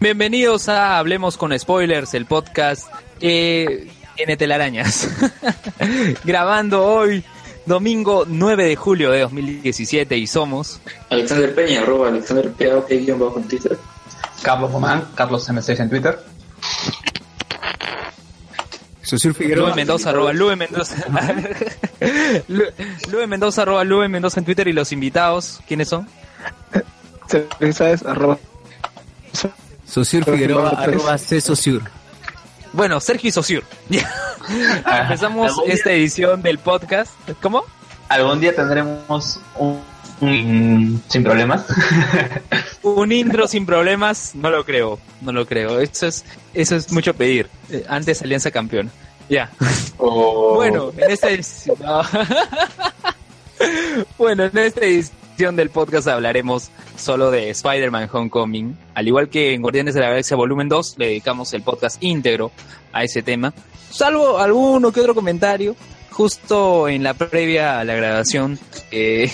Bienvenidos a Hablemos con Spoilers, el podcast que tiene telarañas. Grabando hoy, domingo 9 de julio de 2017 y somos... Alexander Peña, arroba Alexander P.A.O. bajo en Twitter. Carlos Román, Carlos M6 en Twitter. Susur Figueroa. Lube Mendoza, arroba Lube Mendoza. Lube Mendoza, arroba Lube Mendoza en Twitter y los invitados, ¿quiénes son? ¿Sabes? Arroba. Sosur Figueroa, arroba C Sosur. Bueno, Sergio Sosur. Empezamos esta edición del podcast. ¿Cómo? Algún día tendremos un, un sin problemas. un intro sin problemas, no lo creo, no lo creo. Eso es, eso es mucho pedir. Eh, antes Alianza Campeón. Ya. Oh. Bueno, en esta edición. bueno, en esta edición del podcast hablaremos solo de Spider-Man Homecoming. Al igual que en Guardianes de la Galaxia Volumen 2, le dedicamos el podcast íntegro a ese tema. Salvo alguno que otro comentario. Justo en la previa a la grabación eh,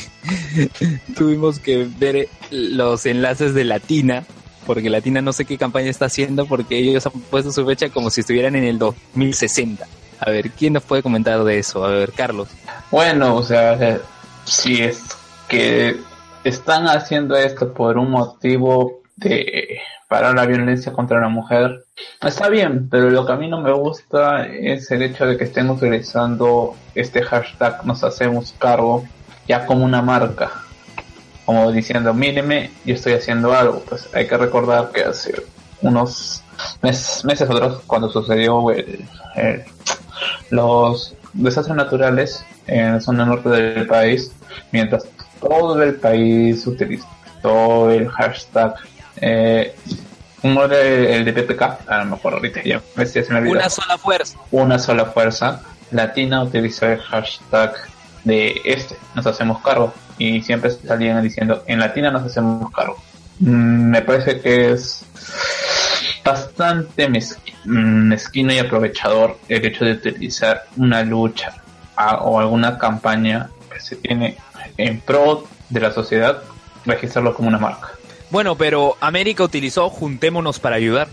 tuvimos que ver los enlaces de Latina, porque Latina no sé qué campaña está haciendo, porque ellos han puesto su fecha como si estuvieran en el 2060. A ver, ¿quién nos puede comentar de eso? A ver, Carlos. Bueno, o sea, si es que están haciendo esto por un motivo de parar la violencia contra la mujer, está bien, pero lo que a mí no me gusta es el hecho de que estén utilizando este hashtag nos hacemos cargo ya como una marca, como diciendo, míreme, yo estoy haciendo algo. Pues hay que recordar que hace unos meses, meses otros, cuando sucedió el, los desastres naturales en la zona norte del país, mientras todo el país utilizó el hashtag eh, uno el de PPK, a lo mejor ahorita ya me se me Una sola fuerza. Una sola fuerza. Latina utilizó el hashtag de este, nos hacemos cargo. Y siempre salían diciendo, en Latina nos hacemos cargo. Mm, me parece que es bastante mezquino y aprovechador el hecho de utilizar una lucha o alguna campaña que se tiene en pro de la sociedad, registrarlo como una marca. Bueno, pero América utilizó juntémonos para ayudar.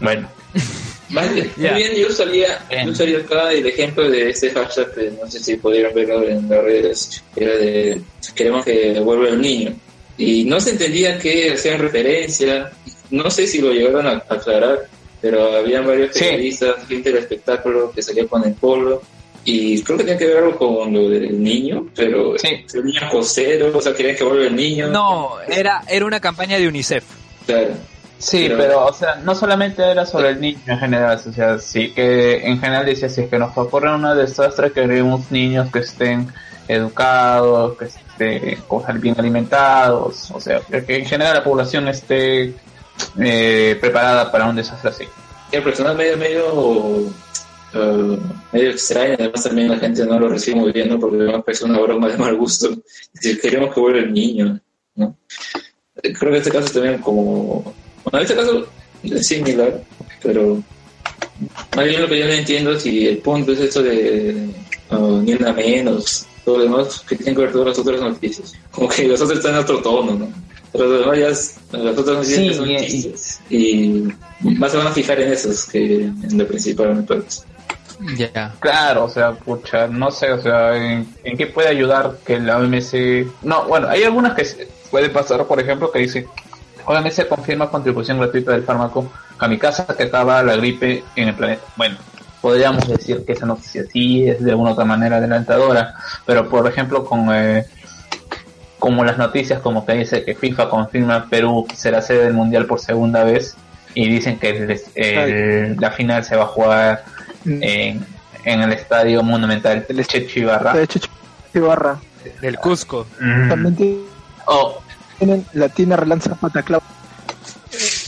Bueno. Vale, bien, yo salía, yo salía acá el ejemplo de este hashtag, que no sé si pudieron verlo en las redes, era de queremos que vuelva el niño. Y no se entendía qué hacían referencia, no sé si lo llegaron a aclarar, pero habían varios periodistas, gente del espectáculo que salía con el polo y creo que tiene que ver algo con lo del niño, pero sí. el niño cosero, o sea, querían que vuelva el niño. No, era, era una campaña de UNICEF. Claro. Sí, pero... o sea, no solamente era sobre el niño en general, o sea, sí que en general decía, si es que nos ocurre una desastre, queremos niños que estén educados, que estén bien alimentados, o sea, que en general la población esté eh, preparada para un desastre así. El personal medio, medio uh, medio extraño, además también la gente no lo recibe muy bien, ¿no? porque me parece una broma de mal gusto. Si queremos que vuelva el niño, ¿no? Creo que este caso también como... Bueno, en este caso es similar, pero más bien lo que yo no entiendo es si el punto es esto de uh, ni una menos, todo lo demás que tienen que ver todas las otras noticias. Como que los otros están en otro tono, ¿no? Pero lo demás ya es, las otras noticias Sí, son y- chistes. Y más se van a fijar en esos que en lo principal, me parece. Ya. Claro, o sea, pucha, no sé, o sea, ¿en, en qué puede ayudar que la OMS... No, bueno, hay algunas que puede pasar, por ejemplo, que dice, OMS confirma contribución gratuita del fármaco Kamikaze que acaba la gripe en el planeta. Bueno, podríamos decir que esa noticia sí es de una u otra manera adelantadora, pero por ejemplo con... eh, como las noticias como que dice que FIFA confirma Perú será sede del Mundial por segunda vez y dicen que el- el- la final se va a jugar en, en el estadio monumental de Checho Ibarra. De hecho, Ibarra. Del Cusco. Mm. También O, tienen Latina relanza Pataclau.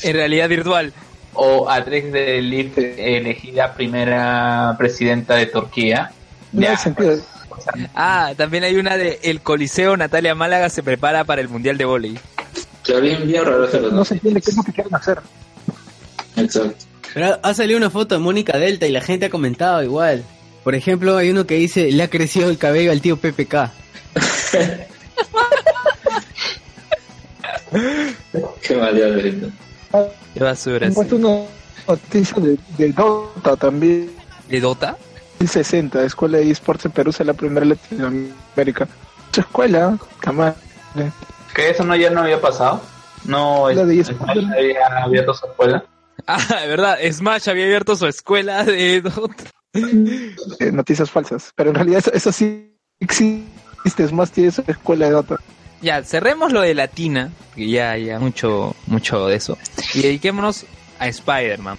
En realidad virtual. o Adrex de Ligt elegida primera presidenta de Turquía. No Ya, hay sentido. pues, o sea, Ah, también hay una de El Coliseo Natalia Málaga se prepara para el Mundial de Voley. Bien, bien raro No se entiende qué es lo que quieren hacer. Exacto. Pero ha salido una foto de Mónica Delta y la gente ha comentado igual. Por ejemplo, hay uno que dice, le ha crecido el cabello al tío PPK. Qué mal ya, ¿verdad? Qué basura. Han puesto una noticia de, de Dota también. ¿De Dota? 1060, Escuela de eSports en Perú, es la primera Latinoamérica. Su escuela, camal. Que eso no ya no había pasado. No, La de es- eSports. Había abierto su escuela. Ah, de verdad, Smash había abierto su escuela de Dota. Eh, noticias falsas. Pero en realidad eso, eso sí existe. Más, tiene su escuela de Dota. Ya, cerremos lo de Latina, que ya, ya mucho, mucho de eso. Y dediquémonos a Spider-Man.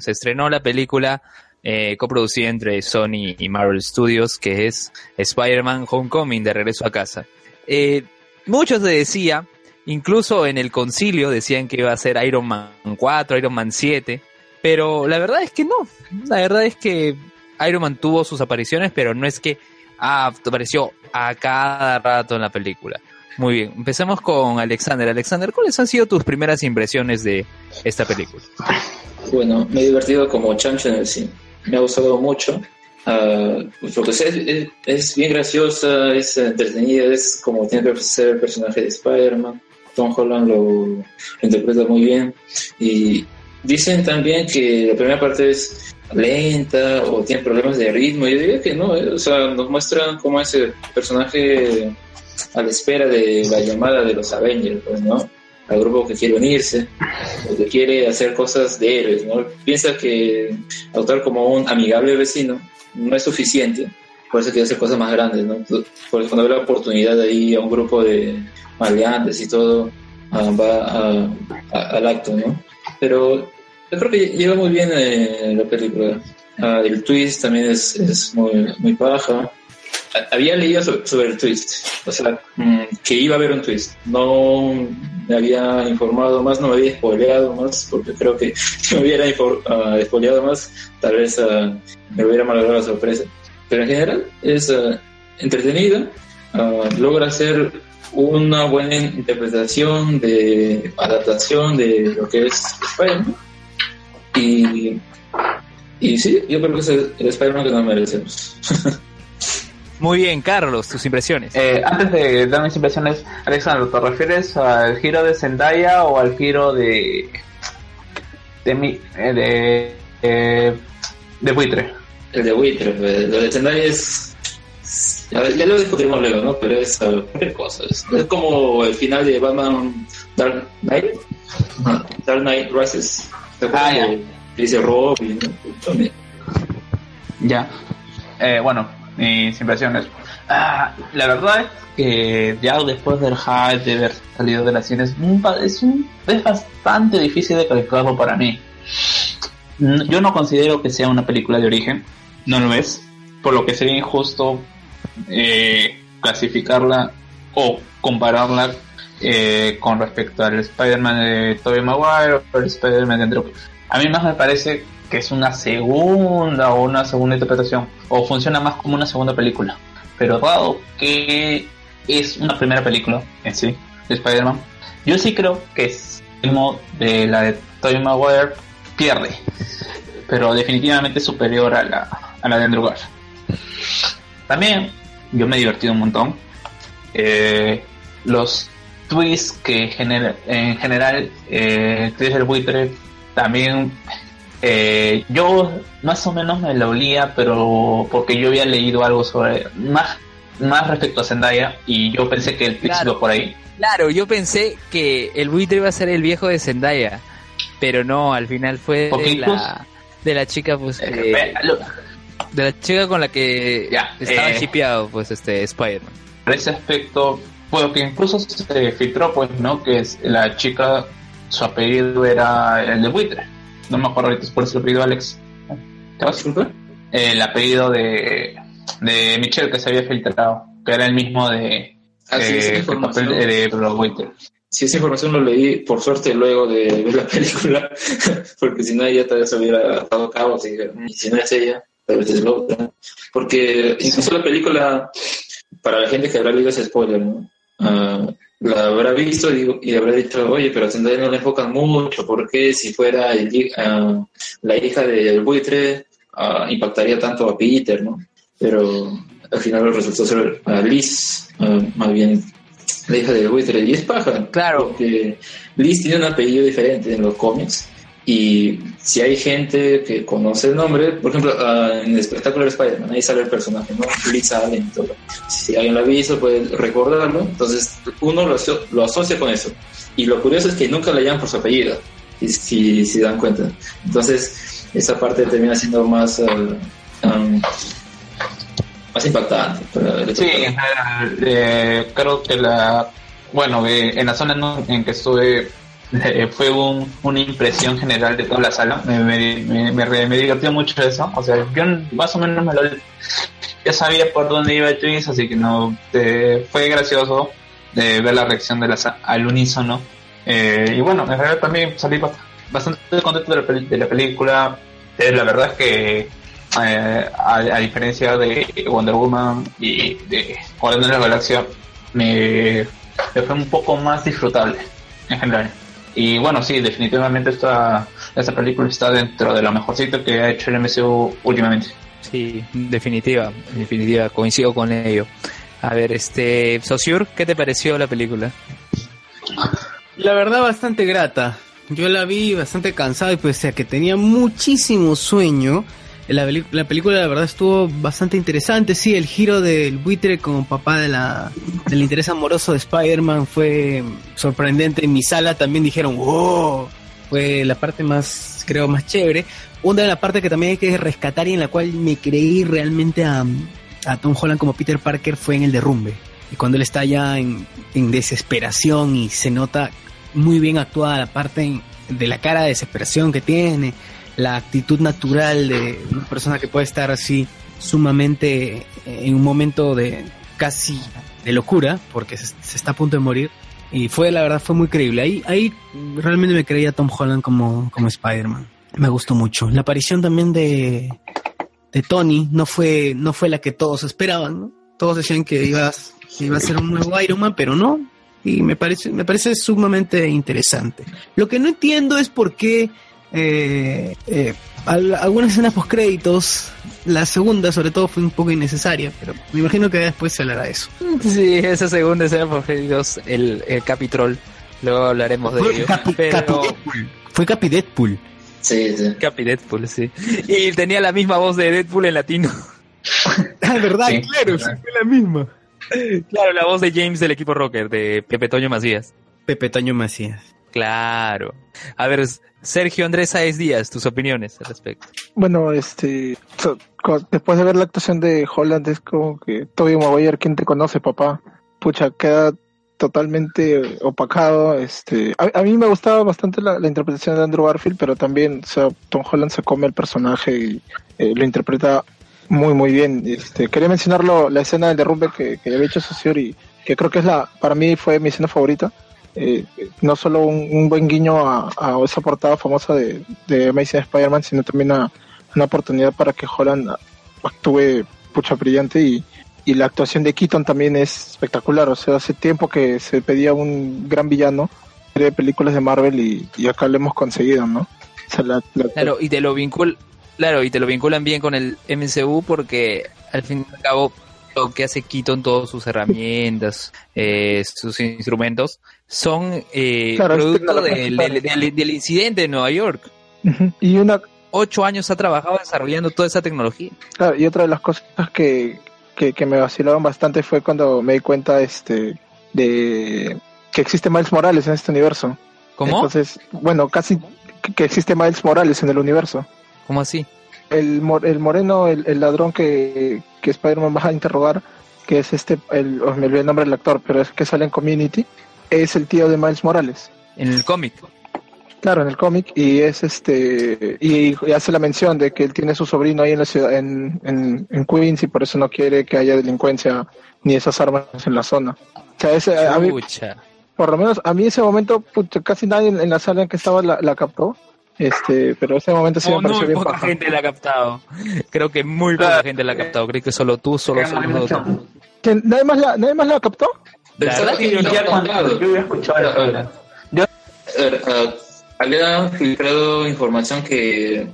Se estrenó la película eh, coproducida entre Sony y Marvel Studios, que es Spider-Man Homecoming, de regreso a casa. Eh, muchos se decía, incluso en el concilio decían que iba a ser Iron Man 4, Iron Man 7, pero la verdad es que no. La verdad es que Iron Man tuvo sus apariciones, pero no es que ah, apareció a cada rato en la película. Muy bien, empecemos con Alexander. Alexander, ¿cuáles han sido tus primeras impresiones de esta película? Bueno, me he divertido como chancho en el cine. Me ha gustado mucho. ah, porque es, es- es bien graciosa, es entretenida, es como tiene que ser el personaje de Spider-Man. Tom Holland lo, lo interpreta muy bien. Y dicen también que la primera parte es lenta o tiene problemas de ritmo. Yo diría que no, eh, o sea, nos muestran cómo es el personaje a la espera de la llamada de los Avengers, pues, ¿no? Al grupo que quiere unirse, o que quiere hacer cosas de héroes, ¿no? Piensa que actuar como un amigable vecino no es suficiente, por eso quiere hacer cosas más grandes, ¿no? Por cuando ve la oportunidad ir a un grupo de maleantes y todo, ah, va al acto, ¿no? Pero yo creo que lleva muy bien eh, la película. Ah, el twist también es, es muy, muy baja. Había leído so- sobre el twist, o sea, mm, que iba a haber un twist. No me había informado más, no me había spoileado más, porque creo que si me hubiera ah, spoileado más, tal vez ah, me hubiera malogrado la sorpresa. Pero en general es ah, entretenida, logra hacer una buena interpretación de adaptación de lo que es Spider-Man. Y, y sí, yo creo que es el Spider-Man que nos merecemos. Muy bien, Carlos, tus impresiones. Eh, antes de dar mis impresiones, Alexandro, ¿te refieres al giro de Zendaya o al giro de. de. mi- eh, de. eh, de buitre? El de Wither, eh, lo de Zendaya es. a ver, ya lo discutimos luego, ¿no? Pero es cualquier cosa. Es, es como el final de Batman Dark Knight. Dark Knight Rises. ¿Te acuerdas Ah, ya. Dice Robin, ¿no? También. Ya. Eh, bueno, impresiones. Ah, la verdad es que ya después del hype de haber salido de las cines, un pa- es, un, es bastante difícil de calificarlo para mí. Yo no considero que sea una película de origen, no lo es, por lo que sería injusto eh, clasificarla o compararla eh, con respecto al Spider-Man de Tobey Maguire o el Spider-Man de Andrew. A mí más me parece que es una segunda o una segunda interpretación o funciona más como una segunda película. Pero dado que es una primera película en sí de Spider-Man, yo sí creo que es el modo de la de Tobey Maguire pierde, pero definitivamente superior a la, a la de Andrew Garfield. También yo me he divertido un montón. Eh, los twists que genera, en general eh, del buitre también eh, yo más o menos me lo olía, pero porque yo había leído algo sobre más más respecto a Zendaya y yo pensé que el twist Claro. iba por ahí. Claro, yo pensé que el buitre iba a ser el viejo de Zendaya, pero no, al final fue Porque la, de la chica, pues, Eh, que- ve, lo- de la chica con la que Ya, estaba eh. shipeado, pues, este, Spider-Man. ese aspecto, bueno, que incluso se filtró, pues, ¿no? Que es la chica, su apellido era el de buitre. No me acuerdo ahorita por ese apellido, Alex. ¿Te vas? El apellido de, de Michelle que se había filtrado, que era el mismo de, Ah, sí, eh, el papel de, de buitre. Sí, esa información lo leí, por suerte, luego de ver la película, porque si no, ella tal vez se hubiera dado cabo, así que, "Mm, si no es ella, tal vez es la otra. Porque incluso la película, para la gente que habrá leído ese spoiler, ¿no? Ah, la habrá visto y, y habrá dicho, oye, pero si no le enfocan mucho, porque si fuera el ah, la hija del buitre, ah, impactaría tanto a Peter, ¿no? Pero al final resultó ser a Liz, ah, más bien la hija del buitre, y es paja. Claro. Porque Liz tiene un apellido diferente en los cómics. Y si hay gente que conoce el nombre, por ejemplo, ah, en el espectáculo de Spider-Man, ahí sale el personaje, ¿no? Liz Allen y todo. Si alguien lo ha visto, puede recordarlo. Entonces, uno lo, aso- lo asocia con eso. Y lo curioso es que nunca le llaman por su apellido, si, si se dan cuenta. Entonces, esa parte termina siendo más, um, más impactante. para Sí, espectador. en general, eh, creo que la, bueno, eh, en la zona en, que estuve fue un- una impresión general de toda la sala. Me, me, me, me divirtió mucho eso. O sea, yo más o menos me lo, ya sabía por dónde iba twist, así que no, eh, fue gracioso de ver la reacción de la, al unísono. Eh, y bueno, en realidad también salí bast- bastante contento de la, peli- de la película. Eh, la verdad es que eh, a, a diferencia de Wonder Woman y de Guardianes de la Galaxia, me, me fue un poco más disfrutable en general. Y bueno, sí, definitivamente esta, esta película está dentro de lo mejorcito que ha hecho el MCU últimamente. Sí, definitiva, en definitiva, coincido con ello. A ver, este, Sosur, ¿qué te pareció la película? La verdad, bastante grata. Yo la vi bastante cansado y pese a que tenía muchísimo sueño, la, película la verdad estuvo bastante interesante. Sí, el giro del buitre como papá de la, del interés amoroso de Spider-Man fue sorprendente. En mi sala también dijeron, wow, fue la parte más, creo, más chévere. Una de las partes que también hay que rescatar y en la cual me creí realmente a, a Tom Holland como Peter Parker fue en el derrumbe. Y cuando él está ya en, en desesperación y se nota muy bien actuada la parte de la cara de desesperación que tiene, la actitud natural de una persona que puede estar así sumamente eh, en un momento de casi de locura, porque se, se está a punto de morir. Y fue, la verdad, fue muy creíble. Ahí, ahí realmente me creía Tom Holland como, como Spider-Man. Me gustó mucho. La aparición también de, de Tony no fue, no fue la que todos esperaban, ¿no? Todos decían que iba, iba a ser un nuevo Iron Man, pero no. Y me parece, me parece sumamente interesante. Lo que no entiendo es por qué eh, eh, al- algunas escenas post créditos, la segunda sobre todo fue un poco innecesaria, pero me imagino que después se hablará de eso. Sí, esa segunda escena por Dios, el, el Capitrol. Luego hablaremos de ello. Capi, Pero- Capi Deadpool. Fue Capi Deadpool. Sí, sí. Capi Deadpool, sí. Y tenía la misma voz de Deadpool en latino. Ah, verdad, Sí. claro, sí fue la misma. Claro, la voz de James del equipo Rocker, de Pepe Toño Macías. Pepe Toño Macías. Claro. A ver, Sergio Andrés Saez Díaz, tus opiniones al respecto. Bueno, este, después de ver la actuación de Holland es como que Tobey Maguire, ¿quién te conoce, papá? Pucha, queda totalmente opacado. Este, a, a mí me gustaba bastante la, interpretación de Andrew Garfield, pero también, o sea, Tom Holland se come el personaje y eh, lo interpreta muy, muy bien. Este, quería mencionarlo, la escena del derrumbe que, que había hecho Saussure y que creo que es la, para mí fue mi escena favorita. Eh, no solo un, un buen guiño a, esa portada famosa de, de Amazing Spider-Man, sino también a, una oportunidad para que Holland actúe pucha brillante y, y la actuación de Keaton también es espectacular. O sea, hace tiempo que se pedía un gran villano de películas de Marvel y, acá lo hemos conseguido, ¿no? La- Claro, y te lo vincul claro, y te lo vinculan bien con el MCU porque al fin y al cabo lo que hace Keaton, todas sus herramientas, eh, sus instrumentos, son eh, Claro, producto del, para- del- del- del incidente de Nueva York. Y una Ocho años ha trabajado desarrollando toda esa tecnología. Claro, y otra de las cosas que, que, que me vacilaron bastante fue cuando me di cuenta este de que existe Miles Morales en este universo. ¿Cómo? Entonces, bueno, casi que- que existe Miles Morales en el universo. ¿Cómo así? El, mor- el moreno, el, el ladrón que, que Spider-Man va a interrogar, que es este, el, oh, me olvidé el nombre del actor, pero es que sale en Community, es el tío de Miles Morales. En el cómic. Claro, en el cómic, y es este, y, y hace la mención de que él tiene su sobrino ahí en la ciudad, en, en, en Queens, y por eso no quiere que haya delincuencia ni esas armas en la zona. O sea, ese, a mí, por lo menos a mí ese momento, casi nadie en, en la sala en que estaba la, la captó, este, pero ese momento sí Oh, me pareció muy bien poca paja. gente la ha captado. Creo que muy poca Claro. gente la ha captado. Creo que solo tú, solo solo muy mucho. tú. ¿Que ¿Nadie más la, nadie más la captó? Pensaba verdad que yo no había yo escuchado la historia. A ver, ah, había filtrado información que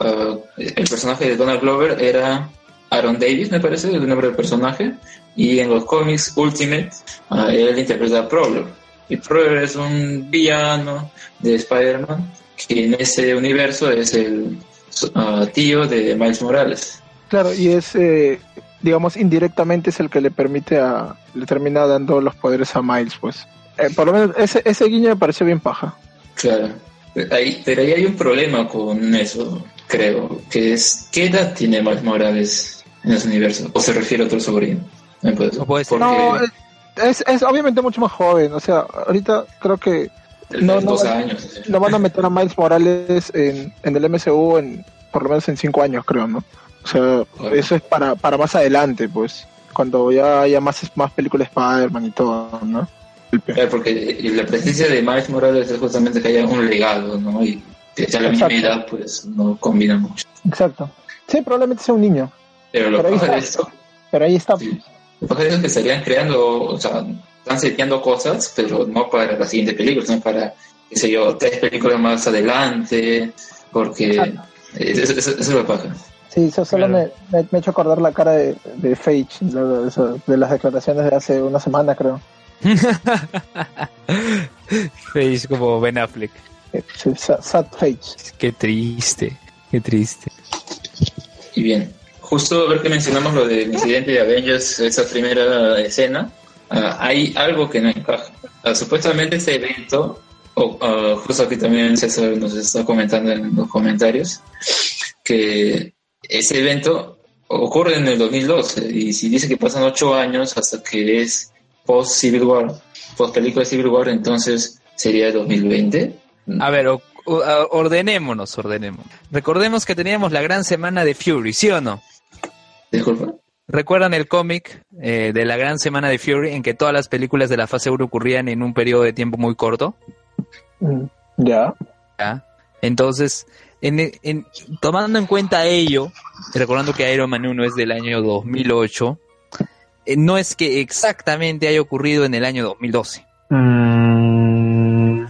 ah, el personaje de Donald Glover era Aaron Davis, me parece, el nombre del personaje, y en los cómics Ultimate ah, él interpreta a Prowler. Y Prowler es un villano de Spider-Man que en ese universo es el ah, tío de Miles Morales. Claro, y es, eh, digamos, indirectamente es el que le permite a, le termina dando los poderes a Miles, pues. Eh, por lo menos ese, ese guiño me pareció bien paja. Claro. Ahí, pero ahí hay un problema con eso, creo, que es ¿qué edad tiene Miles Morales en ese universo? ¿O se refiere a otro sobrino? ¿Me puedes- No puede ser. Porque No, es, es obviamente mucho más joven, o sea, ahorita creo que no, es no, no. años. lo van a meter a Miles Morales en, en el MCU en, por lo menos en cinco años, creo, ¿no? O sea, eso es para, para más adelante, pues, cuando ya haya más, más películas de Spider-Man y todo, ¿no? Claro, porque la presencia de Miles Morales es justamente que haya un legado, ¿no? Y que sea la misma edad, pues no combina mucho. Exacto. Sí, probablemente sea un niño, Pero lo Pero de está. esto, pero ahí está. sí, lo paja de esto es que estarían creando, o sea, están seteando cosas, pero no para la siguiente película, sino para, qué sé yo, tres películas más adelante, porque eso, eso- eso es lo paja. Sí, eso solo Claro. me, me, me ha hecho acordar la cara de, de Feige, de, de- de las declaraciones de hace una semana, creo. Face como Ben Affleck. Sad Feige. Qué triste, qué triste. Y bien, justo ver que mencionamos lo del incidente de Avengers, esa primera escena, ah, hay algo que no encaja. Ah, supuestamente este evento, o ah, justo aquí también César nos está comentando en los comentarios, que ese evento ocurre en el 2012 y si dice que pasan ocho años hasta que es post Civil War, post película de Civil War, entonces sería 2020. A ver, o- o- a- ordenémonos, ordenémonos. Recordemos que teníamos la gran semana de Fury, ¿sí o no? Disculpa. ¿Recuerdan el cómic eh, de la gran semana de Fury en que todas las películas de la fase 1 ocurrían en un periodo de tiempo muy corto? Mm, Ya. ¿ya? Entonces, en, en- tomando en cuenta ello, y recordando que Iron Man 1 es del año 2008, eh, no es que exactamente haya ocurrido en el año 2012. Mm,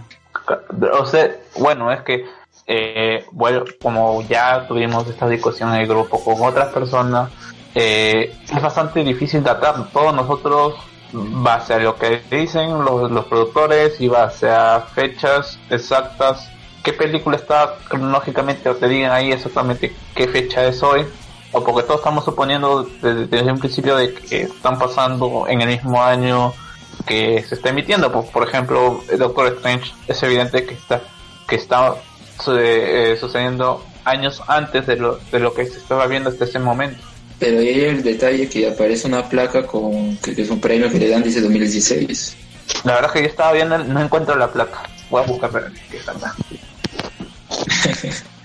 o sea, bueno, es que, eh, bueno, como ya tuvimos esta discusión en el grupo con otras personas, eh, es bastante difícil datar. Todos nosotros, base a lo que dicen los, los productores y base a fechas exactas, qué película está cronológicamente, o te digan ahí exactamente qué fecha es hoy, o porque todos estamos suponiendo desde, desde un principio de que están pasando en el mismo año que se está emitiendo. Por, por ejemplo, Doctor Strange es evidente que está que está eh, sucediendo años antes de lo, de lo que se estaba viendo hasta ese momento. Pero ahí hay el detalle que aparece una placa con que, que es un premio que le dan, dice 2016. La verdad es que yo estaba viendo, no encuentro la placa. Voy a buscar para que salga.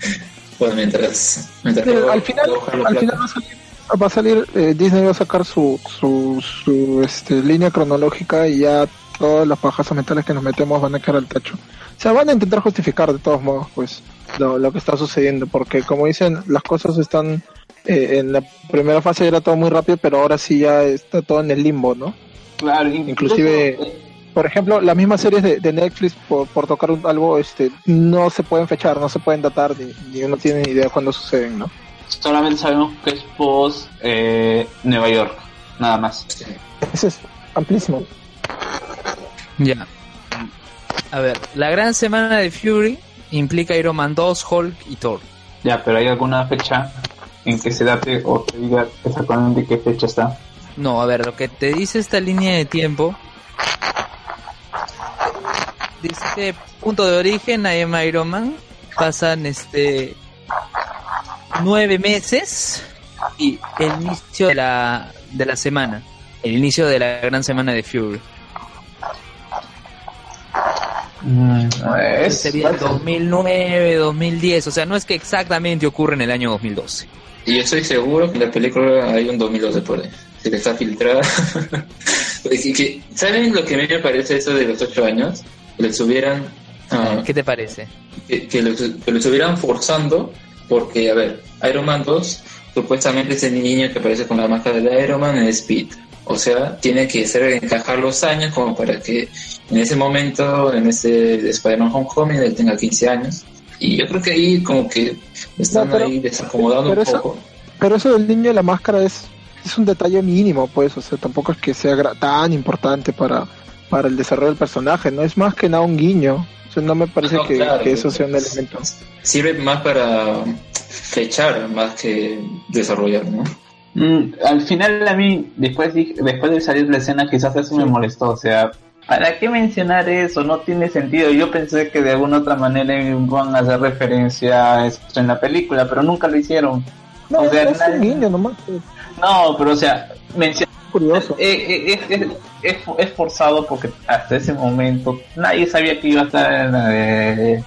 Bueno, mientras... mientras al final, al final va a salir, va a salir, eh, Disney va a sacar su, su, su este, línea cronológica y ya todas las pajazas mentales que nos metemos van a quedar al tacho. O sea, van a intentar justificar de todos modos, pues, lo, lo que está sucediendo, porque como dicen, las cosas están, eh, en la primera fase era todo muy rápido, pero ahora sí ya está todo en el limbo, ¿no? Claro, Inclusive, por ejemplo, las mismas series de, de Netflix, por, por tocar un- algo, este, no se pueden fechar, no se pueden datar, ni, ni uno tiene ni idea cuándo suceden, ¿no? solamente sabemos que es post eh, Nueva York, nada más. Eso es amplísimo. Ya. A ver, la gran semana de Fury implica Iron Man 2, Hulk y Thor. Ya, pero hay alguna fecha en que se date o te diga exactamente qué fecha está. No, a ver, lo que te dice esta línea de tiempo. Dice que punto de origen, I am Iron Man. Pasan este nueve meses y el inicio de la, de la semana, el inicio de la gran semana de Fury. Mm, es, Sería el 2009, 2010, o sea, no es que exactamente ocurre en el año 2012. Y yo estoy seguro que en la película hay un 2012 por ahí. Se le está filtrada. ¿Saben lo que a mí me parece eso de los ocho años? Que les hubieran... ah, ¿Qué te parece? que, que lo, que lo estuvieran forzando porque, a ver, Iron Man 2, supuestamente ese niño que aparece con la máscara de Iron Man es Pete. O sea, tiene que ser encajar los años como para que en ese momento, en ese Spider-Man Homecoming, él tenga 15 años. Y yo creo que ahí como que están No, pero- ahí desacomodando pero un eso- poco. Pero eso del niño de la máscara es, es un detalle mínimo, pues, o sea, tampoco es que sea gra- tan importante para, para el desarrollo del personaje, no es más que nada un guiño. O sea, no me parece No, que, claro, que eso sea un elemento. Sirve más para fechar más que desarrollar, ¿no? Mm, al final a mí, después, dije- después de salir la escena, quizás eso me molestó. O sea, ¿para qué mencionar eso? No tiene sentido. Yo pensé que de alguna otra manera iban a hacer referencia a esto en la película, pero nunca lo hicieron. No, o sea, es nadie- un guiño nomás, No, pero o sea, mencionar curioso. Eh, eh, es, es, es, es forzado porque hasta ese momento nadie sabía que iba a estar en la de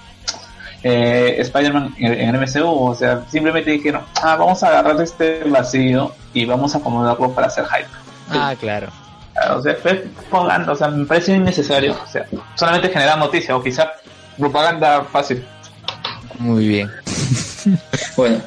eh, Spider-Man en, en el MCU. O sea, simplemente dijeron, ah, vamos a agarrar este vacío y vamos a acomodarlo para hacer hype. Ah, claro. O sea, fue propaganda, o sea, me parece innecesario. O sea, solamente generar noticias o quizá propaganda fácil. Muy bien. Bueno,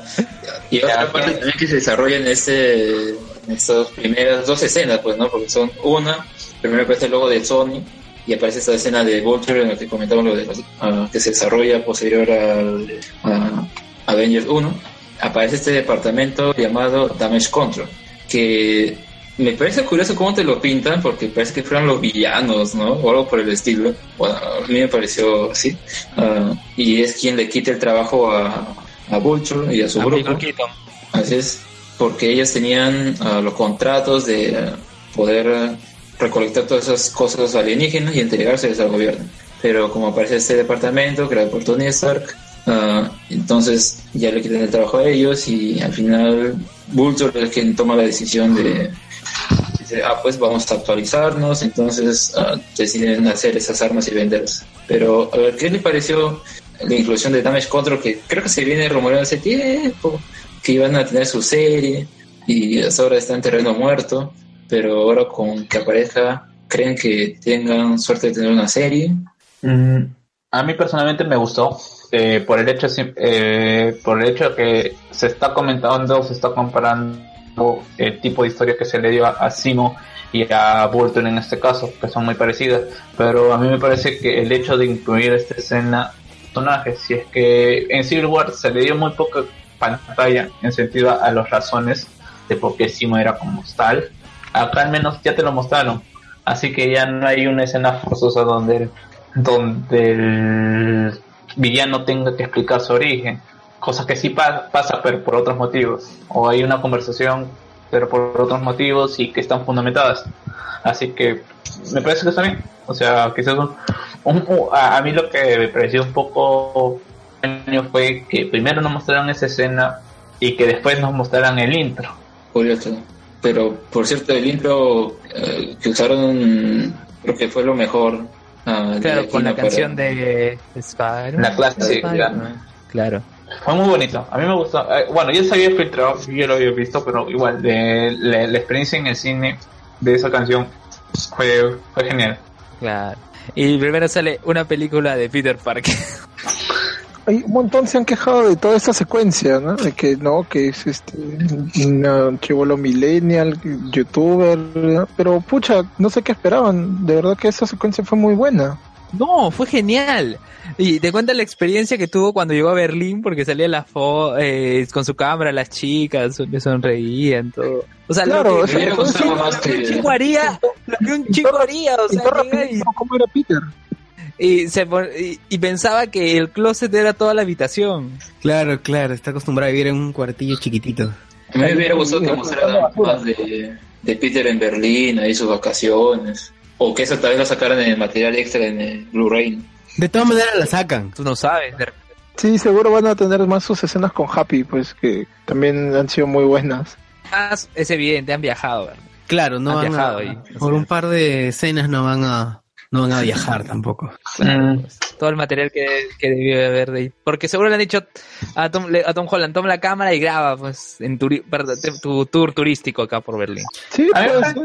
y otra Ya, parte ¿qué? también que se desarrolla en, este, en estas primeras dos escenas, pues, ¿no? Porque son una, primero aparece el logo de Sony y aparece esta escena de Vulture en la que comentamos lo de los- ah, que se desarrolla posterior al a Avengers 1. Aparece este departamento llamado Damage Control, que me parece curioso cómo te lo pintan, porque parece que fueran los villanos, ¿no? O algo por el estilo. Bueno, a mí me pareció así. Ah, y es quien le quita el trabajo a, a Vulture y a su A grupo. Así es, porque ellos tenían ah, los contratos de ah, poder recolectar todas esas cosas alienígenas y entregárselas al gobierno. Pero como aparece este departamento creado por Tony Stark, entonces ya le quitan el trabajo a ellos y al final Vulture es quien toma la decisión de ah, pues vamos a actualizarnos, entonces ah, deciden hacer esas armas y venderlas. Pero, a ver, ¿qué le pareció la inclusión de Damage Control? Que creo que se viene rumoreando hace tiempo, que iban a tener su serie, y ahora está en terreno muerto, pero ahora con que aparezca, ¿creen que tengan suerte de tener una serie? Mm, a mí personalmente me gustó eh, por el hecho eh, por el hecho que se está comentando se está comparando el tipo de historia que se le dio a, a Simo y a Bolton en este caso que son muy parecidas. Pero a mí me parece que el hecho de incluir esta escena personajes si es que en Civil War se le dio muy poca pantalla en sentido a, a las razones de por qué Simo era como tal acá al menos ya te lo mostraron. Así que ya no hay una escena forzosa donde donde el villano tenga que explicar su origen, cosa que sí pa- pasa pero por otros motivos, o hay una conversación pero por otros motivos y que están fundamentadas. Así que me parece que está bien. O sea, quizás un, un- un- a, a mí lo que me pareció un poco extraño fue que primero nos mostraron esa escena y que después nos mostraran el intro. Curioso. Pero, por cierto, el intro eh, que usaron, creo que fue lo mejor. ah, de Claro, con la. Para- canción de Spider-Man. La clase, Spider-Man. Claro. Fue muy bonito, a mí me gustó. Eh, bueno, ya se había filtrado, yo lo había visto, pero igual, de, la, la experiencia en el cine de esa canción fue, fue genial. Claro. Y primero sale una película de Peter Parker. Hay un montón se han quejado de toda esta secuencia, ¿no? De que no, que es este un chivolo millennial, youtuber, ¿no? pero pucha, no sé qué esperaban. De verdad que esa secuencia fue muy buena. No, fue genial. Y te cuenta la experiencia que tuvo cuando llegó a Berlín, porque salía la fo eh, con su cámara, las chicas le sonreían, todo. O sea, Claro, lo o que, sea, hubiera lo que gustado un chico haría, lo que un chico haría, o Y sea, y, ¿Cómo era Peter? y se y- y pensaba que el closet era toda la habitación. Claro, claro, está acostumbrado a vivir en un cuartillo chiquitito. A mí me hubiera gustado que mostraran más de, de Peter en Berlín, ahí sus vacaciones. O que eso tal vez lo sacaran en el material extra en el Blu-ray. De todas maneras la sacan. Tú no sabes. de repente. Sí, seguro van a tener más sus escenas con Happy, pues que también han sido muy buenas. Más es evidente, han viajado. ¿verdad? Claro, no Han a, viajado por un par de escenas no van a no van a viajar tampoco. Mm, Todo el material que, que debió de haber de ahí. Porque seguro le han dicho a Tom, a Tom Holland, toma la cámara y graba pues en turi- perdón, te- tu tour turístico acá por Berlín. Sí, ser.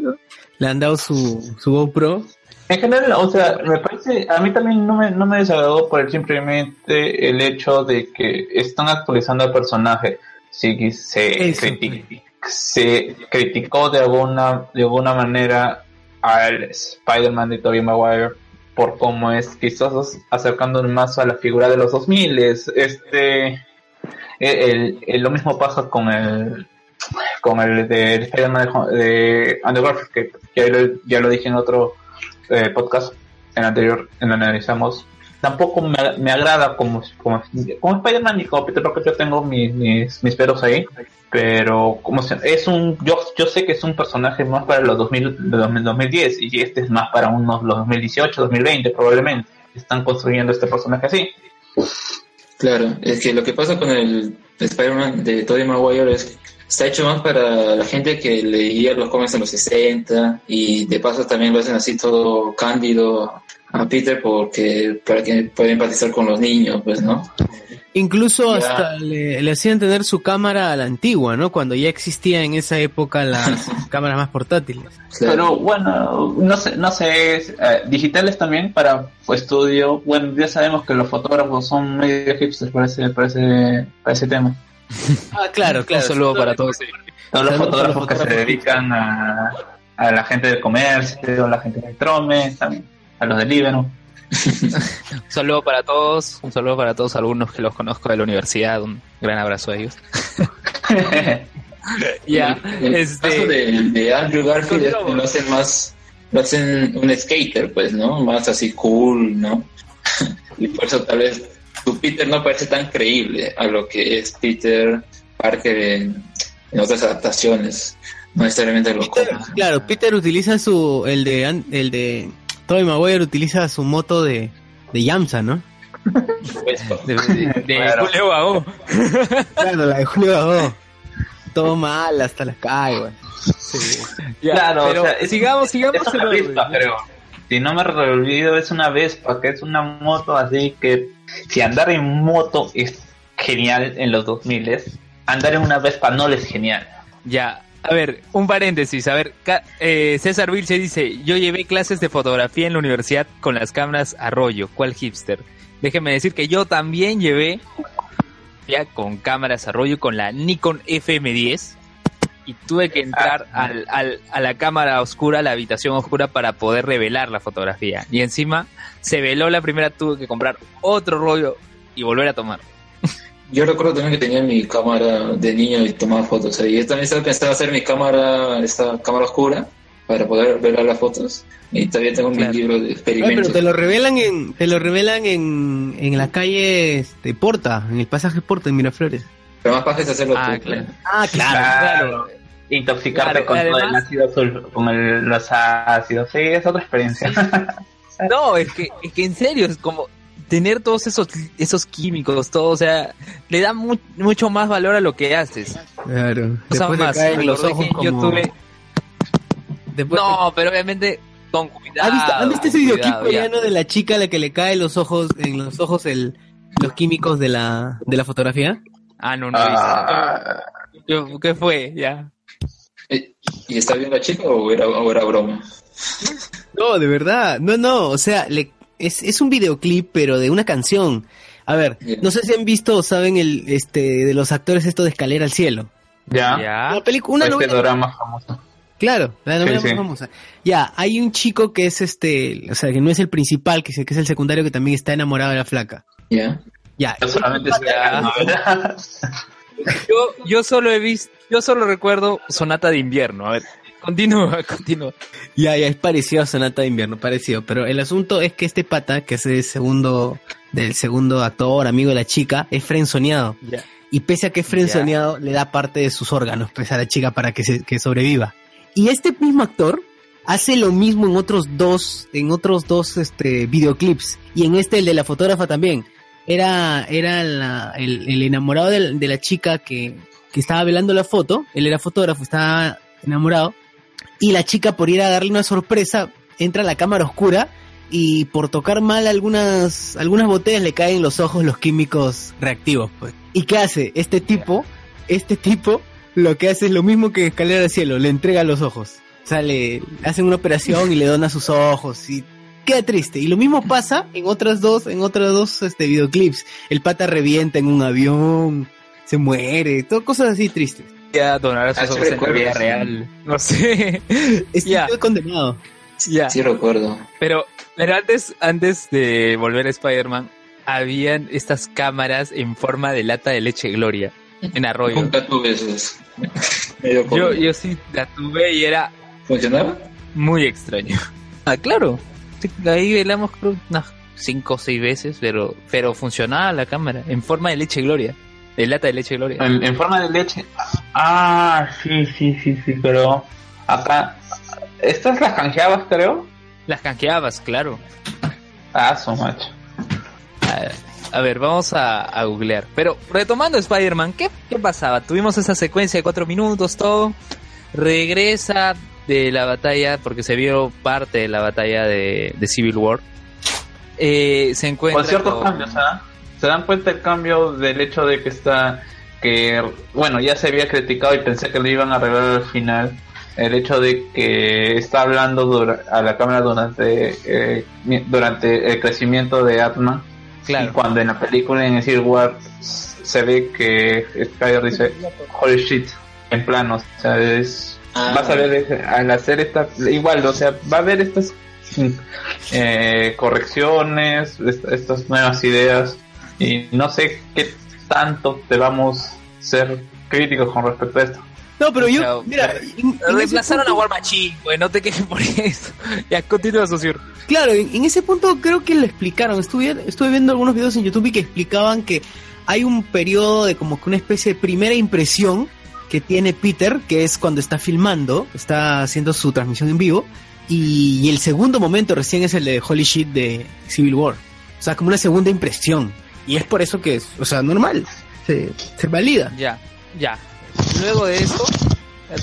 Le han dado su, su GoPro. En general, o sea, me parece, a mí también no me, no me desagradó por el simplemente el hecho de que están actualizando al personaje. Sí, se, se criticó de alguna, de alguna manera al Spider-Man de Tobey Maguire por cómo es quizás acercándonos más a la figura de los 2000 este el, el- lo mismo pasa con el con el de Spider-Man de, de Andrew Garfield que ya lo, ya lo dije en otro eh, podcast en anterior en el analizamos tampoco me, me agrada como como, como Spider-Man y como Peter Parker yo tengo mis, mis, mis peros ahí pero como se- es un yo yo sé que es un personaje más para los 2000 de 2000, 2010 y este es más para unos los 2018 2020 probablemente están construyendo este personaje así. Claro, es que lo que pasa con el Spider-Man de Tobey Maguire es que está hecho más para la gente que leía los cómics en los 60 y de paso también lo hacen así todo cándido a Peter porque para que pueda empatizar con los niños, pues, ¿no? Incluso Ya. hasta le, le hacían tener su cámara a la antigua, ¿no? Cuando ya existía en esa época las cámaras más portátiles. Claro. Pero bueno, no sé, no sé, eh, digitales también para estudio. Bueno, ya sabemos que los fotógrafos son medio hipsters para ese, para ese, para ese tema. Ah, claro, claro. Un saludo para todos. Todos los fotógrafos que se dedican a, a la gente del comercio, a la gente del Trome, también, a los del Líbano. Un saludo para todos, un saludo para todos algunos que los conozco de la universidad, un gran abrazo a ellos. Ya, el este- caso de, de Andrew Garfield es que lo hacen más, lo hacen un skater, pues, ¿no? Más así cool, ¿no? y por eso tal vez su Peter no parece tan creíble a lo que es Peter Parker en, en otras adaptaciones, no necesariamente los Peter, cómics. claro, Peter utiliza su, el de, an- el de, Tobey Maguire utiliza su moto de, de Yamsa, ¿no? De, de- de Claro. Julio Bagó. Claro, la de Julio Bagó. Todo mal, hasta la cae, güey. Ya, Claro, pero o sea, es- sigamos, sigamos. Es una. Vespa, creo. Si no me olvido, es una Vespa, que es una moto así que si andar en moto es genial en los 2000 andar en una Vespa no es genial. Ya, a ver, un paréntesis. A ver, eh, César Vilche dice: Yo llevé clases de fotografía en la universidad con las cámaras Arroyo. ¿Cuál hipster? Déjeme decir que yo también llevé ya con cámaras Arroyo con la Nikon FM10 y tuve que entrar al, al- a la cámara oscura, a la habitación oscura para poder revelar la fotografía. Y encima se veló la primera, tuve que comprar otro rollo y volver a tomar. Yo recuerdo también que tenía mi cámara de niño y tomaba fotos ahí. Yo también estaba pensando hacer mi cámara, esta cámara oscura, para poder ver las fotos. Y todavía tengo Claro. mi libro de Ay, experimentos. pero te lo revelan en, te lo revelan en, en la calle este, Porta, en el pasaje Porta en Miraflores. Pero más fácil es hacerlo Ah, tú. claro. Ah, Claro. Intoxicarte Claro, con todo el además- ácido azul, con el- los ácidos, sí, es otra experiencia. No, es que, es que en serio, es como tener todos esos, esos químicos, todo, o sea, le da mu- mucho más valor a lo que haces. Claro. O sea, Después te más, caen los ojos yo como... tuve- Después te- No, pero obviamente con cuidado. ¿Has visto, ¿has visto ese videoclip coreano de la chica a la que le cae los ojos, en los ojos el, los químicos de la, de la fotografía? Ah, no, no he visto. Ah, Yo- ¿Qué fue? Ya. ¿Y está bien la chica o era, o era broma? No, de verdad. No, no, o sea, le, es, es un videoclip, pero de una canción. A ver, no sé si han visto o saben el, este, de los actores esto de Escalera al Cielo. ya, Ya. La película, una este novela- drama famoso. Claro, la novela Sí, más sí. famosa. Ya, hay un chico que es este, o sea, que no es el principal, que es, que es el secundario que también está enamorado de la flaca. ¿Ya? Ya, Yo solamente. Yo, yo solo he visto, yo solo recuerdo Sonata de Invierno. A ver, continúa, continúa. Ya, ya es parecido a Sonata de Invierno, parecido. Pero el asunto es que este pata, que es el segundo, del segundo actor, amigo de la chica, es frenzoneado. Ya. Y pese a que es frenzoneado, le da parte de sus órganos pues, a la chica para que, se, que sobreviva. Y este mismo actor hace lo mismo en otros dos, en otros dos este, videoclips. Y en este, el de la fotógrafa también. era, era la- el, el enamorado de, de la chica que, que estaba velando la foto, él era fotógrafo, estaba enamorado, y la chica por ir a darle una sorpresa, entra a la cámara oscura y por tocar mal algunas, algunas botellas le caen en los ojos los químicos reactivos. Pues. ¿Y qué hace? Este tipo, este tipo lo que hace es lo mismo que escalera al cielo, le entrega los ojos. O sea, le hacen una operación y le dona sus ojos y queda triste. Y lo mismo pasa en otras dos, en otras dos este videoclips. El pata revienta en un avión, se muere, todo cosas así tristes. Donar a sus Ah, en la vida sí. real. No sé. Ya. quedó condenado. ya. Sí recuerdo. Pero, pero antes, antes de volver a Spider-Man, habían estas cámaras en forma de lata de leche Gloria en Arroyo. Nunca tuve esos. Yo, yo sí la tuve y era ¿Funcionaba? muy extraño. Ah, claro. Ahí velamos creo unas cinco o seis veces, pero, pero funcionaba la cámara en forma de leche Gloria. De lata de leche Gloria. En, en forma de leche. Ah, sí, sí, sí, sí, pero acá. Estas las canjeabas, creo. Las canjeabas, claro. Ah, su macho. A, a ver, vamos a, a googlear. Pero retomando Spider-Man, ¿qué, ¿qué pasaba? Tuvimos esa secuencia de cuatro minutos, todo. Regresa de la batalla, porque se vio parte de la batalla de, de Civil War. Eh, se encuentra Con ciertos con- cambios, ¿ah? Se dan cuenta el cambio del hecho de que está. que Bueno, ya se había criticado y pensé que lo iban a arreglar al final. El hecho de que está hablando dura- a la cámara durante eh, durante el crecimiento de Atman. Y cuando en la película en Civil War se ve que Spider dice holy shit en planos, o sea, es Ah. vas a ver al hacer esta igual, o sea, va a haber estas eh, correcciones, est- estas nuevas ideas y no sé qué tanto debamos ser críticos con respecto a esto. No, pero yo, mira, en- en ese Reemplazaron a punto- War Machine, güey, no te quejes por eso. ya, continúa, socio. Claro, en, en ese punto creo que lo explicaron. Estuve, estuve viendo algunos videos en YouTube y que explicaban que hay un periodo de como que una especie de primera impresión que tiene Peter, que es cuando está filmando, está haciendo su transmisión en vivo, y, y el segundo momento recién es el de Holy Shit de Civil War. O sea, como una segunda impresión. Y es por eso que es, o sea, normal, se, se valida. Ya, ya. Luego de eso,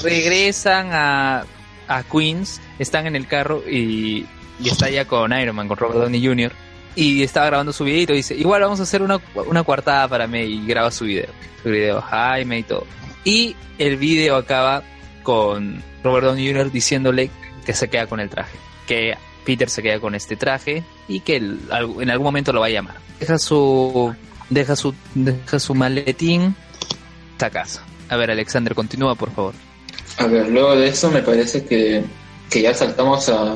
regresan a, a Queens, están en el carro y, está ya con Iron Man, con Robert Downey Jr. Y estaba grabando su videito y dice, igual vamos a hacer una, una coartada para mí y graba su video. Su video Jaime y todo. Y el video acaba con Robert Downey Jr. diciéndole que se queda con el traje. Que Peter se queda con este traje y que algo- en algún momento lo va a llamar. Deja su, deja su, deja su maletín, está a casa. A ver, Alexander, continúa, por favor. A ver, luego de eso me parece que, que ya saltamos a,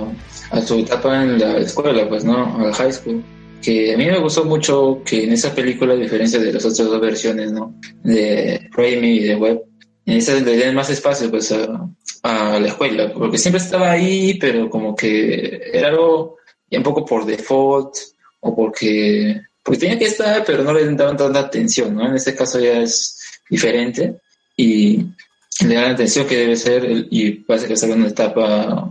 a su etapa en la escuela, pues, ¿no? A la high school. Que a mí me gustó mucho que en esa película, a diferencia de las otras dos versiones, ¿no? De Raimi y de Webb, en esa le den más espacio, pues, a, a la escuela. Porque siempre estaba ahí, pero como que era algo ya un poco por default, o porque, porque tenía que estar, pero no le daban tanta atención, ¿no? En este caso ya es diferente. Y le dan atención que debe ser y parece que en una etapa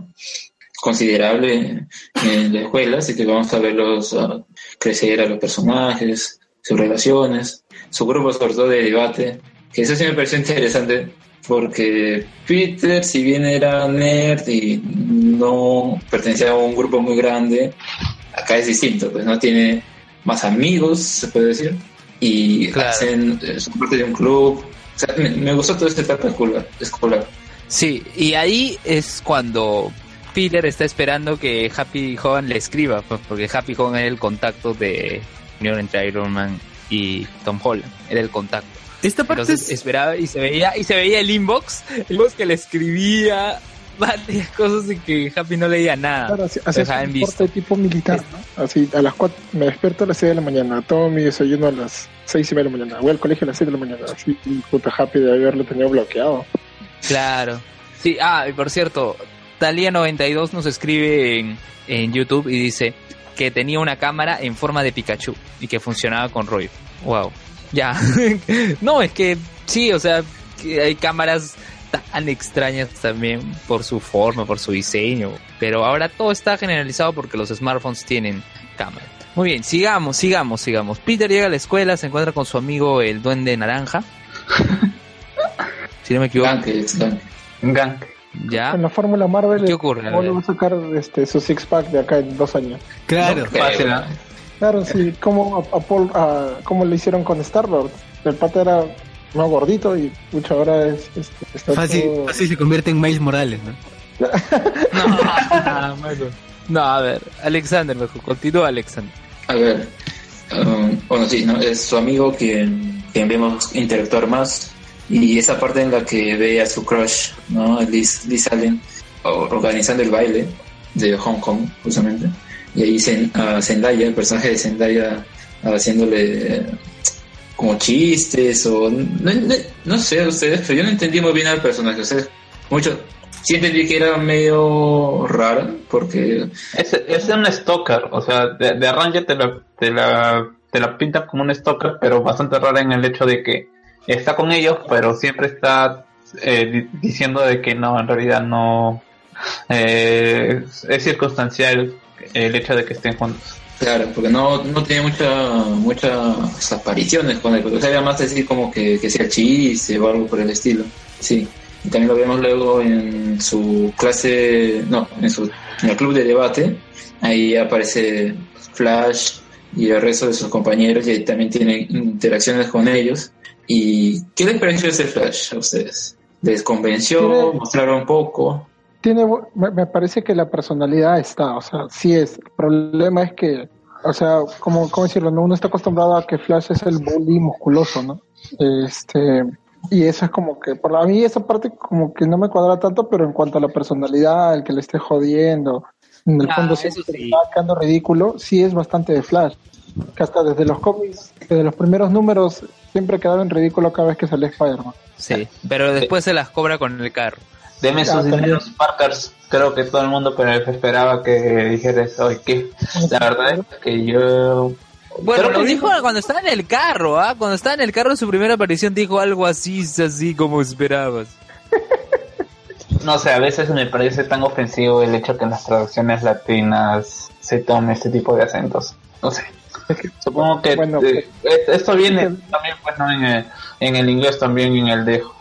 considerable en la escuela, así que vamos a verlos ah, crecer a los personajes, sus relaciones, su grupo sobre todo de debate, que eso sí me pareció interesante porque Peter, si bien era nerd y no pertenecía a un grupo muy grande, acá es distinto, pues no tiene más amigos, se puede decir, y Claro. hacen, eh, son parte de un club. O sea, me, me gustó toda esta etapa escolar. escolar. Sí, y ahí es cuando Peter está esperando que Happy Hogan le escriba, pues, porque Happy Hogan era el contacto de unión entre Iron Man y Tom Holland, era el contacto. Esta parte Entonces es, esperaba y se veía y se veía el inbox, el inbox que le escribía varias cosas y que Happy no leía nada. Claro, así, así es un visto. tipo militar, ¿no? Así, a las cuatro, me despierto a las 6 de la mañana, tomo mi desayuno a las seis y media de la mañana, voy al colegio a las 6 de la mañana, así, y puta happy de haberlo tenido bloqueado. Claro. Sí, ah, y por cierto, Talia92 nos escribe en, en YouTube y dice que tenía una cámara en forma de Pikachu y que funcionaba con rollo. Wow. Ya. no, es que sí, o sea, que hay cámaras tan extrañas también por su forma, por su diseño. Pero ahora todo está generalizado porque los smartphones tienen cámara. Muy bien, sigamos, sigamos, sigamos. Peter llega a la escuela, se encuentra con su amigo el duende naranja. si no me equivoco. Gank, Gank. Gang. Ya. En la Fórmula Marvel, ¿Qué ocurre? ¿cómo le va a sacar este, su six pack de acá en dos años? Claro. Fácil, ¿no? Claro, sí, como a, a Paul, a, como le hicieron con Star Lord. El pata era más gordito y mucho ahora es, este, está Fácil, todo- fácil se convierte en Miles Morales, ¿no? No, no, a ver, Alexander, mejor. Continúa, Alexander. A ver, um, bueno, sí, ¿no? es su amigo quien, quien vemos interactuar más y esa parte en la que ve a su crush, ¿no? Liz, Liz Allen organizando el baile de Hong Kong, justamente. Y ahí Zen- el personaje de Zendaya, haciéndole eh, como chistes o... No, no- no sé ustedes, pero yo no entendí muy bien al personaje. O sea, mucho... Sí entendí que era medio raro, porque Es, es un stalker, o sea, de, de arranque te la, te, la, te la pinta como un stalker, pero bastante rara en el hecho de que está con ellos, pero siempre está eh, di- diciendo de que no, en realidad no eh, es circunstancial el hecho de que estén juntos. Claro, porque no, no tiene mucha, muchas apariciones con él. O sea, más decir como que, que sea chiste o algo por el estilo. Sí. Y también lo vemos luego en su clase, no, en, su, en el club de debate. Ahí aparece Flash y el resto de sus compañeros y ahí también tienen interacciones con ellos. ¿Y qué les pareció ese Flash a ustedes? ¿Les convenció? Tiene- ¿Mostraron un poco? Tiene, me, me parece que la personalidad está, o sea, sí es. El problema es que, o sea, como cómo decirlo? No, uno está acostumbrado a que Flash es el bully musculoso, ¿no? Este, y eso es como que, por a mí esa parte como que no me cuadra tanto, pero en cuanto a la personalidad, el que le esté jodiendo, en el Ah, fondo sí. está quedando ridículo, sí es bastante de Flash. Que hasta desde los cómics, desde los primeros números, siempre quedaba en ridículo cada vez que salía Spider-Man. Sí, pero después se las cobra con el carro. Deme sus dineros, Parkers. Creo que todo el mundo pero esperaba que dijera eso. ¿Y qué? La verdad es que yo Bueno, lo que dijo cuando estaba en el carro, ¿ah? Cuando estaba en el carro en su primera aparición dijo algo así, así como esperabas. No sé, a veces me parece tan ofensivo el hecho que en las traducciones latinas se tome este tipo de acentos. No sé. Supongo que Bueno, eh, eh, esto viene que- también pues no en el, en el inglés también en el dejo.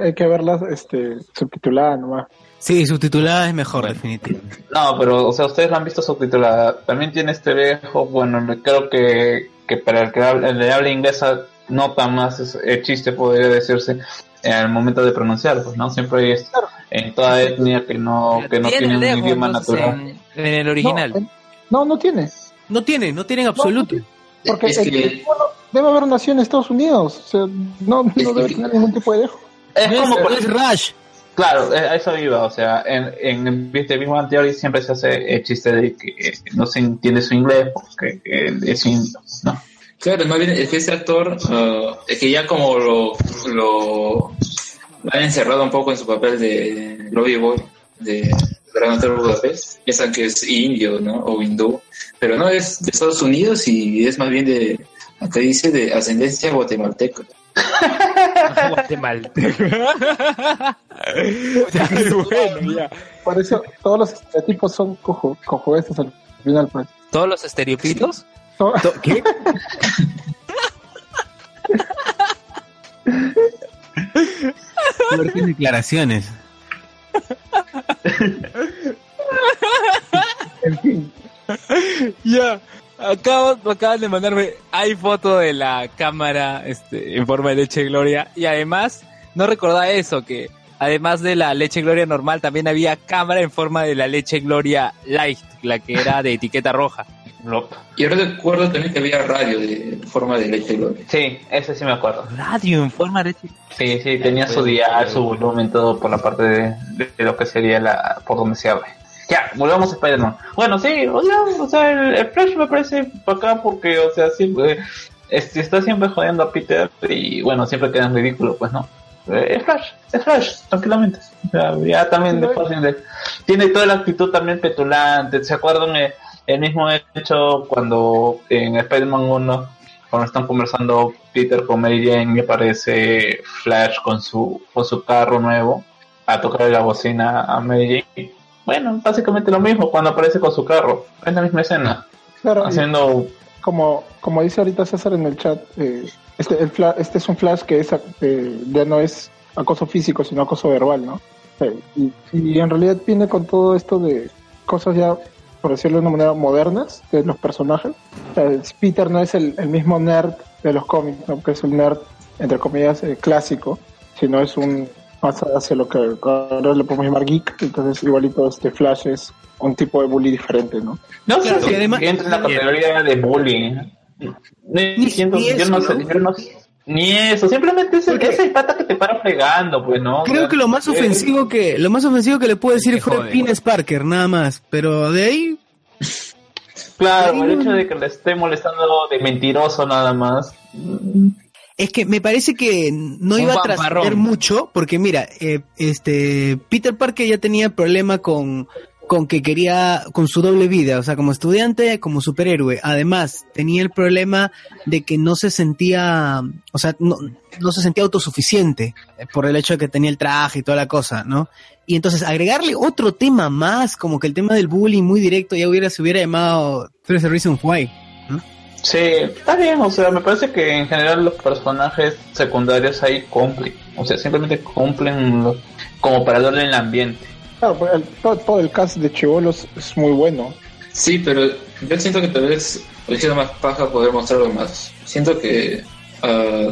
Hay que verlas este, subtituladas nomás. Sí, subtitulada es mejor, definitivamente. No, pero o sea, ustedes la han visto subtitulada. También tiene este dejo, bueno, creo que, que para el que habla, el de habla inglesa nota más es- el chiste podría decirse en el momento de pronunciar, pues no siempre hay es- en toda etnia que no que no tiene un lejos, idioma natural. En, en el original. No, en- no, no tiene. No tiene, no tiene en absoluto. Porque Es el que- tipo no- debe haber nacido en Estados Unidos. O sea, no, no debe tener ningún tipo de dejo. Es No como es, por- es Rush. Claro, eh, a eso iba, o sea, en, en el Viste mismo anterior siempre se hace el chiste de que eh, no se entiende su inglés porque eh, es indio, ¿no? Claro, más bien es que ese actor, ah, es que ya como lo, lo, lo han encerrado un poco en su papel de Lobby Boy, de Gran Hotel Budapest, piensan que es indio, ¿no? O hindú, pero no, es de Estados Unidos y es más bien de, acá dice, de ascendencia guatemalteca. Guatemalteco. bueno, ya. Por eso todos los estereotipos son cojo, cojuestos al final. Pues. ¿Todos los estereotipitos? To- ¿Qué? Fuertes declaraciones. en fin, Ya. Acabo, acaban de mandarme, hay foto de la cámara este, en forma de leche gloria y además no recordaba eso, que además de la leche gloria normal también había cámara en forma de la leche gloria light, la que era de etiqueta roja. Y ahora recuerdo también que había radio de forma de leche gloria. Sí, ese sí me acuerdo. Radio en forma de leche. Sí, sí, tenía su dial, su volumen, todo por la parte de, de lo que sería la por donde se abre. Ya, volvamos a Spider-Man. Bueno, sí, o sea, o sea el, el Flash me parece acá porque, o sea, siempre este, está siempre jodiendo a Peter y, bueno, siempre queda en ridículo, pues no. Eh, Es Flash, es Flash, tranquilamente. O sea, ya también de fácil de- Tiene toda la actitud también petulante. ¿Se acuerdan eh, el mismo hecho cuando en Spider-Man 1 cuando están conversando Peter con Mary Jane y aparece Flash con su con su carro nuevo a tocarle la bocina a Mary Jane. Bueno, básicamente lo mismo cuando aparece con su carro. Es la misma escena. Claro, haciendo como, como dice ahorita César en el chat, eh, este, el este es un flash que es, eh, ya no es acoso físico, sino acoso verbal, ¿no? Eh, y, y en realidad viene con todo esto de cosas ya, por decirlo de una manera, modernas de los personajes. O sea, es- Peter no es el, el mismo nerd de los cómics, ¿no? que es un nerd, entre comillas, eh, clásico, sino es un más hacia lo que ahora le podemos llamar geek, entonces igualito este Flash es un tipo de bully diferente, ¿no? No Claro, sé si además- entra en la categoría de bullying. Ni, Ni- siento- ni yo eso, no sé, ¿no? yo no sé. Ni eso, simplemente es el, es el pata que te para fregando, pues, ¿no? O Creo sea, que lo más eh, ofensivo que lo más ofensivo que le puedo decir fue. Pines Parker, nada más. Pero de ahí, Claro, el Ahí no- hecho de que le esté molestando de mentiroso nada más. Es que me parece que no iba a trascender mucho, porque mira, eh, este Peter Parker ya tenía problema con con que quería con su doble vida, o sea, como estudiante, como superhéroe. Además, tenía el problema de que no se sentía, o sea, no, no se sentía autosuficiente eh, por el hecho de que tenía el traje y toda la cosa, ¿no? Y entonces agregarle otro tema más, como que el tema del bullying muy directo, ya hubiera se hubiera llamado There's a Reason Why. Sí, está bien, o sea, me parece que en general los personajes secundarios ahí cumplen. O sea, simplemente cumplen lo- como para darle el ambiente. Claro, pues, el- todo, todo el cast de Chivolos es muy bueno. Sí, pero yo siento que tal vez hubiera sido más paja poder mostrarlo más. Siento que ah,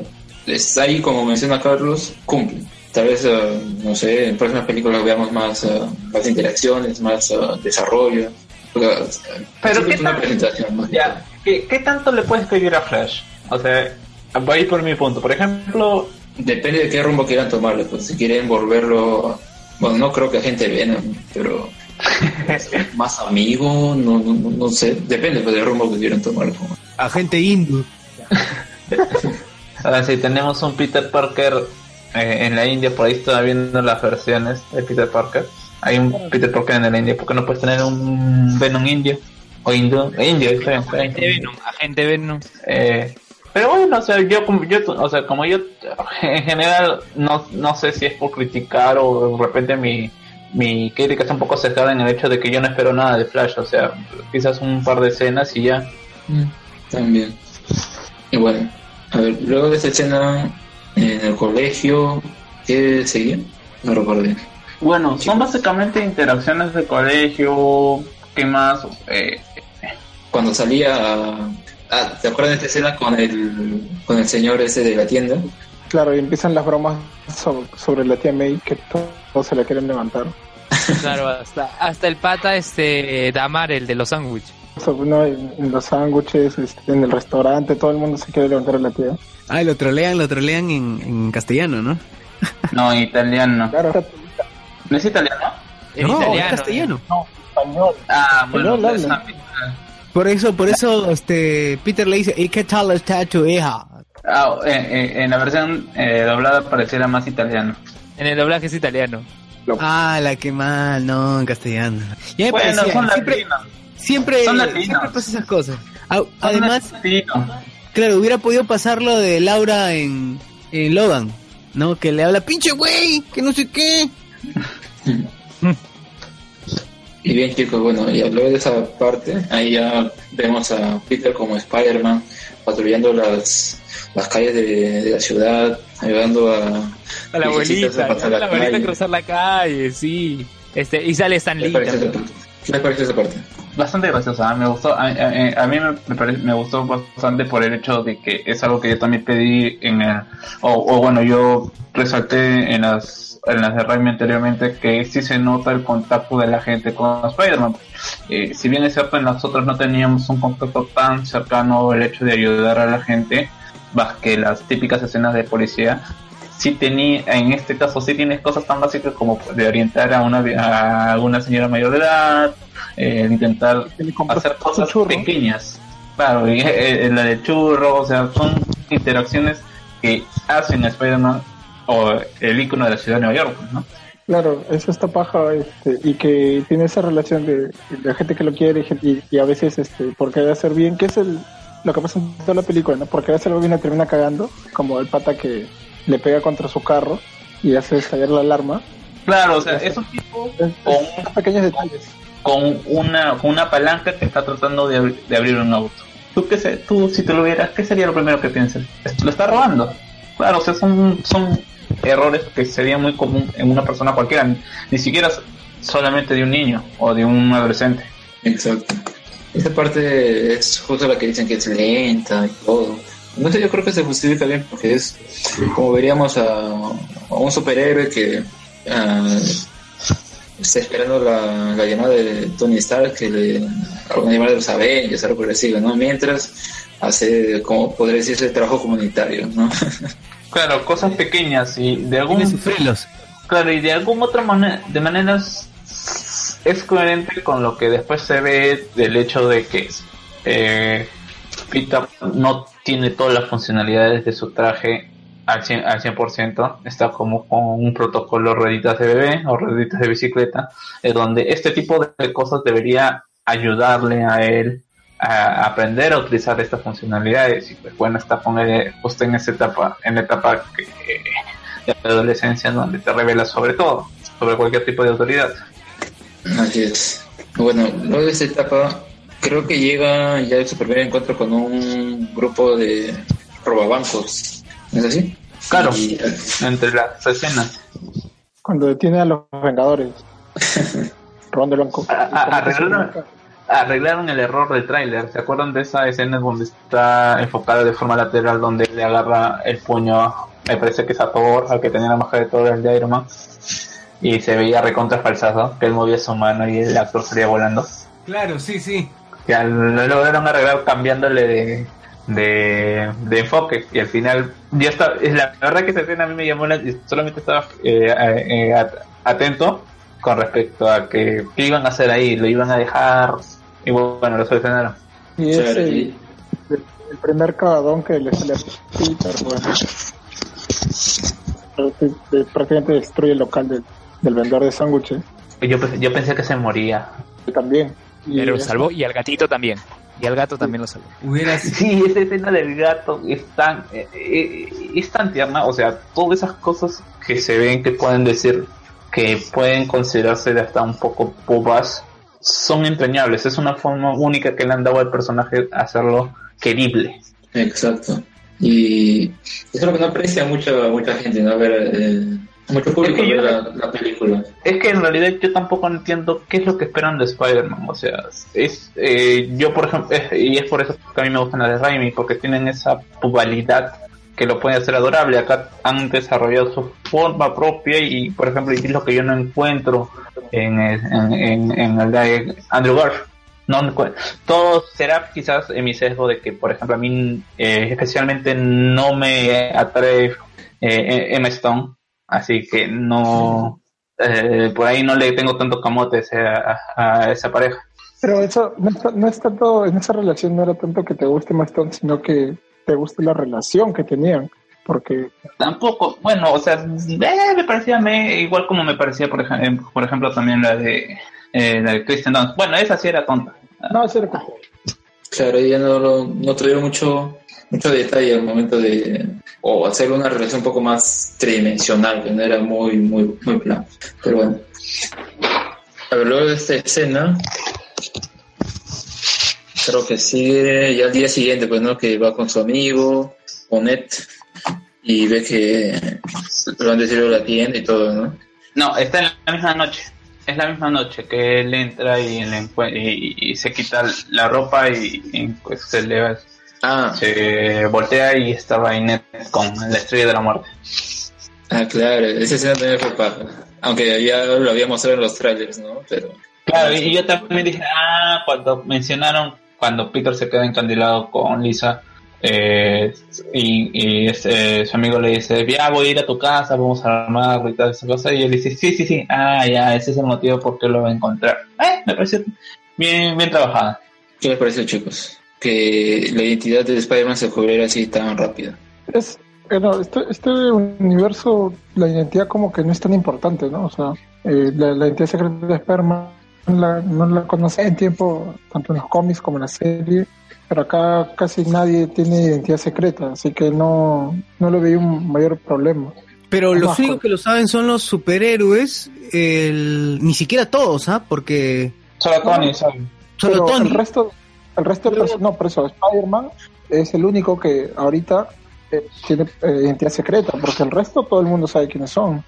está ahí, como menciona Carlos, cumple. Tal vez, ah, no sé, en próximas películas veamos más, ah, más interacciones, más desarrollo. Pero ¿qué es una tal? presentación. más que Ya, ¿qué, qué tanto le puedes pedir a Flash? O sea, voy a ir por mi punto. Por ejemplo, Depende de qué rumbo quieran tomarle, pues si quieren volverlo, bueno, no creo que gente Venom, pero más amigo, no, no, sé, depende pues, del rumbo que quieran tomar. Agente Indu. ahora si tenemos un Peter Parker eh, en la India, por ahí estoy viendo las versiones de Peter Parker. Hay un Peter Parker en la India, ¿por qué no puedes tener un Venom indio? O hindú, indio, está bien. Agente Venom, agente Venom. Eh, pero bueno, o sea, yo, como- yo, o sea, como yo en general no, no sé si es por criticar o de repente mi, mi crítica está un poco sesgada en el hecho de que yo no espero nada de Flash, o sea, quizás un par de escenas y ya. También. Y bueno, a ver, luego de esta escena en el colegio, ¿qué seguía? No recuerdo bien. Bueno, son básicamente interacciones de colegio, ¿qué más? Eh, Cuando salía a... Ah, ¿te acuerdas de esta escena con el, con el señor ese de la tienda? Claro, y empiezan las bromas sobre, sobre la tía May, que to- todos se la quieren levantar. Claro, hasta, hasta el pata este Damar, el de los sándwiches. ¿no? en, en los sándwiches, este, en el restaurante, todo el mundo se quiere levantar a la tía. Ah, y lo trolean, lo trolean en, en castellano, ¿no? no, italiano. Claro, ¿No es italiano? En no, italiano. en castellano. español. Ah, bueno, Español es- habla. Por eso, por eso, este, Peter le dice, ¿y qué tal está tu hija? Ah, eh, eh, en la versión eh, doblada pareciera más italiano. En el doblaje es italiano. Ah, la que mal, no, en castellano. Ya me Bueno, parecía, son siempre, latinos. siempre, Son latinos. siempre pasa esas cosas. Además, latinos. claro, hubiera podido pasar lo de Laura en, en Logan, ¿no? Que le habla, pinche güey, que no sé qué. Y bien chicos, bueno, y luego de esa parte, ahí ya vemos a Peter como Spider-Man patrullando las, las calles de, de la ciudad, ayudando a, A la abuelita, a la la abuelita a cruzar la calle, sí. Este, y sale Stan ¿Qué Lee. les parece esa también. parte? ¿Qué les parece esa parte? Bastante graciosa, ¿eh? me gustó. A, a- a mí me, me, pare- me gustó bastante por el hecho de que es algo que yo también pedí en el, o, o bueno, yo resalté en las en las de Raimi anteriormente que sí se nota el contacto de la gente con Spider-Man. Eh, si bien es cierto, en nosotros no teníamos un contacto tan cercano, el hecho de ayudar a la gente, más que las típicas escenas de policía, sí tenía, en este caso sí tienes cosas tan básicas como de orientar a una, a una señora mayor de edad, eh, intentar hacer cosas pequeñas. Claro, y, eh, eh, la de churro, o sea, son interacciones que hacen a Spider-Man o el icono de la ciudad de Nueva York, ¿no? Claro, eso está paja, este, y que tiene esa relación de, de gente que lo quiere y, a veces, este, por querer hacer bien, que es el, lo que pasa en toda la película, ¿no? Por querer hacer bien la termina cagando, como el pata que le pega contra su carro y hace estallar la alarma. Claro, o sea, es un tipo Es- con es pequeños detalles. con una, con una palanca que está tratando de, abri- de abrir un auto. ¿Tú, qué sé, tú si te lo vieras, qué sería lo primero que piensas? Lo está robando. Claro, o sea, son, son errores que serían muy común en una persona cualquiera, ni, siquiera solamente de un niño o de un adolescente. Exacto. Esta parte es justo la que dicen que es lenta y todo. Sé, yo creo que se justifica bien porque es como veríamos a, un superhéroe que ah, está esperando la, la llamada de Tony Stark, que le, alguna llamada de los Avengers, algo parecido, ¿no? Mientras hace, como podría decirse, trabajo comunitario, ¿no? Claro, cosas pequeñas y de algún. Claro, y de alguna otra manera, de maneras es coherente con lo que después se ve del hecho de que eh, Peter no tiene todas las funcionalidades de su traje al 100%, al 100%, está como con un protocolo rueditas de bebé o rueditas de bicicleta, en donde este tipo de cosas debería ayudarle a él a aprender a utilizar estas funcionalidades y pues bueno está él justo en esa etapa en la etapa que, de la adolescencia donde te revelas sobre todo sobre cualquier tipo de autoridad Así es. Bueno, luego de esta etapa, creo que llega ya su primer encuentro con un grupo de robabancos. ¿No es así? claro Y- entre las escenas Cuando detiene a los Vengadores. robando el banco. A- a- arreglaron, el error del tráiler. ¿se acuerdan de esa escena donde está enfocada de forma lateral donde le agarra el puño me parece que es a Thor al que tenía la máscara de Thor el de Iron Man y se veía recontra falsado que él movía su mano y el actor salía volando. Claro, sí, sí. que al- lo lograron arreglar cambiándole de, de, de enfoque y al final ya está es la verdad que esa escena a mí me llamó la, solamente estaba eh, eh, at- atento con respecto a que qué iban a hacer ahí lo iban a dejar y bueno lo solucionaron Y es Claro, el, y- el- el primer cagadón que le sale a Peter, bueno. Prácti- de- Prácticamente destruye el local del, del vendedor de sándwiches. Yo, yo pensé que se moría también. Y Pero lo salvó y al gatito también. Y al gato también lo salvó. Hubiera sí esa escena del gato es tan eh, eh, es tan tierna o sea todas esas cosas que se ven que pueden decir que pueden considerarse de hasta un poco bobas son entrañables es una forma única que le han dado al personaje hacerlo querible Exacto. Y eso es lo que no aprecia mucha, mucha gente, ¿no? Ver, eh, mucho público Es que yo- la, la película. Es que en realidad yo tampoco entiendo qué es lo que esperan de Spider-Man. O sea, es eh, yo por ejemplo, es- y es por eso que a mí me gustan las de Raimi, porque tienen esa pubalidad que lo puede hacer adorable. Acá han desarrollado su forma propia y, por ejemplo, es lo que yo no encuentro en, en, el de Andrew Garfield. No encuent- todo será quizás en mi sesgo de que, por ejemplo, a mí eh, especialmente no me atrae eh, Emma Stone, así que no, eh, por ahí no le tengo tanto camote a, esa pareja. Pero eso no, no es tanto, en esa relación no era tanto que te guste Maston, sino que te guste la relación que tenían. Porque Tampoco, bueno, o sea, eh, me parecía me, igual como me parecía, por ejemplo, por ejemplo también la de, eh, la de Kristen Dunst. Bueno, esa sí era tonta. no, es cierto. Claro, ella no, lo- no tuvieron mucho, mucho detalle al momento de o hacer una relación un poco más tridimensional, que no era muy, muy, muy plano. Pero bueno. A ver, luego de esta escena, creo que sigue ya al día siguiente, pues, ¿no? Que va con su amigo, Onet, y ve que lo han decidido la tienda y todo, ¿no? No, está en la misma noche. Es la misma noche que él entra y, le y, y se quita la ropa y, y, pues se le Ah, se voltea y estaba Inet con la estrella de la muerte. ah, claro, esa escena también fue paja. Aunque ya lo había mostrado en los trailers, ¿no? Pero Claro, y yo también dije, ah, cuando mencionaron, cuando Peter se queda encandilado con Lisa, eh, y, y este, su amigo le dice, ya voy a ir a tu casa, vamos a armar y tal, esa cosa, y él dice, sí, sí, sí, ah, ya, ese es el motivo por qué lo va a encontrar. Eh, me pareció bien, bien trabajada. ¿Qué les parece, chicos? Que la identidad de Spider-Man se cubriera así tan rápido. Es, bueno, este, este universo, la identidad como que no es tan importante, ¿no? O sea, eh, la, la identidad secreta de Spider-Man la, no la conoce en tiempo, tanto en los cómics como en la serie, pero acá casi nadie tiene identidad secreta, así que no, no le veía un mayor problema. Pero los únicos que lo saben son los superhéroes, el... ni siquiera todos, ¿ah? Porque Solo Tony sabe. Solo Pero Tony. El resto, el resto de personas, no, por eso Spider-Man es el único que ahorita eh, tiene eh, identidad secreta, porque el resto todo el mundo sabe quiénes son.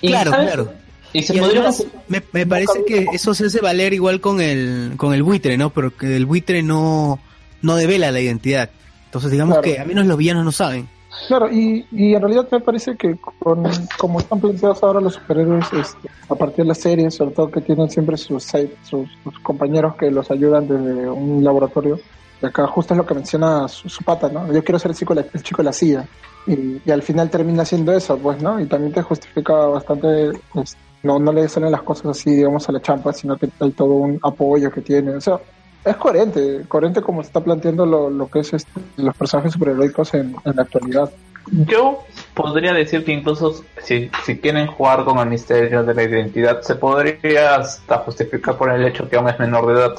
Claro, claro. Y se Y podría además, me, me parece que eso se hace valer igual con el, con el buitre, ¿no? Pero que el buitre no, no devela la identidad. Entonces digamos Claro. que a menos los villanos no saben. Claro, y, y en realidad me parece que con, como están planteados ahora los superhéroes, este, a partir de las series, sobre todo que tienen siempre sus, side- sus, sus compañeros que los ayudan desde un laboratorio, y acá justo es lo que menciona su, su pata, ¿no? Yo quiero ser el chico, el chico de la CIA, y, y al final termina siendo eso, pues, ¿no? Y también te justifica bastante, pues, no, no le salen las cosas así, digamos, a la champa, sino que hay todo un apoyo que tiene, o sea, es coherente, coherente como se está planteando lo, lo que es este, los personajes superheroicos en, en la actualidad. Yo podría decir que incluso si, si quieren jugar con el misterio de la identidad, se podría hasta justificar por el hecho que aún es menor de edad.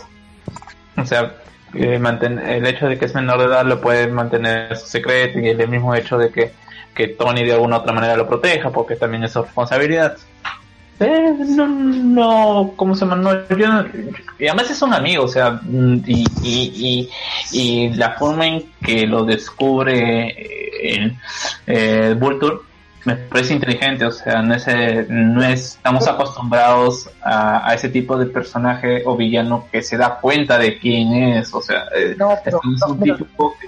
O sea, eh, el hecho de que es menor de edad lo puede mantener secreto y el mismo hecho de que, que Tony de alguna otra manera lo proteja porque también es su responsabilidad. Eh, no, no, ¿cómo se llama? No, yo y además es un amigo, o sea, y, y, y, y la forma en que lo descubre eh, el eh, Vulture me parece inteligente, o sea, no es, no es estamos acostumbrados a, a ese tipo de personaje o villano que se da cuenta de quién es, o sea, eh, No, pero es un tipo que-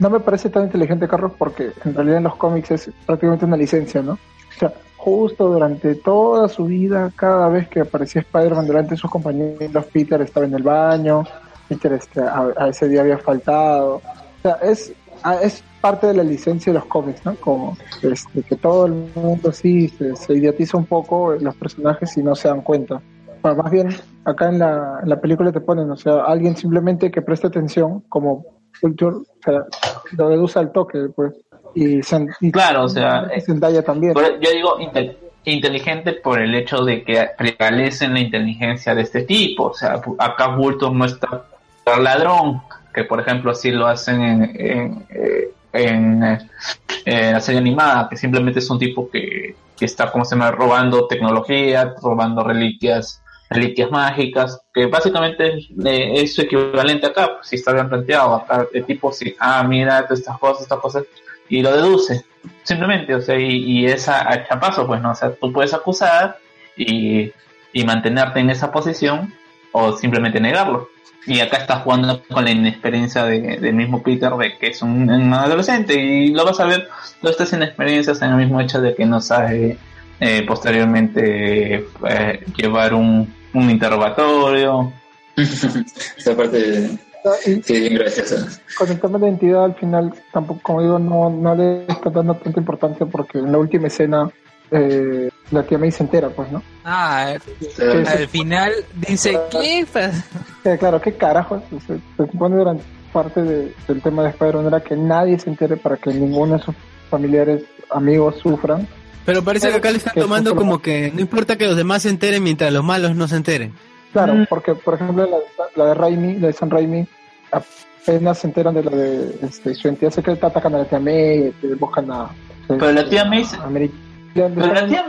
no me parece tan inteligente, Carlos, porque en realidad en los cómics es prácticamente una licencia, ¿no? O sea, justo durante toda su vida, cada vez que aparecía Spider-Man delante de sus compañeros, Peter estaba en el baño, Peter este, a, ese día había faltado. O sea, es, es parte de la licencia de los cómics, ¿no? Como este, que todo el mundo sí se, se idiotiza un poco los personajes y no se dan cuenta. Bueno, más bien, acá en la, en la película te ponen, o sea, alguien simplemente que preste atención, como Vulture, o sea, lo deduce al toque, pues. Y, Claro, o sea, y Zendaya también. Yo digo inte- inteligente por el hecho de que prevalecen la inteligencia de este tipo. O sea, acá no está por ladrón, que por ejemplo así lo hacen en, en, eh, en, eh, en la serie animada, que simplemente es un tipo que, que está, como se llama, robando tecnología, robando reliquias reliquias mágicas, que básicamente es, eh, es su equivalente acá, pues, si está bien planteado, acá el tipo sí, ah, mira, todas estas cosas, estas cosas, y lo deduce, simplemente, o sea, y, y es a, chapazo, pues, ¿no? O sea, tú puedes acusar y, y mantenerte en esa posición o simplemente negarlo. Y acá estás jugando con la inexperiencia de- del mismo Peter, de que es un, adolescente, y lo vas a ver, todas estas inexperiencias en el mismo hecho de que no sabe eh, posteriormente eh, llevar un, un interrogatorio. Esa parte Y sí, bien graciosa. con el tema de identidad, al final, tampoco, como digo, no, no le está dando tanta importancia porque en la última escena eh, la tía May se entera, pues, ¿no? Ah, Sí, al final dice, ¿qué? Eh, claro, qué carajo. Se, se supone durante parte de- del tema de Spider-Man era que nadie se entere para que ninguno de sus familiares, amigos sufran. Pero parece que acá le están tomando como que no importa que los demás se enteren mientras los malos no se enteren. Claro, Mm. porque, por ejemplo, la, la de Raimi, la de San Raimi, apenas se enteran de la de este, su entidad secreta, atacan a la tía May, buscan a... Pero la tía May Pero la tía,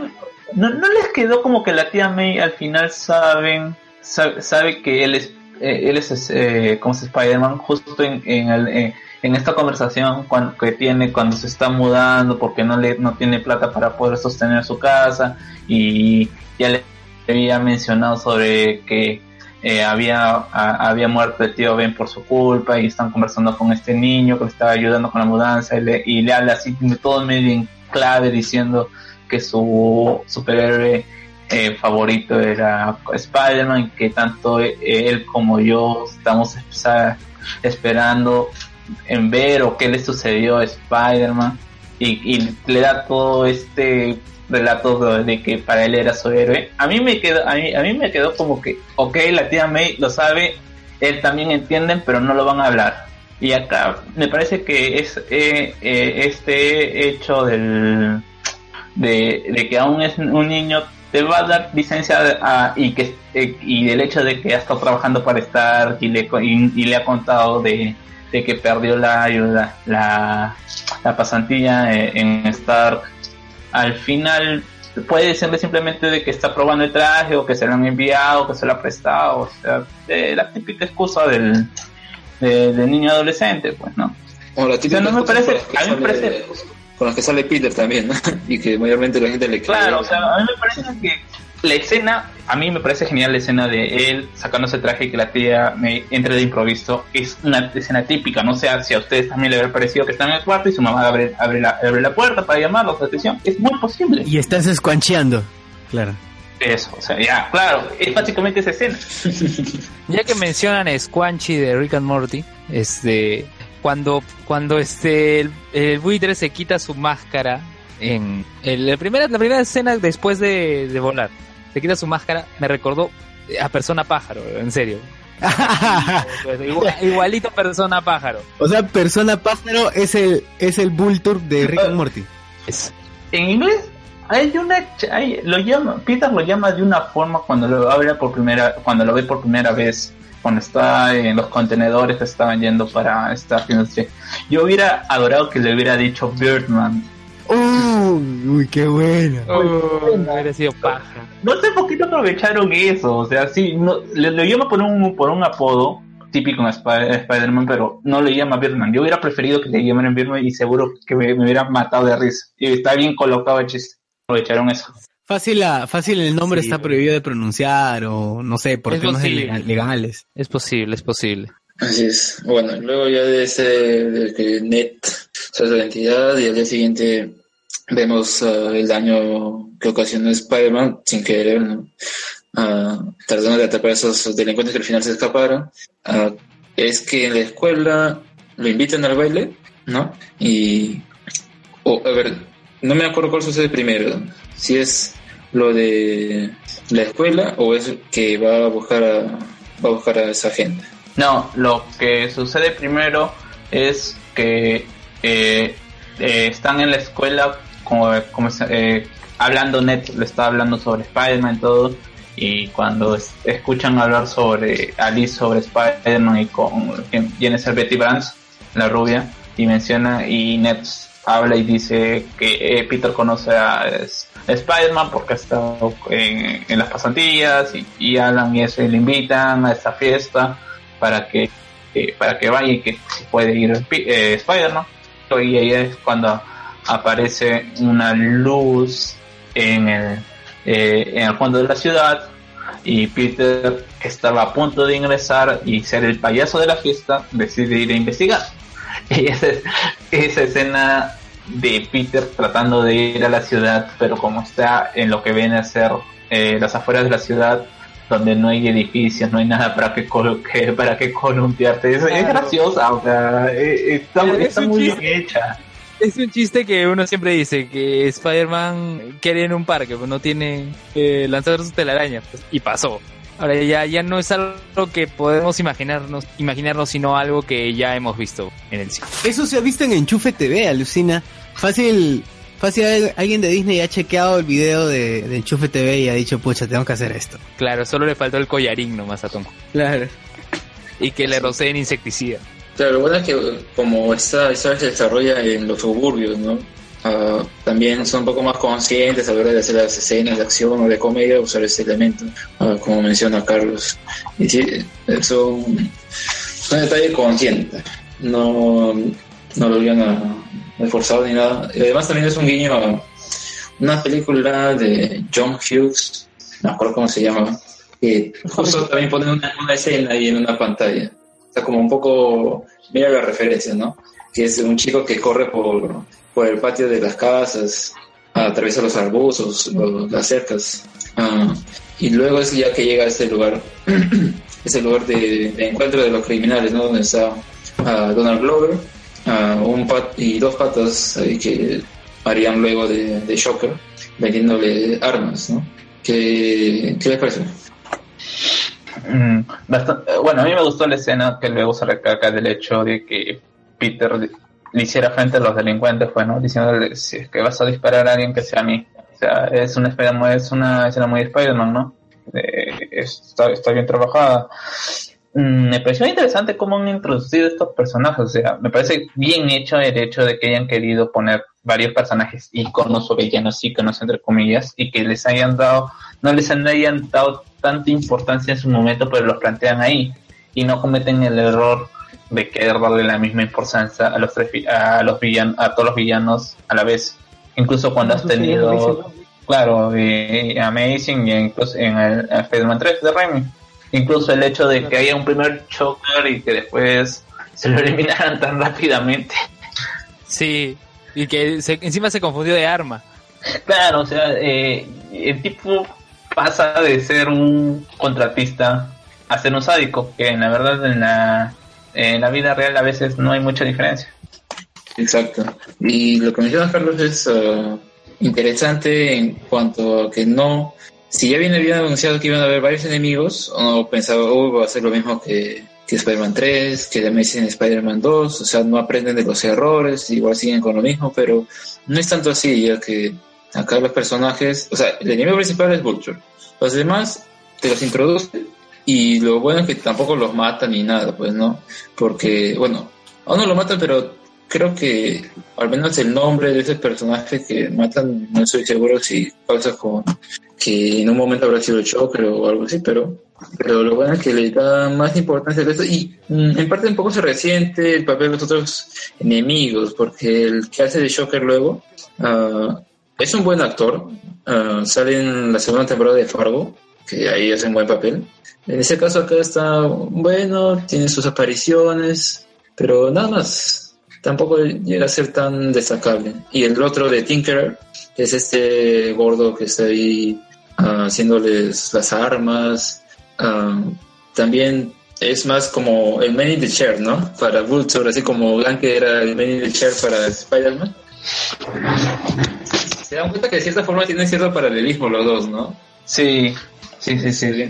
¿no, no les quedó como que la tía May al final saben, sabe, sabe que él es, eh, él es, eh, como se Spider-Man, justo en, en, el, eh, en esta conversación cuan- que tiene cuando se está mudando porque no le no tiene plata para poder sostener su casa y ya le había mencionado sobre que eh, había, había muerto el tío Ben por su culpa y están conversando con este niño que le estaba ayudando con la mudanza y le, y le habla así todo medio en clave diciendo que su superhéroe eh, favorito era Spider-Man, que tanto e- él como yo estamos espe- esperando en ver o qué le sucedió a Spider-Man y le da todo este relato de, que para él era su héroe. A mí me quedó, a mí, a mí me quedó como que, ok, la tía May lo sabe, él también entienden, pero no lo van a hablar. Y acá me parece que es eh, eh, este hecho del de, que aún es un niño te va a dar licencia a- y que eh, y del hecho de que ha estado trabajando para Stark y le y, y le ha contado de, que perdió la ayuda la, la pasantía eh, en Stark al final puede decirle simplemente de que está probando el traje o que se lo han enviado, que se lo ha prestado, o sea, de la típica excusa del, de- del niño adolescente, pues, ¿no? O la típica no me cosa parece- con las que a mí me parece- Con las que sale Peter también, ¿no? Y que mayormente la gente le cree. Claro, o sea, a mí me parece que la escena, a mí me parece genial la escena de él sacándose el traje y que la tía me entre de improviso. Es una escena típica, no sé si a ustedes también le habrá parecido que están en el cuarto y su mamá abre, abre, la, abre la puerta para llamarlos a atención. Es muy posible. Y estás escuancheando. Claro. Eso, o sea, ya, claro, es básicamente esa escena. Ya que mencionan a Squanchy de Rick and Morty, este, cuando, cuando este, el, el buitre se quita su máscara en el, la, primera, la primera escena después de, de volar, se quita su máscara, me recordó a Persona Pájaro, en serio. Igual- igualito Persona Pájaro. o sea, Persona Pájaro es el, es el Bull Tour de Rick and Morty. Es- En inglés hay una hay, lo llama Peter lo llama de una forma cuando lo abre por primera cuando lo ve por primera vez cuando está en los contenedores que estaban yendo para esta Industry. Yo hubiera adorado que le hubiera dicho Birdman. Uy, uy, qué bueno. Hubiera sido paja. No sé por qué no aprovecharon eso, o sea, sí, no, le, le llama por un por un apodo típico en Sp- Spider-Man, pero no le llama Birdman. Yo hubiera preferido que le llamaran Birdman y seguro que me, me hubiera matado de risa. Y está bien colocado el chiste. Aprovecharon eso. Fácil, la, fácil el nombre Sí, está prohibido de pronunciar o no sé, por Es temas posible. lega- legales. Es posible, es posible. Así es. Bueno, luego ya de ese, de que Ned sabe su identidad y al día siguiente vemos ah, el daño que ocasionó Spider-Man sin querer, ¿no? Ah, tratando de atrapar a esos delincuentes que al final se escaparon. Ah, es que en la escuela lo invitan al baile, ¿no? Y, a ver, no me acuerdo cuál sucede primero. Si es lo de la escuela o es que va a buscar a, va a buscar a esa gente. No, lo que sucede primero es que eh, eh, están en la escuela como, eh, hablando net, le está hablando sobre Spider-Man y todo, y cuando es- escuchan hablar sobre Alice sobre Spider-Man y con viene ser Betty Brands, la rubia, y menciona y Ned habla y dice que eh, Peter conoce a Spider-Man porque ha estado en, las pasantías y, Alan y eso y le invitan a esta fiesta para que eh, para que vaya y que si puede ir eh, Spider-Man. Y ahí es cuando aparece una luz en el eh, en el fondo de la ciudad y Peter que estaba a punto de ingresar y ser el payaso de la fiesta decide ir a investigar. Y esa, es- esa escena de Peter tratando de ir a la ciudad pero como está en lo que viene a ser eh, las afueras de la ciudad donde no hay edificios, no hay nada para que, que- para que columpiarte. Es, es Claro. graciosa, o sea, eh, está, es está muy chiste. bien hecha. Es un chiste que uno siempre dice que Spider-Man quiere ir en un parque, pues no tiene eh, lanzar sus telarañas. pues, y pasó. Ahora ya, ya no es algo que podemos imaginarnos, imaginarnos, sino algo que ya hemos visto en el cine. Eso se ha visto en Enchufe TV, alucina. Fácil, fácil al- alguien de Disney ha chequeado el video de, de Enchufe TV y ha dicho, pucha, tengo que hacer esto. Claro, solo le faltó el collarín nomás a Tom. Claro. Y que le roceen insecticida. Claro, lo bueno es que como esta historia se desarrolla en los suburbios, ¿no? Ah, también son un poco más conscientes a la hora de hacer las escenas de acción o de comedia, usar ese elemento, ah, como menciona Carlos. Y sí, es un, es un detalle consciente, no, no lo habían ah, forzado ni nada. Además también es un guiño a una película de John Hughes, no me acuerdo cómo se llama, que justo también ponen una, escena ahí en una pantalla. O sea, como un poco, mira la referencia, ¿no? Que es un chico que corre por, por el patio de las casas, atraviesa los arbustos, los- las cercas, ah, y luego es ya que llega a este lugar, ese lugar de, de encuentro de los criminales, ¿no? Donde está ah, Donald Glover, ah, un pat y dos patas ahí que harían luego de, de Shocker, vendiéndole armas, ¿no? ¿Qué, qué les parece? Mm, eh, bueno, a mí me gustó la escena que luego se recalca del hecho de que Peter le hiciera frente a los delincuentes, bueno, diciéndole si es que vas a disparar a alguien que sea a mí. O sea, es una, es una escena muy de Spider-Man, ¿no? Eh, está, está bien trabajada. Mm, Me pareció interesante cómo han introducido estos personajes, o sea, me parece bien hecho el hecho de que hayan querido poner varios personajes iconos o villanos íconos entre comillas y que les hayan dado no les hayan dado tanta importancia en su momento pero los plantean ahí y no cometen el error de querer darle la misma importancia a los tres a los villanos a todos los villanos a la vez. Incluso cuando has tenido claro y Amazing y incluso en el en Spider-Man 3 de Raimi incluso el hecho de que haya un primer Joker y que después se lo eliminaran tan rápidamente Sí, y que se- encima se confundió de arma. Claro, o sea, eh, el tipo pasa de ser un contratista a ser un sádico, que en la verdad en la, en la vida real a veces no hay mucha diferencia. Exacto. Y lo que menciona Carlos es ah, interesante en cuanto a que no, si ya bien habían anunciado que iban a haber varios enemigos, uno pensaba, oh, va a ser lo mismo que, que Spider-Man 3, que The Amazing Spider-Man 2, o sea, no aprenden de los errores, igual siguen con lo mismo, pero no es tanto así, ya que acá los personajes, o sea, el enemigo principal es Vulture, los demás te los introducen y lo bueno es que tampoco los matan ni nada, pues, ¿no? Porque, bueno, aún no lo matan, pero creo que al menos el nombre de ese personaje que matan, no estoy seguro si pasa con que en un momento habrá sido el Joker o algo así, pero, pero lo bueno es que le da más importancia a esto y mm, en parte un poco se resiente el papel de los otros enemigos, porque el que hace de Joker luego ah, es un buen actor, ah, sale en la segunda temporada de Fargo, que ahí hace un buen papel. En ese caso acá está bueno, tiene sus apariciones, pero nada más. Tampoco llega a ser tan destacable. Y el otro de Tinkerer es este gordo que está ahí ah, haciéndoles las armas. Ah, también es más como el man in the chair, ¿no? Para Vulture, así como Blanque era el man in the chair para Spider-Man. Se dan cuenta que de cierta forma tienen cierto paralelismo los dos, ¿no? Sí, sí, sí, sí.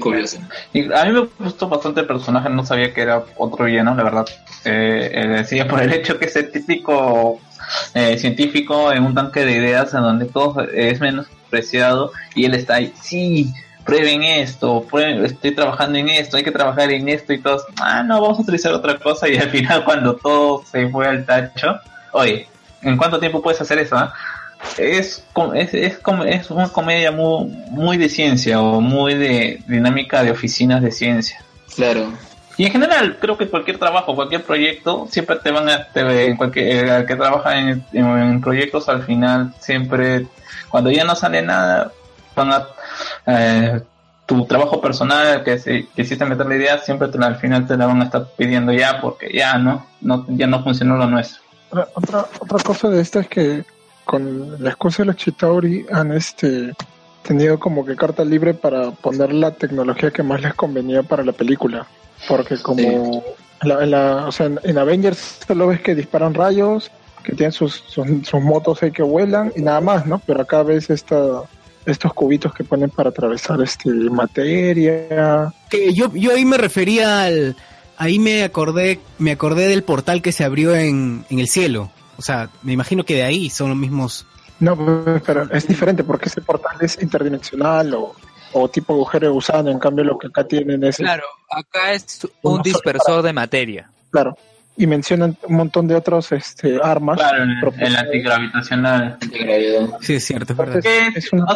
Y a mí me gustó bastante el personaje, no sabía que era otro villano, la verdad. Eh, eh, decía por el hecho que es el típico eh, científico en un tanque de ideas en donde todo es menospreciado y él está ahí, sí, prueben esto, prueben, estoy trabajando en esto, hay que trabajar en esto y todos, ah, no, vamos a utilizar otra cosa y al final cuando todo se fue al tacho, oye, ¿en cuánto tiempo puedes hacer eso? ah? Es, es, es, es una comedia muy, muy de ciencia o muy de dinámica de oficinas de ciencia. Claro. Y en general, creo que cualquier trabajo, cualquier proyecto, siempre te van a, te, en cualquier, el que trabaja en, en- en proyectos, al final, siempre, cuando ya no sale nada, van a, eh, tu trabajo personal, que si quisiste meterle ideas, siempre te, la- al final te la van a estar pidiendo ya, porque ya no, no ya no funcionó lo nuestro. Otra, otra cosa de esto es que con la excusa de los Chitauri han este tenido como que carta libre para poner la tecnología que más les convenía para la película. Porque como la, en la- o sea, en, en Avengers solo ves que disparan rayos, que tienen sus, sus, sus motos ahí que vuelan y nada más, ¿no? Pero acá ves esta, estos cubitos que ponen para atravesar este materia. Que yo, yo ahí me refería al... Ahí me acordé, me acordé del portal que se abrió en, en el cielo. O sea, me imagino que de ahí son los mismos... No, pues, pero es diferente porque ese portal es interdimensional o, o tipo agujero de gusano. En cambio, lo que acá tienen es Claro, acá es un dispersor de materia. Claro. Y mencionan un montón de otros este, armas. Claro, el, antigravitacional. Sí, es cierto, es verdad. Es una,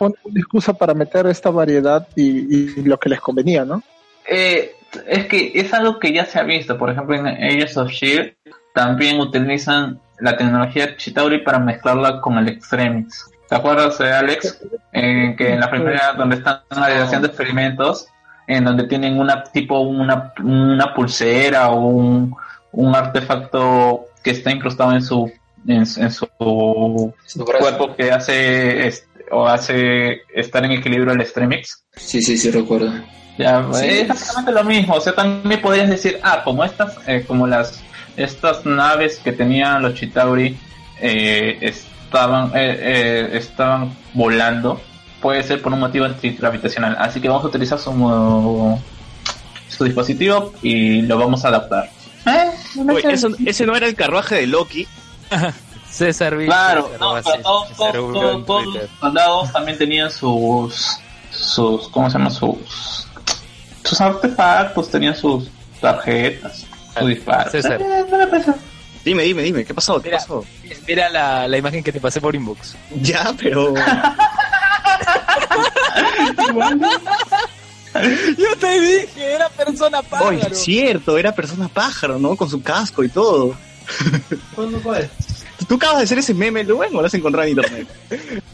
una excusa para meter esta variedad y, y lo que les convenía, ¿no? Eh, es que es algo que ya se ha visto. Por ejemplo, en Agents of Shield también utilizan la tecnología Chitauri para mezclarla con el Extremix. ¿Te acuerdas, eh, Alex? En que en la primera, donde están haciendo experimentos, en donde tienen una tipo una, una pulsera o un, un artefacto que está incrustado en su en, en su cuerpo que hace este, o hace estar en equilibrio el Extremix. Sí, sí, sí, recuerdo. Ya, Sí. es exactamente lo mismo. O sea, también podrías decir, ah, como estas, eh, como las, estas naves que tenían los Chitauri eh, estaban, eh, eh, estaban volando, puede ser por un motivo antigravitacional. Así que vamos a utilizar su, su dispositivo y lo vamos a adaptar. Eh, no eso- ese no era el carruaje de Loki. César Villa, Claro, no, pero todos, César todos, los soldados también tenían sus, sus, ¿cómo se llama? Sus, sus artefactos, tenían sus tarjetas, su disparo. César. No me parece. Dime, dime, dime, ¿qué pasó? ¿Qué Mira. pasó? Mira la, la imagen que te pasé por inbox. Ya, pero... Yo te dije, era persona Oye, es cierto, era persona pájaro, ¿no? Con su casco y todo. ¿Cuándo cuál? ¿Tú acabas de hacer ese meme, Luen, o lo has encontrado en internet?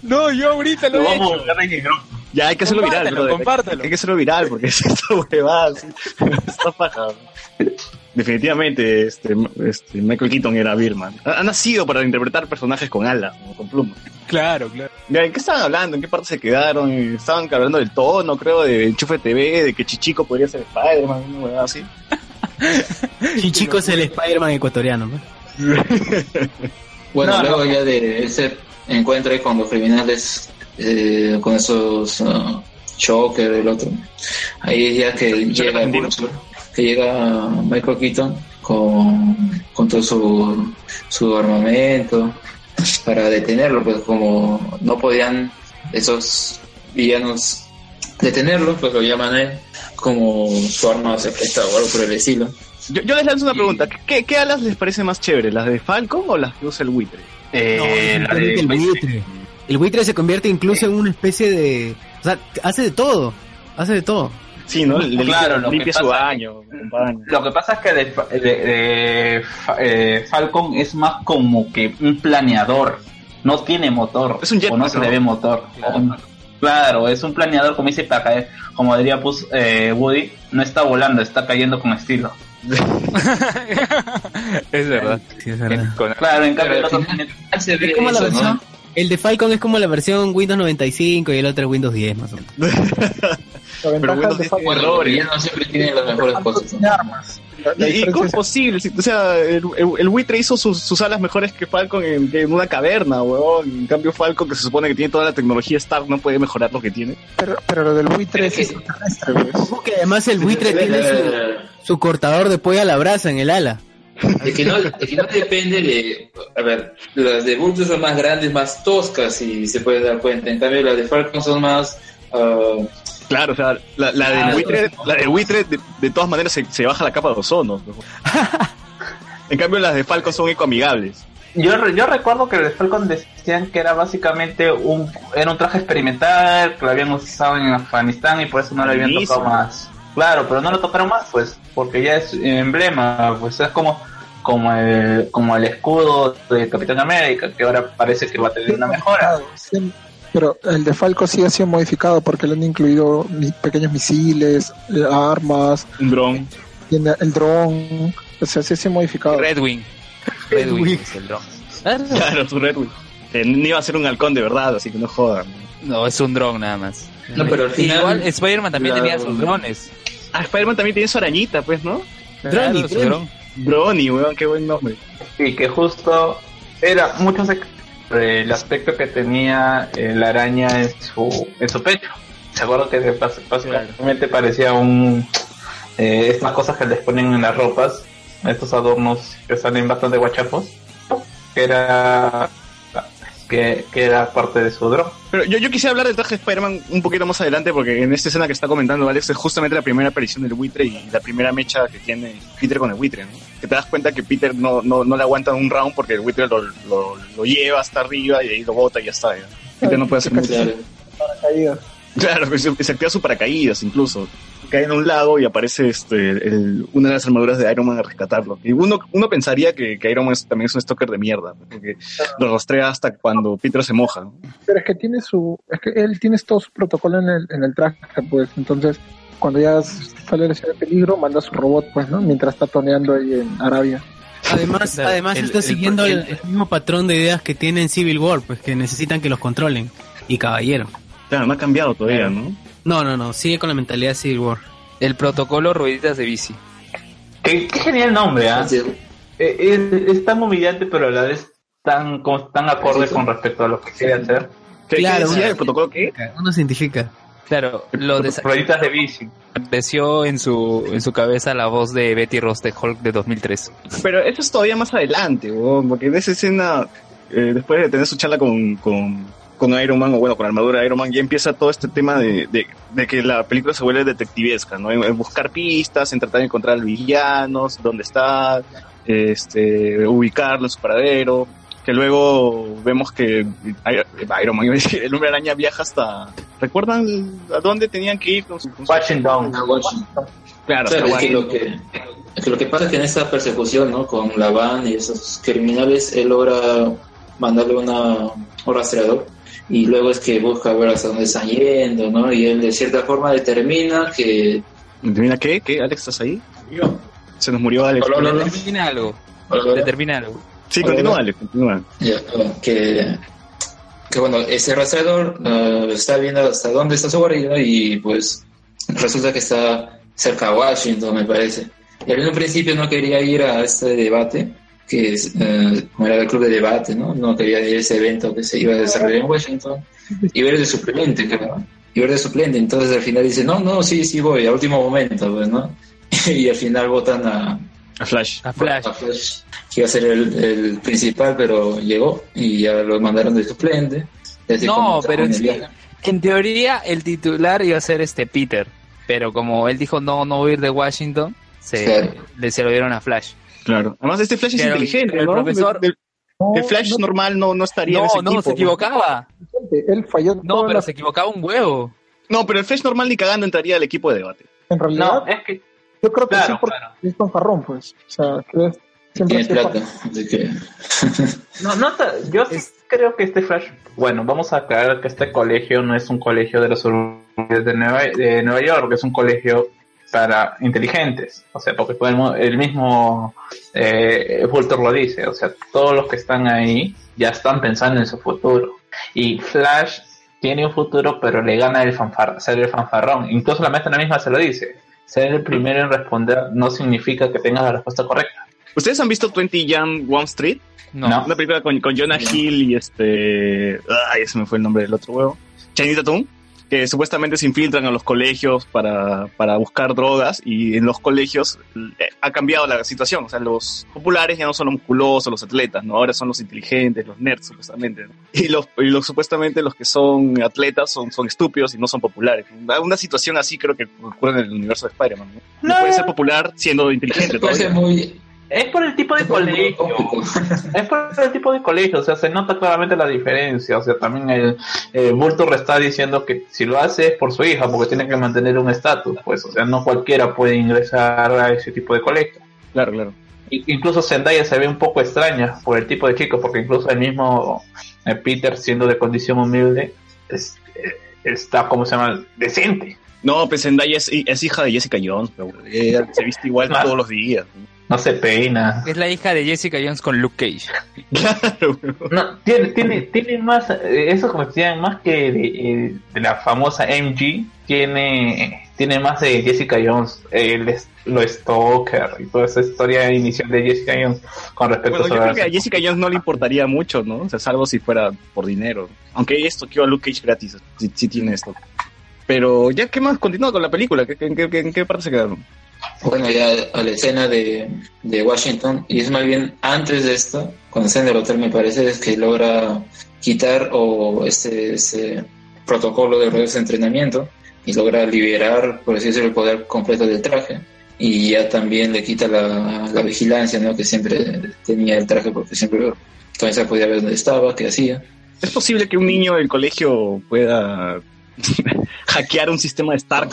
No, yo ahorita lo, Lo he vamos hecho. Ya, hay que hacerlo viral, Compártelo. Hay que hacerlo viral porque es esta huevada. Está pájaro. Definitivamente, este, este, Michael Keaton era Birman. Ha, ha nacido para interpretar personajes con alas, ¿no? con plumas. Claro, claro. ¿En qué estaban hablando? ¿En qué parte se quedaron? Estaban hablando del tono, creo, de Enchufe TV, de que Chichico podría ser Spider-Man, una así. Chichico es el Spider-Man ecuatoriano. ¿no? Bueno, No, luego ya de ese encuentro ahí con los criminales, eh, con esos uh, Shocker, el otro, ahí es ya que llega el? Vulture, que llega Michael Keaton con, con todo su, su armamento para detenerlo, pues como no podían esos villanos detenerlo, pues lo llaman a él como su arma secreta o algo por el estilo. Yo, yo les lanzo una pregunta. ¿Qué, ¿Qué alas les parece más chévere? ¿Las de Falcon o las que usa el buitre? Eh, No, la de el buitre. El buitre se convierte incluso en una especie de... O sea, hace de todo. Hace de todo. Sí, ¿no? Le Claro, limpia, lo que limpia su pasa- baño. acompaña. Lo que pasa es que de, de- de Fa- eh, Falcon es más como que un planeador. No tiene motor. Es un jetpack, O no se le ve motor. Claro, es un planeador, como dice para caer. Como diría pues, eh, Woody, no está volando, está cayendo con estilo. es verdad. Sí, es verdad. Claro, en cambio Es como la eso, ¿no? El de Falcon es como la versión Windows 95 y el otro es Windows 10 más o menos. Ventaja Windows de dice Falcon- Bueno, errores. ya no siempre tienen las mejores cosas. armas. ¿Y, cómo es posible? Si- O sea, el, el- el buitre hizo sus, sus alas mejores que Falcon en, en una caverna, weón. En cambio, Falcon, que se supone que tiene toda la tecnología Stark, no puede mejorar lo que tiene. pero, pero lo del buitre es Es que- extraterrestre, que además el buitre tiene su, su cortador de pollo a la brasa en el ala. Es que, no, es que no depende de. A ver, las de Vulture son más grandes, más toscas, si se puede dar cuenta. En cambio, las de Falcon son más. ah, Claro, o sea, la, la del Ah, buitre, la del buitre de, de todas maneras se, se baja la capa de ozono. en cambio, las de Falcon son ecoamigables. Yo, re- yo recuerdo que el de Falcon decían que era básicamente un, era un traje experimental que lo habían usado en Afganistán y por eso no le habían tocado más. Claro, pero no lo tocaron más, pues, porque ya es emblema, pues es como, como el, como el escudo de Capitán América, que ahora parece que va a tener una mejora. Sí, Pero el de Falco sí ha sido modificado porque le han incluido mi- pequeños misiles, eh, armas, Un dron. tiene el dron. O sea, sí ha sido modificado. Red Wing. Red Wing es el dron. Claro, su Red Wing. Que no iba a ser un halcón de verdad, así que no jodan. No, es un dron nada más. No, pero al final- Igual Spider-Man también la- tenía sus drones. Ah, Spider-Man también tiene su arañita, pues, ¿no? Claro, su Droni. dron. Brony, weón, qué buen nombre. Y que justo era mucho el aspecto que tenía eh, la araña en su, en su pecho. Se acuerdo que básicamente parecía un eh, estas cosas que les ponen en las ropas, estos adornos que salen bastante guachapos, que era que, que era parte de su dron. Pero yo, yo quisiera hablar del traje de Spider-Man un poquito más adelante, porque en esta escena que está comentando Alex es justamente la primera aparición del buitre y la primera mecha que tiene Peter con el buitre, ¿no? Que te das cuenta que Peter no, no, no le aguanta un round porque el buitre lo, lo, lo lleva hasta arriba y ahí lo bota y ya está. ¿ya? Peter no puede hacer mucho. claro. Se activa su paracaídas incluso. Cae en un lago y aparece este el- una de las armaduras de Iron Man a rescatarlo. Y uno, uno pensaría que, que Iron Man es- también es un stalker de mierda, porque lo rastrea hasta cuando Peter se moja. Pero es que tiene su, es que él tiene todo su protocolo en el, en el traje, pues. Entonces, cuando ya sale la escena de peligro, manda su robot, pues, ¿no? Mientras está toneando ahí en Arabia. Además, además el- está el- siguiendo el, el- el mismo patrón de ideas que tiene en Civil War, pues que necesitan que los controlen. Y caballero. Claro, no ha cambiado todavía, ¿no? No, no, no, sigue con la mentalidad de Civil War. El protocolo rueditas de bici. Qué, qué genial nombre, ¿ah? Eh, Es, es tan humillante, pero a la vez tan, como- tan acorde con respecto a lo que quiere hacer. ¿Qué, Claro, ¿qué el protocolo qué? Uno se identifica. Claro, lo Rueditas de bici. desapareció en su, en su cabeza la voz de Betty Ross de Hulk de 2003. Pero eso es todavía más adelante, weón, porque en esa escena, eh, después de tener su charla con, con, con Iron Man, o bueno, con la armadura de Iron Man, ya empieza todo este tema de, de, de que la película se vuelve detectivesca, ¿no? En, en buscar pistas, en tratar de encontrar villanos, dónde está, este, ubicarlo en su paradero, que luego vemos que Iron Man, el hombre araña viaja hasta... ¿Recuerdan a dónde tenían que ir con su... con su- Washington. Claro, Claro, hasta es que lo que, es que lo que pasa es que en esta persecución, ¿no? Con la van y esos criminales, él logra mandarle una, un rastreador y luego es que busca ver hasta dónde están yendo, ¿no? Y él de cierta forma determina que... ¿Mira qué? ¿Qué? ¿Alex, estás ahí? Se nos murió Alex. Hola, hola, hola. Determina algo. Hola, Determina algo. Sí, continúa, Alex, continúa. Ya, que, que bueno, ese rastreador ah, está viendo hasta dónde está su guarida y pues resulta que está cerca a Washington, me parece. Y él en un principio no quería ir a este debate, que es, eh, como era el club de debate, ¿no? No quería ir a ese evento que se iba a desarrollar en Washington y ver de suplente, creo. Y ver de suplente. Entonces al final dice, no, no, sí, sí voy, a último momento, pues, ¿no? y al final votan a, A Flash. A Flash. a Flash, que iba a ser el, el principal, pero llegó y ya lo mandaron de suplente. No, pero en, teoría el titular iba a ser este Peter, pero como él dijo no, no voy a ir de Washington, se, Claro. le se lo dieron a Flash. Claro. Además, este Flash es Pero- inteligente, el ¿no? profesor- El, No, el Flash no, normal no, no estaría en No, ese no, equipo. se equivocaba. Él falló No, pero se equivocaba un huevo. No, pero el Flash normal ni cagando entraría al equipo de debate. En realidad, No, es que, yo creo que claro, sí, porque claro. es fanfarrón, pues. O sea, que es- siempre plata, que... No, no, yo sí creo que este Flash, bueno, vamos a aclarar que este colegio no es un colegio de los suburbios de Nueva, de Nueva York, es un colegio para inteligentes, o sea, porque podemos, el mismo eh, Vulture lo dice, o sea, todos los que están ahí ya están pensando en su futuro. Y Flash tiene un futuro, pero le gana el fanfar, ser el fanfarrón. Incluso la maestra misma se lo dice. Ser el primero en responder no significa que tengas la respuesta correcta. ¿Ustedes han visto 20 Young Wall Street? No. No. Una película con, con Jonah Hill y este... Ay, ese me fue el nombre del otro huevo. Channing Tatum, que supuestamente se infiltran a los colegios para, para buscar drogas y en los colegios eh, ha cambiado la situación. O sea, los populares ya no son los musculosos, los atletas, ¿no? Ahora son los inteligentes, los nerds, supuestamente. ¿no? Y, los, y los supuestamente los que son atletas son, son estúpidos y no son populares. Una situación así creo que ocurre en el universo de Spider-Man. ¿no? No No. puede ser popular siendo inteligente Puede ser todavía. muy... Es por el tipo de colegio. Es por el tipo de colegio, o sea, se nota claramente la diferencia. O sea, también el eh, Vulture está diciendo que si lo hace es por su hija, porque tiene que mantener un estatus, pues, o sea, no cualquiera puede ingresar a ese tipo de colegio. Claro, claro. Incluso Zendaya se ve un poco extraña por el tipo de chico, porque incluso el mismo eh, Peter, siendo de condición humilde, es- eh, está, como se llama? Decente. No, pues Zendaya es, es hija de Jessica Jones, pero ella se viste igual todos los días. No se peina. Es la hija de Jessica Jones con Luke Cage. Claro, No, tiene, tiene, tiene más, eh, eso como decían, más que de, eh, de la famosa MG, tiene, tiene más de Jessica Jones, el, lo Stalker y toda esa historia inicial de Jessica Jones con respecto Bueno, yo sobre creo que a Jessica Jones no le importaría mucho, ¿no? O sea, salvo si fuera por dinero. Aunque ella estoqueó a Luke Cage gratis, sí, sí tiene esto. Pero ya, ¿qué más? Continúa con la película. ¿Qué- ¿En qué, qué- en qué parte se quedaron? Bueno, ya a la escena de, de Washington, y es más bien antes de esto, cuando está en el hotel, me parece, es que logra quitar o este, ese protocolo de redes de entrenamiento y logra liberar, por así decirlo, el poder completo del traje. Y ya también le quita la, la vigilancia, ¿no? Que siempre tenía el traje, porque siempre todavía podía ver dónde estaba, qué hacía. ¿Es posible que un niño del colegio pueda hackear un sistema de Stark,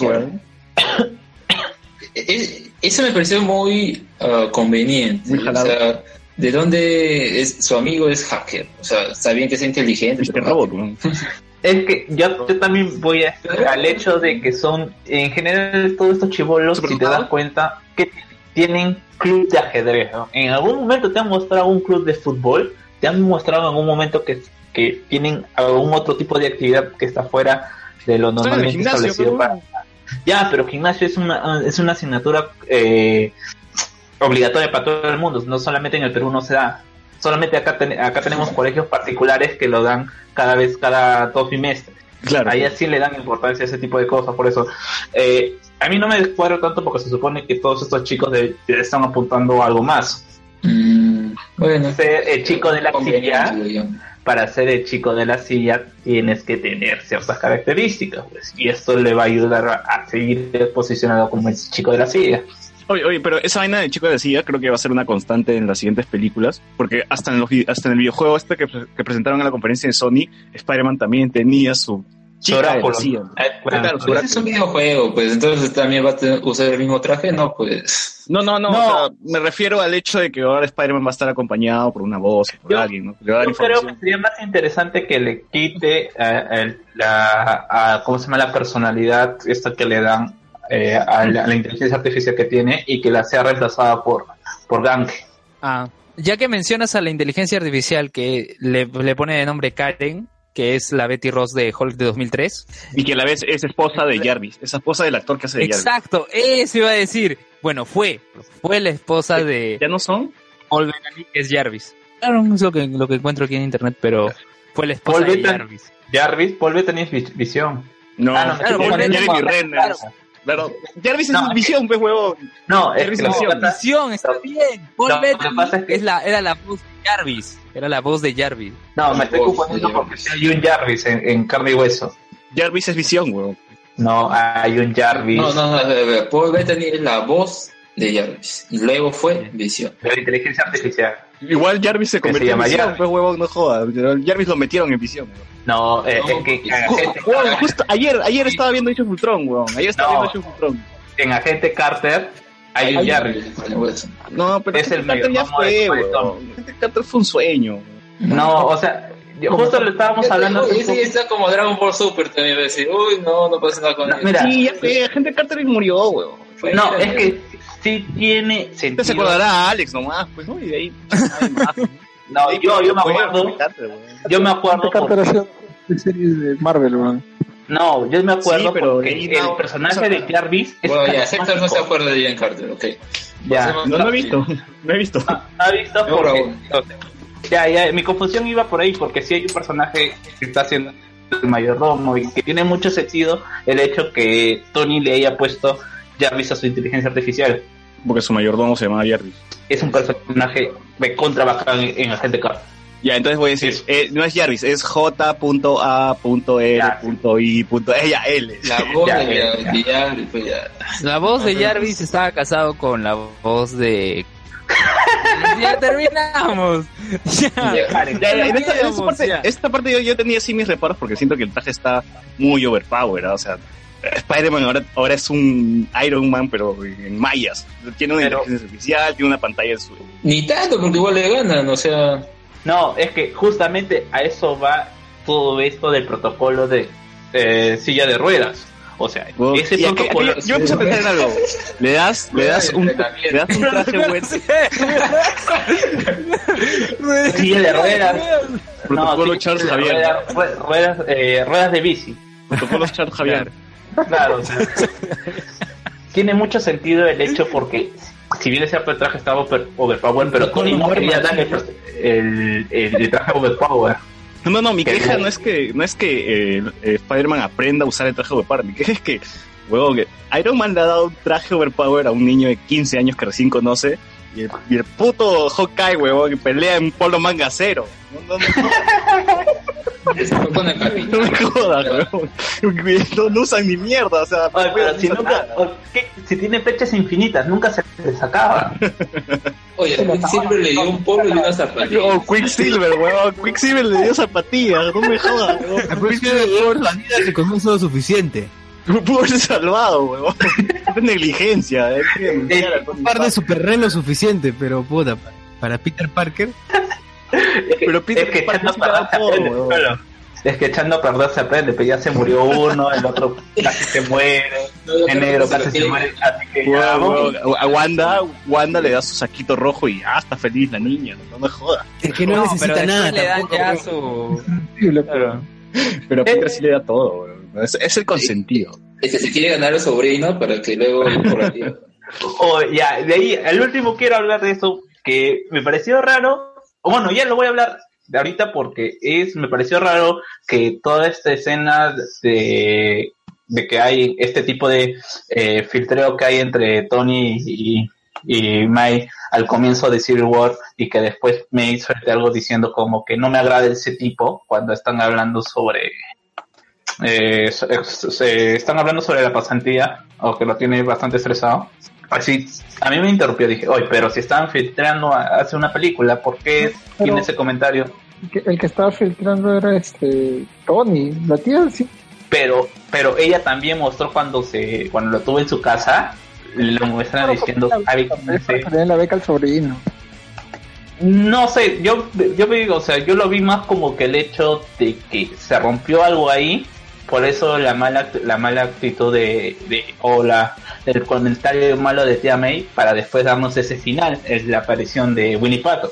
Eso me pareció muy ah, conveniente. Muy o sea, ¿de dónde es su amigo es hacker? O sea, está bien que sea inteligente. Pero robot. Es que yo, yo también voy a, al hecho de que son, en general, todos estos chivolos, si te das cuenta, que tienen club de ajedrez. ¿no? En algún momento te han mostrado un club de fútbol, te han mostrado en algún momento que, que tienen algún otro tipo de actividad que está fuera de lo normalmente gimnasio, establecido pero- para... Ya, pero gimnasio es una, es una asignatura eh, obligatoria para todo el mundo, no solamente en el Perú no se da. Solamente acá, ten- acá tenemos colegios particulares que lo dan cada vez, cada dos bimestres. Claro. Ahí sí le dan importancia a ese tipo de cosas, por eso. eh, a mí no me descuadro tanto porque se supone que todos estos chicos de- están apuntando a algo más. Mm, bueno, Ser el chico de la silla, para ser el chico de la silla tienes que tener ciertas características, pues, y esto le va a ayudar a, seguir posicionado como el chico de la silla. Oye, oye, pero esa vaina de chico de silla creo que va a ser una constante en las siguientes películas, porque hasta en, los, hasta en el videojuego este que, que presentaron en la conferencia de Sony, Spider-Man también tenía su chica. Eh, bueno, Claro, es un videojuego, pues entonces también va a tener- usar el mismo traje, no, pues. No, no, no, No. o sea, me refiero al hecho de que ahora Spider-Man va a estar acompañado por una voz, por Yo- alguien, ¿no? Le va a dar Yo creo que sería más interesante que le quite eh, el- la, a- ¿cómo se llama? la personalidad esta que le dan eh, a, la, a la inteligencia artificial que tiene y que la sea reemplazada por, por Gank. Ah, ya que mencionas a la inteligencia artificial que le, le pone de nombre Karen, que es la Betty Ross de Hulk de 2003. Y que a la vez es esposa de Jarvis, es esposa del actor que hace de Jarvis. Exacto, eso iba a decir. Bueno, fue, fue la esposa de ¿Ya no son? Paul Bettany, que es Jarvis. Claro, no es lo que, lo que encuentro aquí en internet, pero fue la esposa Paul de. Jarvis. Jarvis, Paul Bettany es vis- visión. No, Ah, no, claro, Paul Jeremy Renner. claro. Claro, Jarvis No, es es visión, pues, huevón. No, es Jarvis que es que visión. pasa- Visión, está bien. Paul No, que Bettany es que- es la, era la voz de Jarvis. Era la voz de Jarvis. no, me estoy confundiendo porque sí hay un Jarvis en, en carne y hueso. Jarvis es visión, huevón. No, hay un Jarvis No, no, no, a ver, Paul Bettany es la voz de Jarvis. Y luego fue Visión. de la inteligencia artificial. Igual Jarvis se convirtió en visión, Jarvis. pues, huevón, no jodas. Jarvis lo metieron en visión. No, eh, No, es que Huevón, justo ayer, ayer estaba viendo Age of Ultron, huevón. Ayer estaba No. viendo Age of Ultron. en agente Carter hay un Jarvis. No, pero Es Agente el Carter ya fue, huevón. Agente Carter fue un sueño. No, o sea, yo- justo le estábamos hablando. Uy, sí, está como Dragon Ball Super también decir, uy, no, no pasa nada con No, él. mira, Sí, ya fue, Agente Carter murió, huevón. Fue- No, es que sí tiene Te se sentido. acordará a Alex nomás, pues, ¿no? Y de ahí, nadie más. ¿no? No, yo, yo me acuerdo, yo me acuerdo. Por- de series de Marvel, weón. No, yo me acuerdo Sí, pero porque el no- personaje de Jarvis es Bueno, ya, Hector no se acuerda de Ian Carter, ok. Ya, No lo he visto, no he visto. ha visto No, porque bravo. ya, ya, mi confusión iba por ahí porque si hay un personaje que está haciendo el mayordomo y que tiene mucho sentido el hecho que Tony le haya puesto Jarvis a su inteligencia artificial. Porque su mayordomo se llamaba Jarvis. Es un personaje de en, en Agente Carter. Ya, entonces voy a decir, eh, no es Jarvis, es J.A.R.I. Ella, L. La voz Ya, de ya, de Jarvis, pues ya. La voz de Jarvis estaba casado con la voz de... ya terminamos. Ya. Ya, ya, en esta, en esta parte, ya. esta parte yo, yo tenía sí mis reparos porque siento que el traje está muy overpowered, ¿ah? o sea, Spider-Man ahora, ahora es un Iron Man pero en mayas, tiene una Pero- inteligencia artificial, tiene una pantalla en su... Ni tanto, porque igual le ganan, o sea. No, es que justamente a eso va todo esto del protocolo de eh, silla de ruedas. O sea, ese Y aquí- protocolo... aquí yo, a pensar en algo, le das, le das un, le das un traje bueno, Silla de ruedas. protocolo sí, Charles Javier, Ruedas, rue- ruedas, eh, ruedas de bici. protocolo Charles Javier. Claro, o sea, tiene mucho sentido el hecho porque si bien ese traje estaba over- overpowered, pero Tony no quería darle el, el, el traje overpower. No, no, no, mi Que queja no. no es que no es que eh, eh, Spider-Man aprenda a usar el traje overpower, mi queja es que, huevón, que Iron Man le ha dado un traje overpower a un niño de 15 años que recién conoce y el, y el puto Hawkeye, huevón, que pelea en polo manga cero. No, no, no, Con el no me jodas, huevón. No, no usan ni mierda, o sea, Ay, pero si, nunca, o- si tiene fechas infinitas, nunca se les acaba. Oye, Quicksilver le dio un polo y una zapatilla. Oh, Quicksilver, huevón, Quicksilver le dio zapatillas, no me jodas, huevón. la vida se comienza lo suficiente. Pudo haberse salvado, huevón. Es negligencia, es que denunciar a Tony Un par de Stark. superreno suficiente, pero puta, para Peter Parker. Es que, Pero Peter es que Parker da se todo. Es que echando a perder se aprende, pero ya se murió uno, el otro casi se muere, el negro casi se muere, así que ya. A Wanda, Wanda le da su saquito rojo y ah, está feliz la niña, no, no me jodas. Es que no, pero necesita nada le dan ya su... Pero a Peter sí le da todo, es, es el consentido. Es que se quiere ganar el sobrino para que luego. Oh, ya, de ahí, el último quiero hablar de eso, que me pareció raro, o bueno, ya lo voy a hablar de ahorita porque es, me pareció raro que toda esta escena de, de que hay este tipo de eh, filtreo que hay entre Tony y, y May al comienzo de Civil War y que después me suelte algo diciendo como que no me agrada ese tipo cuando están hablando sobre eh, se- se- están hablando sobre la pasantía o que lo tiene bastante estresado Así, a mí me interrumpió, dije, oye, pero si estaban filtrando a- hace una película, ¿por qué tiene ese comentario? El que, estaba filtrando era este Tony, la tía sí. Pero, pero ella también mostró cuando se, cuando lo tuvo en su casa, lo muestran diciendo, la beca al sobrino. No sé, yo, yo digo, o sea, yo lo vi más como que el hecho de que se rompió algo ahí, por eso la mala, la mala actitud de, de o la, el comentario malo de Tía May para después darnos ese final, es la aparición de Winnie Pato.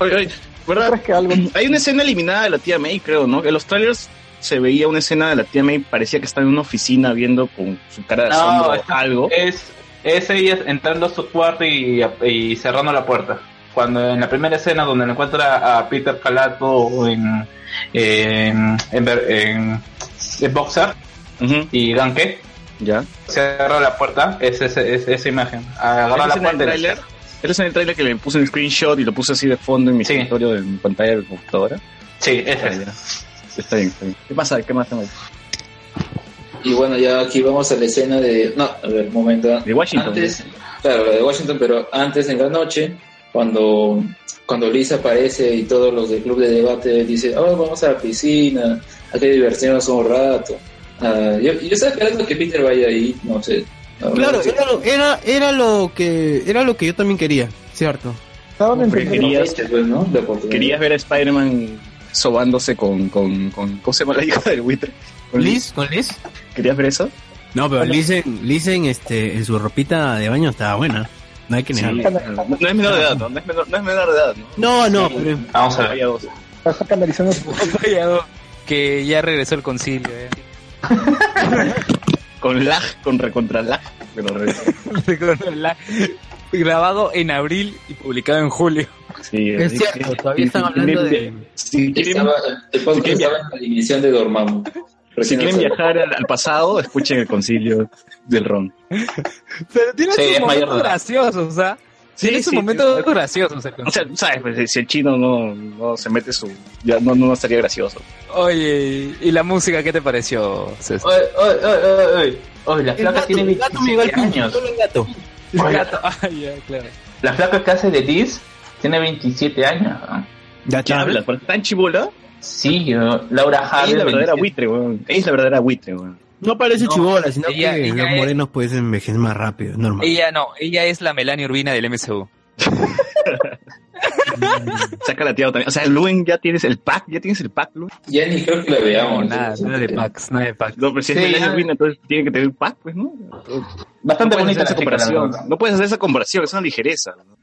Oye, oye, ¿verdad? ¿Crees que algo Hay una escena eliminada de la tía May, creo, ¿no? En los trailers se veía una escena de la tía May, parecía que estaba en una oficina viendo con su cara de No, asombro está- algo. Es, es ella entrando a su cuarto y, y cerrando la puerta. Cuando en la primera escena donde le encuentra a Peter Calato en, en, en, ver- en- en Boxer Ujú, y Ganke, Ya. cerró la puerta, es, ese- es esa imagen. Agarró ¿Esa la puerta la tráiler? ¿Esa escena del trailer que le puse un screenshot y lo puse así de fondo en mi Sí. escritorio de mi pantalla de computadora? Sí, ese Ah, es. ya. Está bien, está bien. ¿Qué pasa? ¿Qué más ahí? Y bueno, ya aquí vamos a la escena de. No, a ver, un momento. De Washington. Antes, claro, la de Washington, pero antes en la noche, cuando, cuando Lisa aparece y todos los del club de debate dicen, oh, vamos a la piscina, hay que divertirnos un rato. Ah, yo, yo estaba esperando que Peter vaya ahí, no sé. Claro, era lo, era, era lo que era lo que yo también quería, cierto. entendiendo querías- pues, ¿no? Querías ver a Spider-Man sobándose con, con, con. ¿Cómo se llama la hija del buitre? ¿Con ¿Liz? ¿Con Liz? ¿Querías ver eso? No, pero Liz, en, Liz en, este, en su ropita de baño estaba buena. No hay que Sí, no, no es menor de edad, ¿no? No es menor, no es menor de edad, ¿no? No, no, pero Vamos a ver. Está canalizando su que ya regresó el concilio. eh. Con lag, con recontra lag. Pero regresó. Con la- Grabado en abril y publicado en julio. Sí, es cierto, todavía están hablando de... Si quieren, Estaba, el podcast quieren estaba en la de Dormammu. Si Recién quieren salió. viajar al, al pasado, escuchen el concilio del Ron. Pero tiene Sí, sus momentos graciosos, o sea. Tiene sus momentos graciosos. el O sea, sabes, pues, si el chino no, no se mete su... Ya no, no estaría gracioso. Oye, ¿y la música qué te pareció, César? Oye, oye, oye, oye, oye, la El flaca gato, tiene el gato me llegó al 27 punto, años. solo el gato. Oye, Ah, ya, claro. La flaca que hace de Liz tiene 27 años. ¿no? Ya ¿Qué está. hablas? ¿Por qué tan chibola? Sí, yo- Laura Harvey. es la verdadera 27. buitre, weón. Es la verdadera buitre, weón. No parece No, chibola, sino ella- que ella los es- morenos pueden envejecer más rápido, es normal. Ella no, ella es la Melania Urbina del MCU. Saca la tía también. O sea, Luen, ya tienes el pack, ya tienes el pack, Luen. Ya ni creo que la veamos. No, nada, nada de packs, nada de packs. No, pero si es Sí, Melania ya. Urbina, entonces tiene que tener un pack, pues, ¿no? Bastante no bonita esa comparación. No puedes hacer esa comparación, es una ligereza. ¿no?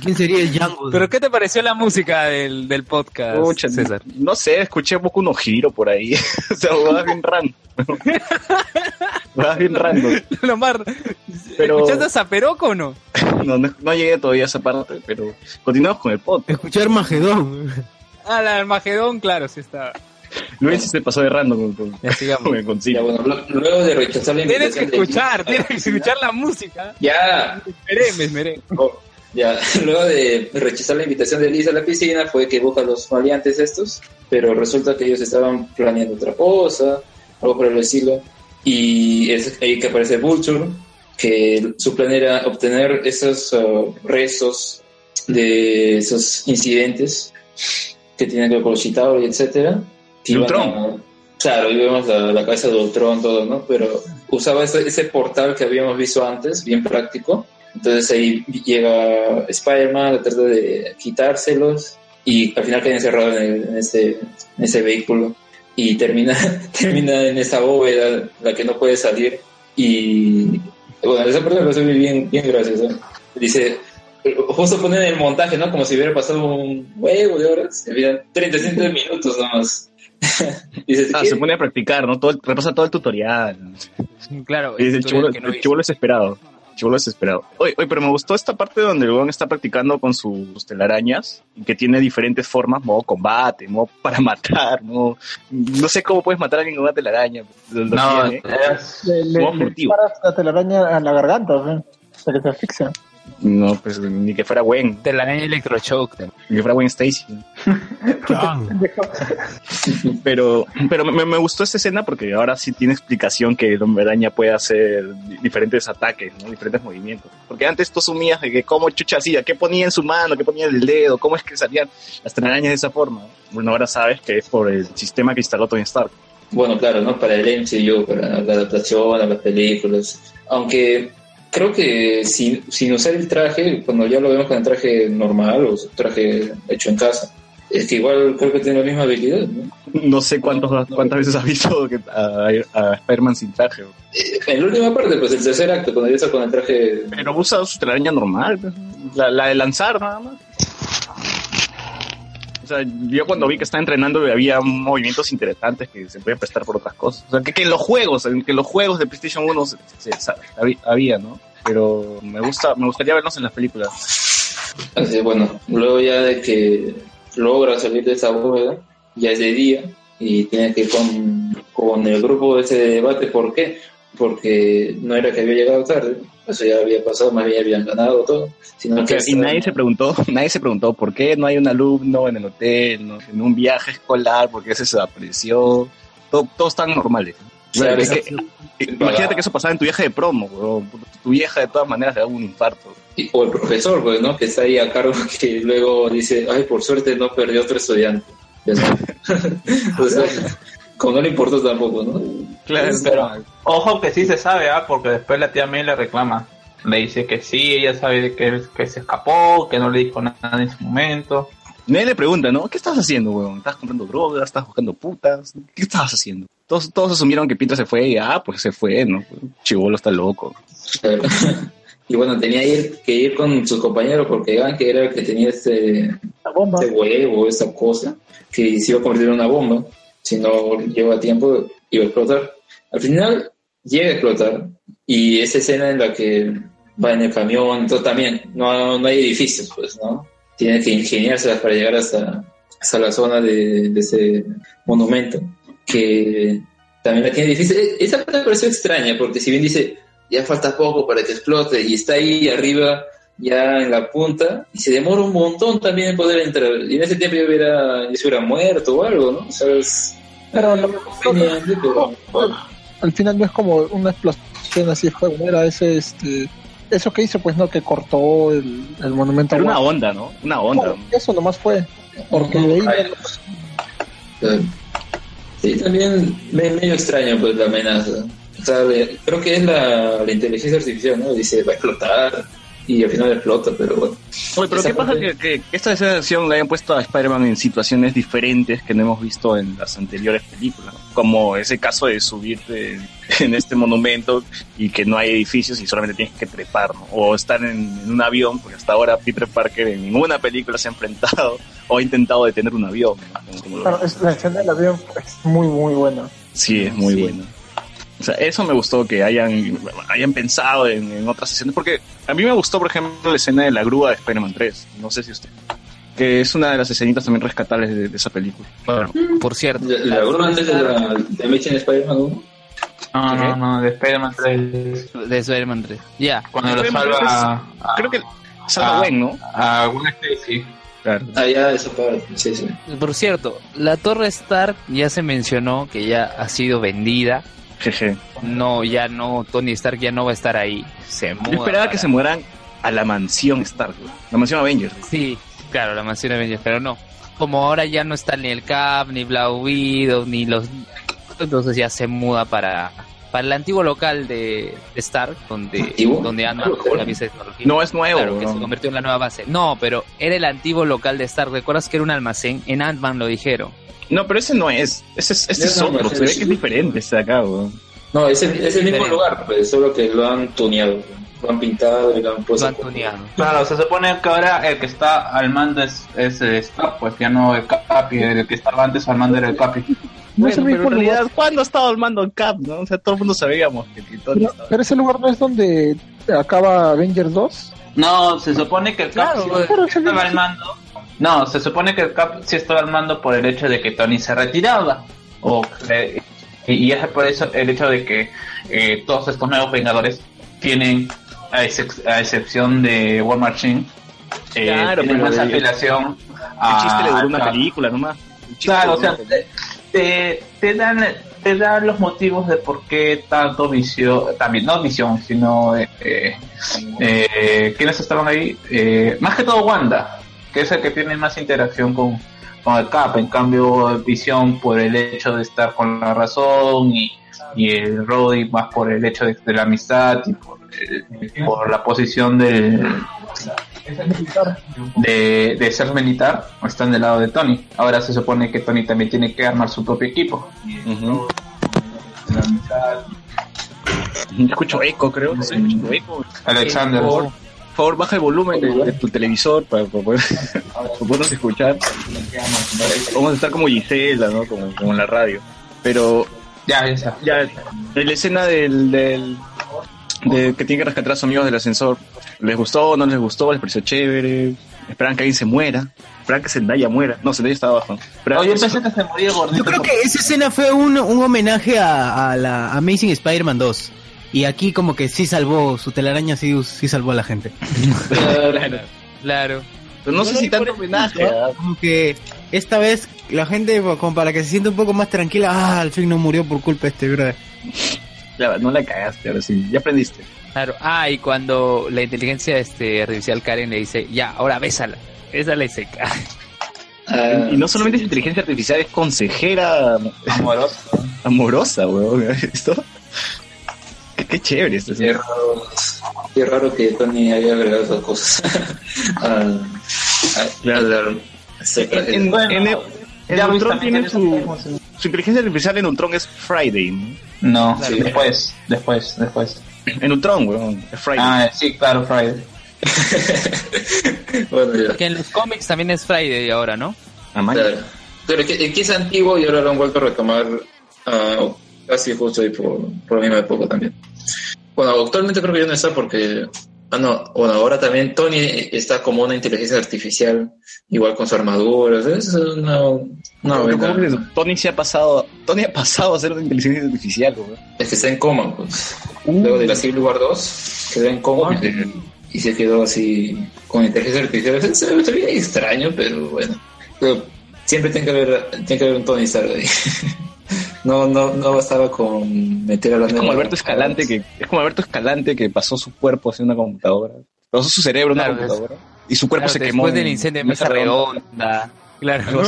¿Quién sería el Django? ¿Pero qué te pareció la música del, del podcast, Pucha, César? No sé, escuché un poco unos giro por ahí. o sea, vas bien random. vas bien random. Lo más... Pero- ¿Escuchaste a Zaperoco o no? No, no, no llegué todavía a esa parte, pero continuamos con el podcast. Escuchar Magedón. Ah, la Armagedón, claro, sí está. Luis se pasó de random con, con, Ya sigamos. con el Ya, bueno, luego de rechazar la Tienes que escuchar, tienes que escuchar la música. Ya, Me esperé, me esperé. Oh, ya, luego de rechazar la invitación de Lisa a la piscina fue que busca a los maleantes estos, pero resulta que ellos estaban planeando otra cosa, algo por el estilo, y es ahí que aparece Vulture, que su plan era obtener esos uh, restos de esos incidentes que tienen que ver con los Chitauri, etcétera. que Ultron. a- Claro, y vemos la, la cabeza de Ultron, todo, ¿no? Pero usaba ese, ese portal que habíamos visto antes, bien práctico, entonces ahí llega Spider-Man, trata de quitárselos y al final queda encerrado en, el- en ese, en ese vehículo y termina, termina en esa bóveda la que no puede salir y bueno, esa parte me parece bien, bien graciosa. Dice, justo ponen el montaje, ¿no? Como si hubiera pasado un huevo de horas, en vida, 35 minutos nomás. Dice, Ah, se pone a practicar, ¿no? Todo el- repasa todo el tutorial. Claro, Y dice, el chivolo, que no el hice. chivolo es esperado. El chivolo es esperado. Oye, oye, pero me gustó esta parte donde el weón está practicando con sus telarañas, y que tiene diferentes formas, modo combate, modo para matar, modo... No sé cómo puedes matar a alguien con una telaraña. Lo- lo No, tiene. es- Le, le, Modo le disparas la telaraña a la garganta, hasta que se asfixia. No, pues ni que fuera Gwen, Te la electroshock. también. ni que fuera Gwen Stacy. Pero, pero me, me gustó esta escena porque ahora sí tiene explicación que el hombre araña puede hacer di- diferentes ataques, ¿no? diferentes movimientos. Porque antes tú asumías de que cómo chucha hacía, qué ponía en su mano, qué ponía en el dedo, cómo es que salían las telarañas de esa forma. Bueno, ahora sabes que es por el sistema que instaló Tony Stark. Bueno, claro, ¿no? Para el MCU, para la adaptación a las películas. Aunque creo que sin, sin usar el traje, cuando ya lo vemos con el traje normal o traje hecho en casa, es que igual creo que tiene la misma habilidad, ¿no? No sé cuántos, cuántas veces has visto que a, a Spider-Man sin traje. Eh, En la última parte, pues el tercer acto, cuando ya está con el traje... Pero usa su telaraña normal, pues, la, la de lanzar nada más. Yo cuando vi que estaba entrenando había movimientos interesantes que se pueden prestar por otras cosas. O sea, que, que en los juegos, que los juegos de PlayStation 1 se- había, ¿no? Pero me gusta, me gustaría verlos en las películas. Así, bueno, luego ya de que logra salir de esa bóveda, ya es de día y tiene que ir con, con el grupo de ese debate. ¿Por qué? Porque no era que había llegado tarde, eso ya había pasado, más bien habían ganado todo, sino que y nadie se preguntó, nadie se preguntó por qué no hay un alumno en el hotel, ¿no? en un viaje escolar, por qué se desapareció. Todo, todos están normales. Claro, Es que- exacto. imagínate que eso pasaba en tu viaje de promo, weón. tu vieja de todas maneras le da un infarto. Y- o el profesor, pues, ¿no? Que está ahí a cargo, que luego dice, ay, por suerte no perdió otro estudiante. O sea, como no le importó tampoco, ¿no? Claro, Pero ojo que sí se sabe, ¿ah? porque después la tía May le reclama. Le dice que sí, ella sabe que, que se escapó, que no le dijo nada en su momento. Nadie le pregunta, ¿no? ¿Qué estás haciendo, weón? ¿Estás comprando drogas? ¿Estás buscando putas? ¿Qué estabas haciendo? Todos, todos asumieron que Peter se fue y, ah, pues se fue, ¿no? Chivolo está loco. Claro. Y bueno, tenía ir- que ir con sus compañeros porque Ganke era el que tenía este, La bomba. este huevo, esa cosa, que se iba a convertir en una bomba. Si no lleva tiempo, iba a explotar. Al final llega a explotar y esa escena en la que va en el camión, todo también, no, no hay edificios, pues, ¿no? Tiene que ingeniárselas para llegar hasta, hasta la zona de, de ese monumento, que también la tiene difícil. E- Esa parte me pareció extraña, porque si bien dice, ya falta poco para que explote, y está ahí arriba, ya en la punta, y se demora un montón también en poder entrar. Y en ese tiempo yo hubiera, yo se hubiera muerto o algo, ¿no? O sea, es Pero lo- conveniente, pero- al final no es como una explosión así fue, era ese, este, eso que hizo, pues no, que cortó el, el monumento. Era una onda, ¿no? Una onda. No, eso nomás fue, porque de ahí. Sí, también me medio extraño pues la amenaza. O sea, le- creo que es la, la inteligencia artificial, ¿no? Dice, va a explotar y al final explota, pero bueno. Oye, pero ¿qué pasa que, que esta acción le hayan puesto a Spider-Man en situaciones diferentes que no hemos visto en las anteriores películas? Como ese caso de subirte en este monumento y que no hay edificios y solamente tienes que trepar, ¿no? O estar en, en un avión, porque hasta ahora Peter Parker en ninguna película se ha enfrentado o ha intentado detener un avión. ¿no? Como- como lo- Claro, es- la escena del avión es muy, muy buena. Sí, es muy Sí. bueno. O sea, eso me gustó que hayan, hayan pensado en, en otras escenas, porque a mí me gustó, por ejemplo, la escena de la grúa de Spider-Man 3. No sé si usted. Que es una de las escenitas también rescatables de, de esa película. Por cierto, La, la broma antes de la de Amazing Spider-Man 1. No, no, no, de Spider-Man 3. de Spider-Man 3. Ya. Cuando lo salva a, Creo que salva Ah. Gwen, ¿no? a Gwen Stacy. Claro. Ah, ya, esa parte, sí, sí. Por cierto, la Torre Stark ya se mencionó que ya ha sido vendida. Jeje. No, ya no, Tony Stark ya no va a estar ahí. Se muda Yo esperaba que se mueran a la mansión Stark, la mansión Avengers. Sí, claro, la mansión Avengers, pero no. Como ahora ya no está ni el Cap, ni Black Widow, ni los... Entonces ya se muda para, para el antiguo local de, de Stark, donde, ¿Antiguo? donde Ant-Man Claro, con la claro. pieza de tecnología. No es nuevo. Claro, que ¿no? se convirtió en la nueva base. No, pero era el antiguo local de Stark. ¿Recuerdas que era un almacén? En Ant-Man lo dijeron. No, pero ese no es. Ese es, ese es no, otro. Se ve que es diferente ese de acá. No, es el, es el mismo lugar, pues, solo que lo han tuneado. Lo han pintado y lo han puesto. Lo han tuneado. Claro, se supone que ahora el que está al mando es, es Stark, pues ya no el Capi, el que estaba antes al mando era el Capi. No Bueno, pero en lugar, realidad, ¿cuándo ha estado el mando en Cap, no? O sea, todo el mundo sabíamos que pero, estaba- pero ese lugar no es donde acaba Avengers 2. No, se supone que el Cap Claro, sí estaba al mando. No, se supone que el Cap sí estaba al mando por el hecho de que Tony se retiraba. O, eh, y, y es por eso el hecho de que eh, todos estos nuevos Vengadores tienen a, excep- a excepción de War Machine, eh, Claro, tiene pero más el- apelación El chiste le duró una a- película nomás. Claro, o sea. Te, te, dan te dan los motivos de por qué tanto visión, también no visión, sino eh, eh, eh, quiénes estaban ahí, eh, más que todo Wanda, que es el que tiene más interacción con, con el Cap, en cambio visión por el hecho de estar con la razón y, y el Roddy más por el hecho de, la amistad y por, por la posición del de, de ser militar están del lado de Tony. Ahora se supone que Tony también tiene que armar su propio equipo. Escucho eco, creo. Escucho eco. Alexander. Por favor, baja el volumen de, de tu televisor para, para poder, para podernos escuchar. Vamos a estar como Gisela, ¿no? Como, como en la radio. Pero Ya, ya ya, la escena del, del de que tiene que rescatar a sus amigos del ascensor, ¿les gustó? ¿No les gustó? ¿Les pareció chévere? ¿Esperan que alguien se muera? ¿Esperan que Zendaya muera? No, Zendaya está abajo. Esperaban- Oye, pensé que se moría gordito. Yo creo que esa escena fue un, un homenaje a, a la Amazing Spider-Man 2. Y aquí como que sí salvó, su telaraña sí, sí salvó a la gente. Claro, claro. Pero no sé si tanto homenaje. ¿ah? Como que esta vez la gente, como para que se sienta un poco más tranquila, ah, al fin no murió por culpa de este brother. Ya, no la cagaste, ahora sí. Ya aprendiste. Claro. Ah, y cuando la inteligencia este, artificial Karen le dice, ya, ahora bésala. Bésala y se cae. Ah, y no solamente es inteligencia artificial, es consejera amoroso. amorosa, weón. ¿Esto? Qué, qué chévere esto. Qué raro, qué raro que Tony haya agregado esas cosas. Ah, Claro. claro. Sí, En, en, Bueno, en, Ya tiene su, su inteligencia artificial en Ultron es Friday. ¿no? No, Sí. después, después, después. En Ultron, weón, es Friday. Ah, sí, claro, Friday. bueno, ya. Que en los cómics también es Friday ahora, ¿no? Ah, man. Claro. Pero que, que es antiguo y ahora lo han vuelto a retomar ah, casi justo ahí por, por la misma época también. Bueno, actualmente creo que ya no está porque... Ah, no, bueno, ahora también Tony está como una inteligencia artificial, igual con su armadura. Es una, una Pero ¿cómo buena- que Tony se ha pasado, Tony ha pasado a ser una inteligencia artificial, weón. Es que está en coma, pues. Luego de la Civil War 2, quedó en coma y, y se quedó así con inteligencia artificial. Se, se, se veía extraño, pero bueno. Pero siempre tiene que haber, tiene que haber un Tony Stark ahí. no, no, no bastaba con meter a la Es como Alberto Escalante que es como Alberto Escalante que pasó su cuerpo hacia una computadora, pasó su cerebro a una Claro, computadora y su cuerpo Claro, se después quemó. del en incendio de mesa Mesa Redonda. Claro.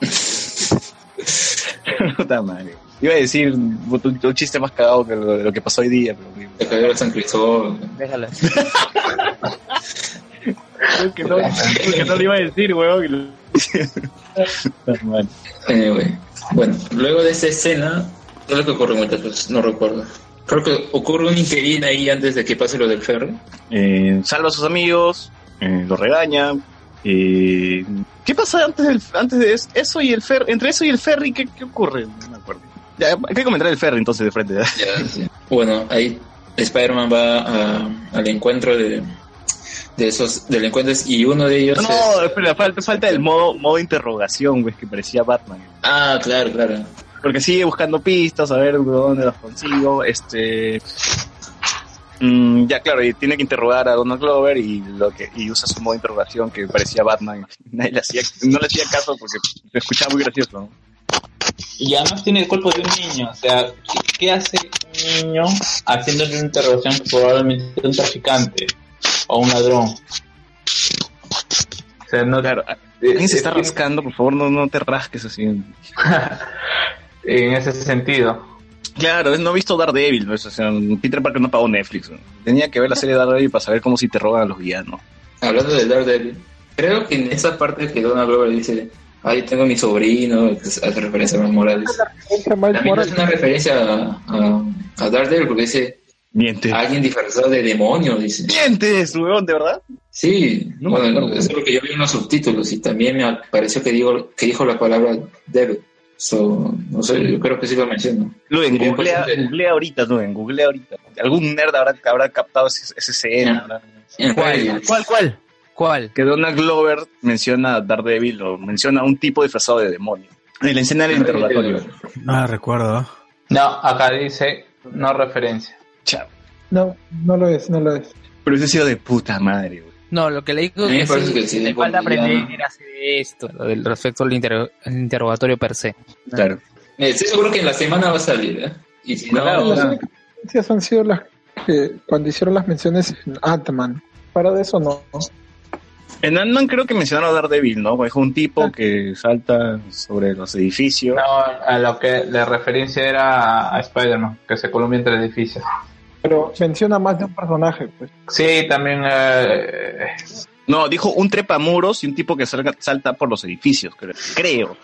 Puta madre. Iba a decir un, un chiste más cagado que lo, lo que pasó hoy día, pero Se cayó el San Cristóbal. Déjala. creo que no, creo que no lo iba a decir, weón. Anyway. Bueno, luego de esta escena, ¿qué es lo que ocurre, muchachos? No recuerdo. Creo que ocurre un interín ahí antes de que pase lo del ferry. Eh, salva a sus amigos, eh, lo regaña. eh, ¿Qué pasa antes del, antes de es- eso y el ferry? Entre eso y el ferry, ¿qué, qué ocurre? No me acuerdo. Ya, hay que comentar el ferry entonces de frente. ¿ya? Ya, sí. Bueno, ahí Spider-Man va a- al encuentro de, de esos delincuentes y uno de ellos... No, es- no, espera, falta, falta el modo, modo interrogación, güey, que parecía Batman. Ah, claro, claro. Porque sigue buscando pistas, a ver dónde las consigo. Este. mm, ya, claro, y tiene que interrogar a Donald Glover y lo que y usa su modo de interrogación que parecía Batman. Nadie le hacía, no le hacía caso porque se escuchaba muy gracioso. ¿no? Y además tiene el cuerpo de un niño. O sea, ¿qué, hace un niño haciéndole una interrogación que probablemente es un traficante o un ladrón? O sea, no, Claro, eh, alguien se eh, está rascando, por favor, no, no te rasques así. en ese sentido. Claro, es- no he visto Daredevil, ¿no? O sea, Peter Parker no pagó Netflix. ¿no? Tenía que ver la serie de Daredevil para saber cómo se interrogan a los villanos. Hablando de Daredevil, creo que en esa parte que Donald Glover dice, ahí tengo mi sobrino, que hace referencia a Miles Morales. También es Morales. una referencia a, a, a Daredevil porque dice, Miente. alguien disfrazado de demonio, dice. Mientes, weón, ¿de verdad? Sí, No bueno, eso es lo que yo vi en los subtítulos y también me pareció que digo que dijo la palabra devil. So, no sé, yo creo que sí lo menciono. Luen, googlea, posible. googlea ahorita, Luen, googlea ahorita. Algún nerd habrá, habrá captado ese, ese escena. Reddit. ¿Cuál, cuál? ¿Cuál? Que Donald Glover menciona a Daredevil o menciona a un tipo disfrazado de demonio. En la escena del interrogatorio. No recuerdo. No, acá dice no referencia. Chao. No, no lo es, no lo es. Pero ese ha sido de puta madre, güey. No, lo que le digo es que que sí, le falta aprender a hacer esto, lo del respecto al al interrogatorio per se. Claro. Eh, Estoy seguro que en la semana va a salir, ¿eh? Y si no, Claro, Las únicas referencias han sido las que cuando hicieron las menciones en Ant-Man. Para de eso no. En Ant-Man creo que mencionaron a Daredevil, ¿no? Dijo un tipo que salta sobre los edificios. No, a lo que la referencia era a, Spider-Man, que se columbia entre edificios. Pero menciona más de un personaje, pues. Sí, también eh, No, dijo un trepamuros y un tipo que salga- salta por los edificios, creo. creo.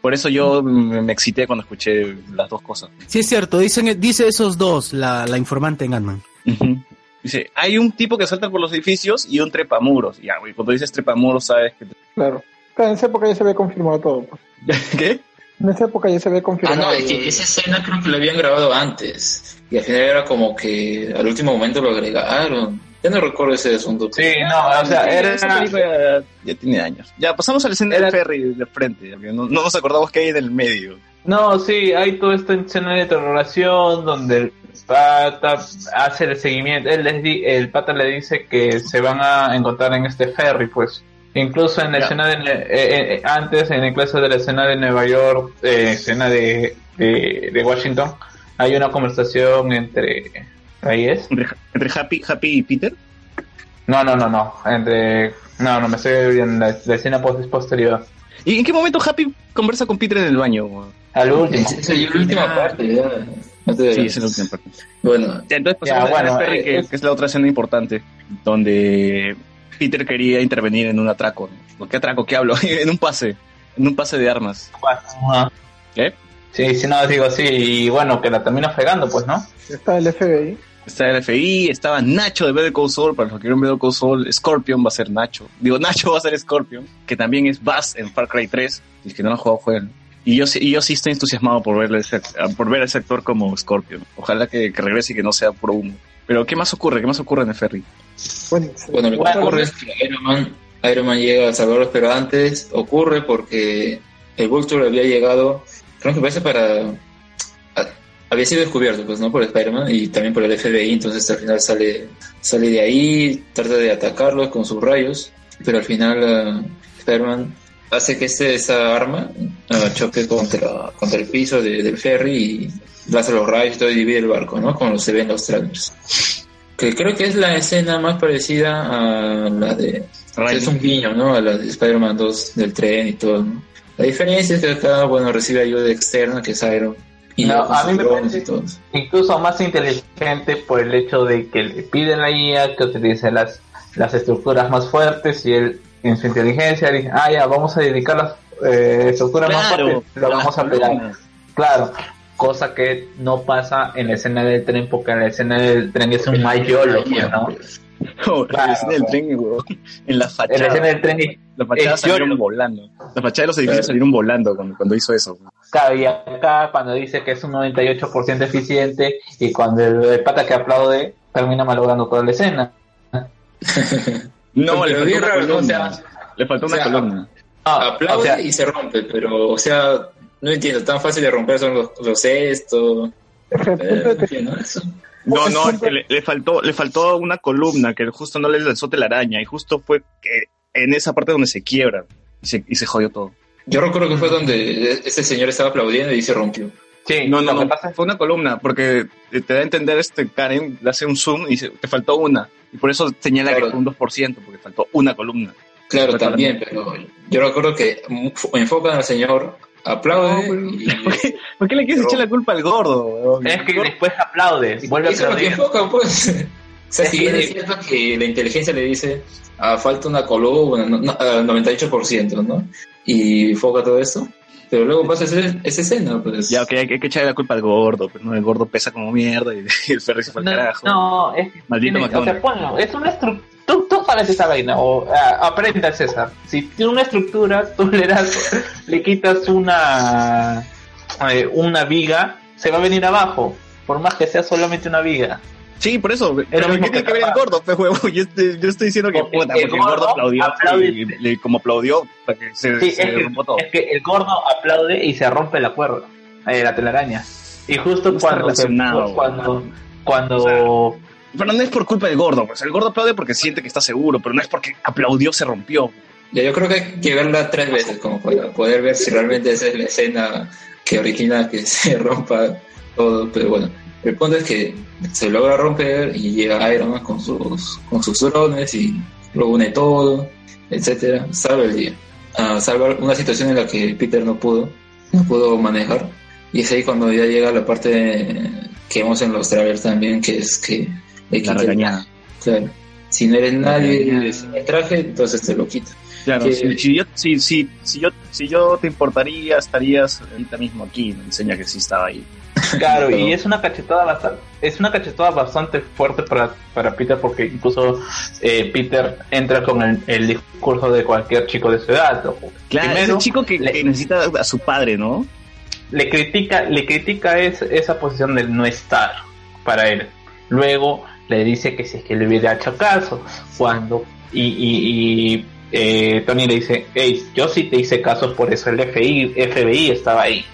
Por eso yo me, excité cuando escuché las dos cosas. Sí, es cierto, dicen, dice esos dos, la, la informante en Ant-Man. Ujú. Dice, hay un tipo que salta por los edificios y un trepamuros. Ya, güey, cuando dices trepamuros sabes que... Claro. Claro, en esa época ya se había confirmado todo. pues. ¿Qué? En esa época ya se había Ah, confirmado. no, es que esa escena creo que la habían grabado antes. Y al final era como que al último momento lo agregaron. Ya no recuerdo ese asunto. sí, no, o sea, era ya, ya tiene años. Ya, pasamos a la escena Era- del ferry de frente. No, no nos acordamos que hay en el medio. No, sí, hay toda esta escena de interrogación donde pata hace el seguimiento. Él les di- el pata le dice que se van a encontrar en este ferry, pues. Incluso en la escena de Ne- eh, eh, antes, en el caso de la escena de Nueva York, eh, escena de, de, de Washington, hay una conversación entre. Ahí es. Entre, entre Happy, Happy y Peter. No, no, no, no. Entre. No, no me estoy viendo la, la escena post posterior. ¿Y en qué momento Happy conversa con Peter en el baño? Al último. Esa es la última parte, ya. Antes de- Sí, es la última parte. Bueno, entonces pasamos la bueno, ferry, eh, que, es- que es la otra escena importante, donde Peter quería intervenir en un atraco. ¿no? ¿Qué atraco? ¿Qué hablo? en un pase, en un pase de armas. Ajá. ¿Qué? Sí, sí, no, digo sí, y bueno, que la termina fregando, pues, ¿no? Está el FBI. Está el FBI, estaba Nacho de Better Call Saul, para los que quieren Better Call Saul, Scorpion va a ser Nacho. Digo, Nacho va a ser Scorpion, que también es Bass en Far Cry 3, y que no lo han jugado, jueguen. Y yo, sí- y yo sí estoy entusiasmado por, verle ese- por ver a ese actor como Scorpion. Ojalá que, que regrese y que no sea puro humo. Pero, ¿qué más ocurre? ¿Qué más ocurre en el ferry? Bueno, Bueno, lo que ocurre es que Iron Man, Iron Man llega a salvarlos, pero antes ocurre porque el Vulture había llegado, creo que parece para... a- había sido descubierto, pues, ¿no? Por Spider-Man y también por el FBI, entonces al final sale, sale de ahí, trata de atacarlos con sus rayos, pero al final ah, Spider-Man hace que este, esa arma ah, choque contra, contra el piso de- del ferry y lanza los rayos y todo y divide el barco, ¿no? Como se ve en los trailers que creo que es la escena más parecida a la de... Es un guiño, ¿no? A la de Spider-Man 2 del tren y todo, ¿no? La diferencia es que acá, bueno, recibe ayuda externa, que es Iron. Y No, a mí me parece-. Incluso más inteligente por el hecho de que le piden la IA que utilice las, las estructuras más fuertes y él en su inteligencia dice, ah, ya, vamos a dedicar las eh, estructuras más fuertes, lo vamos a pegar. Claro, cosa que no pasa en la escena del tren porque en la escena del tren es un mayolo, pues, ¿no? No, en la escena del tren, weón. En la En la fachada. escena del tren y Las fachadas es salieron volando. Las fachadas de los edificios salieron volando cuando, cuando hizo eso. Claro, y acá cuando dice que es un 98% eficiente y cuando el, el pata que aplaude termina malogrando toda la escena. No, Pero le faltó una. O columna. sea, le faltó o una sea, columna. Ah, Aplaude o sea, y se rompe, pero, o sea, no entiendo, tan fácil de romper son los, los cestos. Eh, no que- entiendo eso. No, le, le faltó, le faltó una columna que justo no le lanzó telaraña y justo fue que en esa parte donde se quiebra y se, y se jodió todo. Yo recuerdo que fue donde este señor estaba aplaudiendo y se rompió. Sí, No, no, lo que no, pasa fue una columna porque te da a entender este Karen, le hace un zoom y dice, te faltó una. Y por eso señala Claro. que fue un 2% porque faltó una columna. Claro, también, pero yo recuerdo que enfocan al señor, aplaude y... ¿Por qué le quieres Pero- echar la culpa al gordo? Es que después aplaude, vuelve a Eso es lo que enfocan, pues. O sea, Es si bien es cierto que la inteligencia le dice, ah, falta una columna, no, no, ah, 98%, ¿no? Y enfoca todo esto. Pero luego pasa esa, esa escena, pues. Ya, ok, hay que, hay que echarle la culpa al gordo, pero no, el gordo pesa como mierda y, el Ferry se fue al No, carajo. no, es que Maldito tiene- o sea, McDonald's. ponlo, es una estructura. Tú, tú esa vaina, o ah, aprenda César. Si tiene una estructura, tú le das, le quitas una, eh, una viga, se va a venir abajo, por más que sea solamente una viga. Sí, por eso. Pero ¿qué tiene que que ver el gordo, pe huevo? Yo estoy, yo estoy diciendo que Porque puta, el porque el gordo gordo aplaudió aplaude- y, y- y como aplaudió para que se, Sí, se es que, todo. es que el gordo aplaude y se rompe la cuerda, eh, la telaraña. Y justo No cuando, se- cuando, cuando, O Pero no es por culpa del gordo, pues el gordo aplaude porque siente que está seguro, pero no es porque aplaudió, se rompió. Ya, yo creo que hay que verla tres veces como para poder ver si realmente esa es la escena que origina que se rompa todo. Pero bueno, el punto es que se logra romper y llega Iron Man con sus, con sus drones y lo une todo, etcétera. Salva el día. Ah, salva una situación en la que Peter no pudo, no pudo manejar. Y es ahí cuando ya llega la parte que vemos en los trailers también, que es que le La quita regañada. Claro. Si no eres nadie sin el traje, entonces te lo quita. Claro, Que- si, si yo, si, si, si yo, si yo te importaría, estarías ahorita mismo aquí. Me enseña que sí estaba ahí. Claro, y es una cachetada bastante, es una cachetada bastante fuerte para, para Peter porque incluso eh, Peter entra con el, el discurso de cualquier chico de su edad. Claro, es el chico que, le- que necesita a su padre, ¿no? le critica, le critica es- esa posición del no estar para él. Luego le dice que si es que le hubiera hecho caso, cuando y, y, y, eh, Tony le dice, hey, yo sí te hice caso, por eso el FBI, FBI estaba ahí.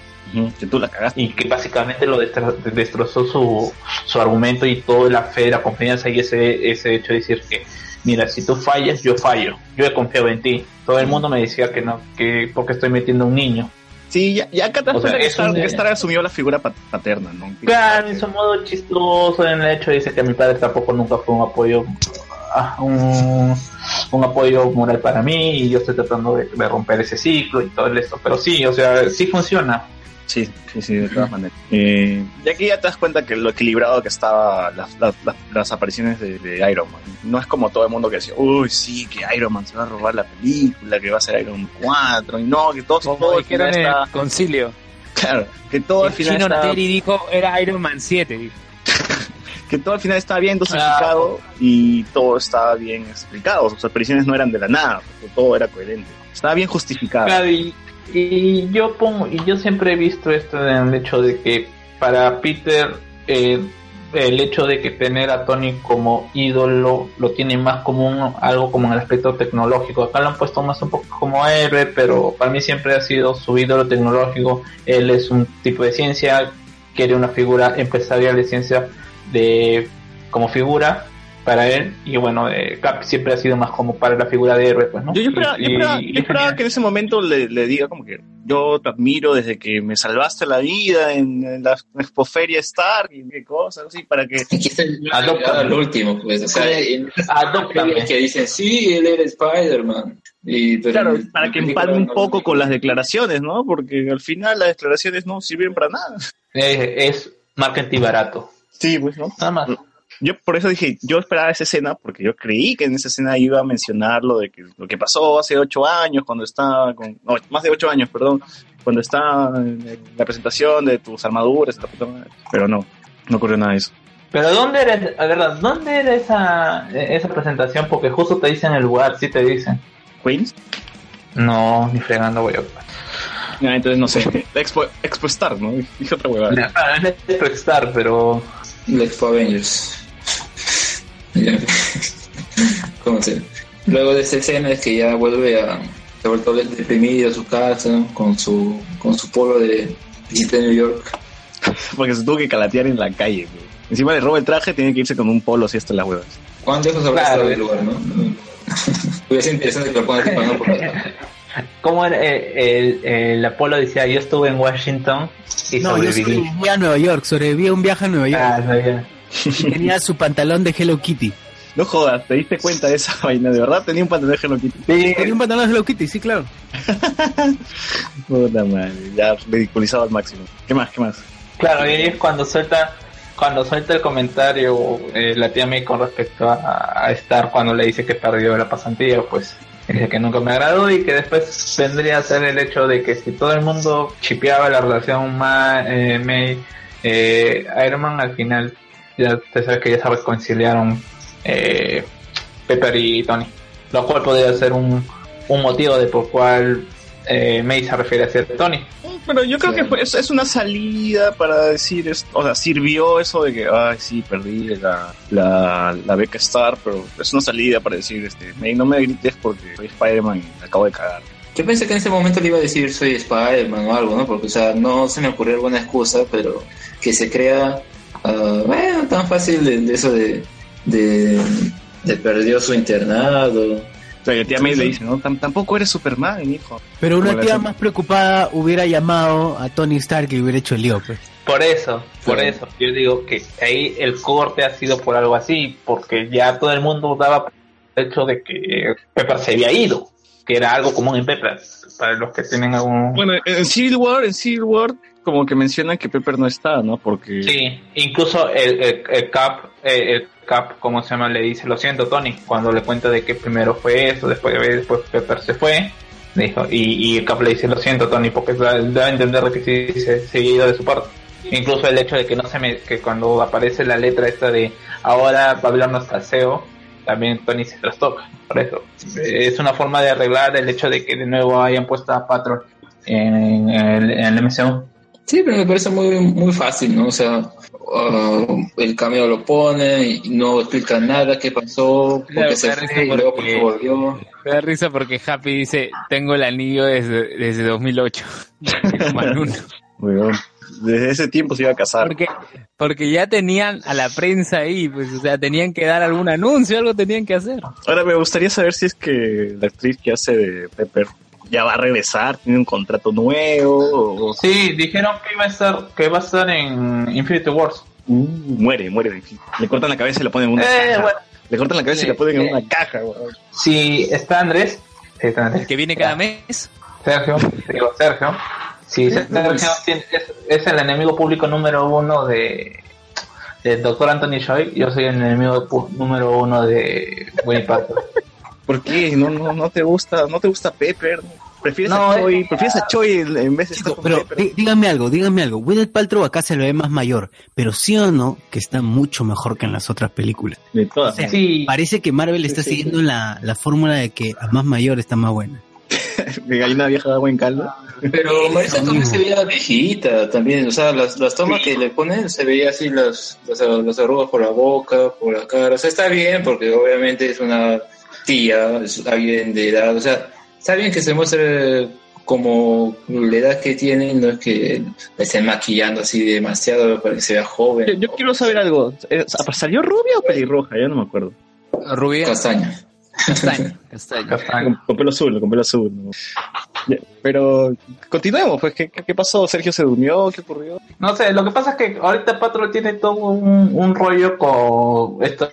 Que tú la cagaste. y que básicamente lo destro- destrozó su, su argumento y toda la fe, la confianza y ese, ese hecho de decir que, mira, si tú fallas, yo fallo, yo he confiado en ti. Todo el mundo me decía que no, que porque estoy metiendo a un niño. Sí, ya, ya O sea, que es Stark, un- que Stark asumió la figura pat- paterna, ¿no? Claro, en su modo chistoso, en el hecho dice que mi padre tampoco nunca fue un apoyo, ah, un, un apoyo moral para mí y yo estoy tratando de, de romper ese ciclo y todo esto. Pero sí, o sea, sí funciona. Sí, sí, sí, de todas maneras. Eh, y aquí ya te das cuenta que lo equilibrado que estaba las, las, las- las apariciones de, de Iron Man. No es como todo el mundo que decía, uy, sí, que Iron Man se va a robar la película, que va a ser Iron Man 4, y no, que todo, todo al final está... concilio. Claro, que todo al final chino está... Nateri dijo era Iron Man 7. dijo. que todo al final estaba bien dosificado y todo estaba bien explicado. Sus apariciones no eran de la nada, todo era coherente. Estaba bien justificado. Claro, y, y yo pongo, y yo siempre he visto esto en el hecho de que para Peter eh, el hecho de que tener a Tony como ídolo lo tiene más como algo como en el aspecto tecnológico. Acá lo han puesto más un poco como héroe, pero para mí siempre ha sido su ídolo tecnológico. Él es un tipo de ciencia, quiere una figura empresarial de ciencia de como figura para él y bueno eh, Cap siempre ha sido más como para la figura de héroe pues no Yo, yo esperaba, yo esperaba- y- yo esperaba que en ese momento le, le diga como que yo te admiro desde que me salvaste la vida en, en la expoferia Stark y qué cosas así para que Adóptame. llegado al último, pues. O sea, en que dicen, sí, él era Spider-Man. Y, claro, en para que empalme un poco con las declaraciones, ¿no? Porque al final las declaraciones no sirven para nada. Eh, es marketing barato. Sí, pues, ¿no? Nada más. Yo por eso dije, yo esperaba esa escena, porque yo creí que en esa escena iba a mencionar lo de que lo que pasó hace ocho años, cuando estaba con, no, más de ocho años, perdón, cuando está en la presentación de tus armaduras, pero no, no ocurrió nada de eso. Pero ¿dónde era, la verdad, dónde era esa, esa presentación? Porque justo te dicen el lugar, sí te dicen. Queens, No, ni fregando voy a... Ah, entonces no sé, la Expo, Expo Star, ¿no? Dije otra huevada. Ah, es Electro Star, pero... La Expo Avengers. Ya. ¿Cómo se? Luego de esa escena es que ya vuelve a. Se deprimido a su casa con su, con su polo de visita de New York. Porque se tuvo que calatear en la calle, güey. Encima le roba el traje, tiene que irse con un polo así hasta las huevas. ¿Cuánto lejos habrá Claro. del lugar, no? Hubiera sido interesante que lo ¿no? Por la- ¿Cómo era? eh, el, el Apolo decía, yo estuve en Washington y No, yo sobreviví. a Nueva York, sobreviví a un viaje a Nueva York. Ah. Y tenía su pantalón de Hello Kitty. No jodas, ¿te diste cuenta de esa vaina? ¿De verdad tenía un pantalón de Hello Kitty? Tenía un pantalón de Hello Kitty, sí, claro. Puta madre, ya ridiculizado al máximo. ¿Qué más, qué más? Claro, y es cuando suelta cuando suelta el comentario eh, la tía May con respecto a, a Star cuando le dice que perdió la pasantía, pues dice que nunca me agradó y que después vendría a ser el hecho de que si todo el mundo chipeaba la relación Ma, eh, May eh, Iron Man al final ya te sabes que ya se reconciliaron eh, Pepper y Tony, lo cual podría ser un, un motivo de por cual eh, May se refiere a ser Tony. Pero yo creo Sí. que fue, es, es una salida para decir, esto, o sea, sirvió eso de que, ay, sí, perdí la, la, la beca Star, pero es una salida para decir, este, "Ey, no me grites porque soy Spider-Man y me acabo de cagar. Yo pensé que en ese momento le iba a decir soy Spider-Man o algo, ¿no? Porque, o sea, no se me ocurrió alguna excusa, pero que se crea, ah, bueno, tan fácil de, de eso de de, de perdió su internado. O sea, tía May le dice, no, Tam- tampoco eres Superman, hijo. Pero una tía más preocupada hubiera llamado a Tony Stark y hubiera hecho el lío, pues. Por eso, por Claro. eso, yo digo que ahí el corte ha sido por algo así, porque ya todo el mundo daba por el hecho de que Pepper se había ido, que era algo común en Pepper, para los que tienen algún... Bueno, en Civil War, en Civil War, como que mencionan que Pepper no está, ¿no? Porque... Sí, incluso el, el, el Cap, eh, el Cap, ¿cómo se llama? Le dice, lo siento, Tony, cuando le cuenta de que primero fue eso, después, después Pepper se fue, dijo, y, y el Cap le dice, lo siento, Tony, porque da, a entender que sí se, de su parte. Incluso el hecho de que no se me, que cuando aparece la letra esta de ahora va a hablarnos Taseo, también Tony se trastoca, por eso. Es una forma de arreglar el hecho de que de nuevo hayan puesto a Patron en, el, en el MCU. Sí, pero me parece muy, muy fácil, ¿no? O sea, ah, el cameo lo pone y no explica nada qué pasó, por Claro, qué se me da risa fue y luego por qué porque- volvió. Me da risa porque Happy dice, tengo el anillo desde, desde 2008. Como al uno. Weón, desde ese tiempo se iba a casar. porque, porque ya tenían a la prensa ahí, pues, o sea, tenían que dar algún anuncio, algo tenían que hacer. Ahora me gustaría saber si es que la actriz que hace de Pepper ya va a regresar, tiene un contrato nuevo o Sí, dijeron que iba a estar, que va a estar en Infinity Wars. Uh, muere, muere. Le cortan la cabeza y la ponen en una Eh, caja. bueno, Le cortan la cabeza y Sí, la ponen en una caja, weón. si está Andrés, sí, está El que viene cada mes. Sergio, digo Sergio. Si Sergio tiene- es, es el enemigo público número uno de del doctor Anthony Choi, yo soy el enemigo número uno de Winnie Paltrow. ¿Por qué? No, no, no te gusta, no te gusta Pepper. Prefieres No, a Choi, eh. prefieres a Choi en vez de estar Chico, con pero Pepper. dí- díganme algo, díganme algo. Gwyneth Paltrow acá se lo ve más mayor, pero sí o no que está mucho mejor que en las otras películas. De todas. O sea, Sí, Parece que Marvel está sí, siguiendo la, la fórmula de que a más mayor está más buena. De gallina vieja de agua en caldo. Pero Marisa también se veía viejita también, o sea, las, las tomas que le ponen se veía así las, las, las arrugas por la boca, por la cara, o sea, está bien porque obviamente es una tía, alguien de edad, o sea, está bien que se muestre como la edad que tiene, no es que estén maquillando así demasiado para que se vea joven. Yo, yo quiero saber algo. Eh, ¿Salió rubia o pelirroja? Ya no me acuerdo. Rubia. Castaña. Castaño. Castaño. Con, con pelo azul, con pelo azul. ¿no? Pero continuemos, pues, ¿qué, qué, pasó? ¿Sergio se durmió? ¿Qué ocurrió? No sé, lo que pasa es que ahorita Patro tiene todo un, un rollo con estas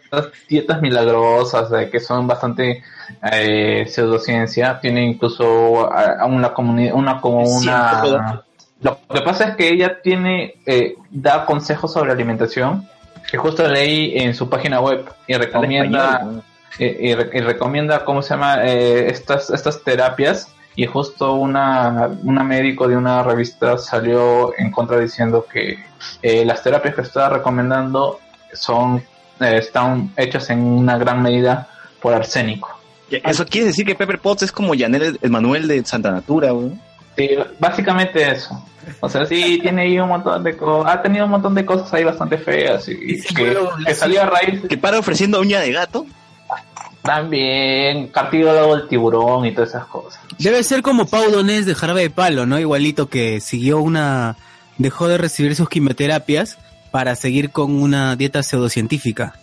dietas milagrosas eh, que son bastante eh, pseudociencia. Tiene incluso a, a una comunidad, una como una. Lo que pasa es que ella tiene eh, da consejos sobre alimentación que justo leí en su página web y recomienda eh, y, y recomienda, ¿cómo se llama? Eh, estas, estas terapias. Y justo una, una médico de una revista salió en contra diciendo que eh, las terapias que está recomendando son eh, están hechas en una gran medida por arsénico. Eso quiere decir que Pepper Potts es como Yanel el Manuel de Santa Natura, güey. Sí, básicamente eso. O sea, sí tiene ahí un montón de cosas, ha tenido un montón de cosas ahí bastante feas y, y sí, que, que salió a raíz Que para ofreciendo uña de gato. También cartílago del tiburón y todas esas cosas. Debe ser como Pau Donés de Jarabe de Palo, ¿no? Igualito que siguió una... dejó de recibir sus quimioterapias para seguir con una dieta pseudocientífica.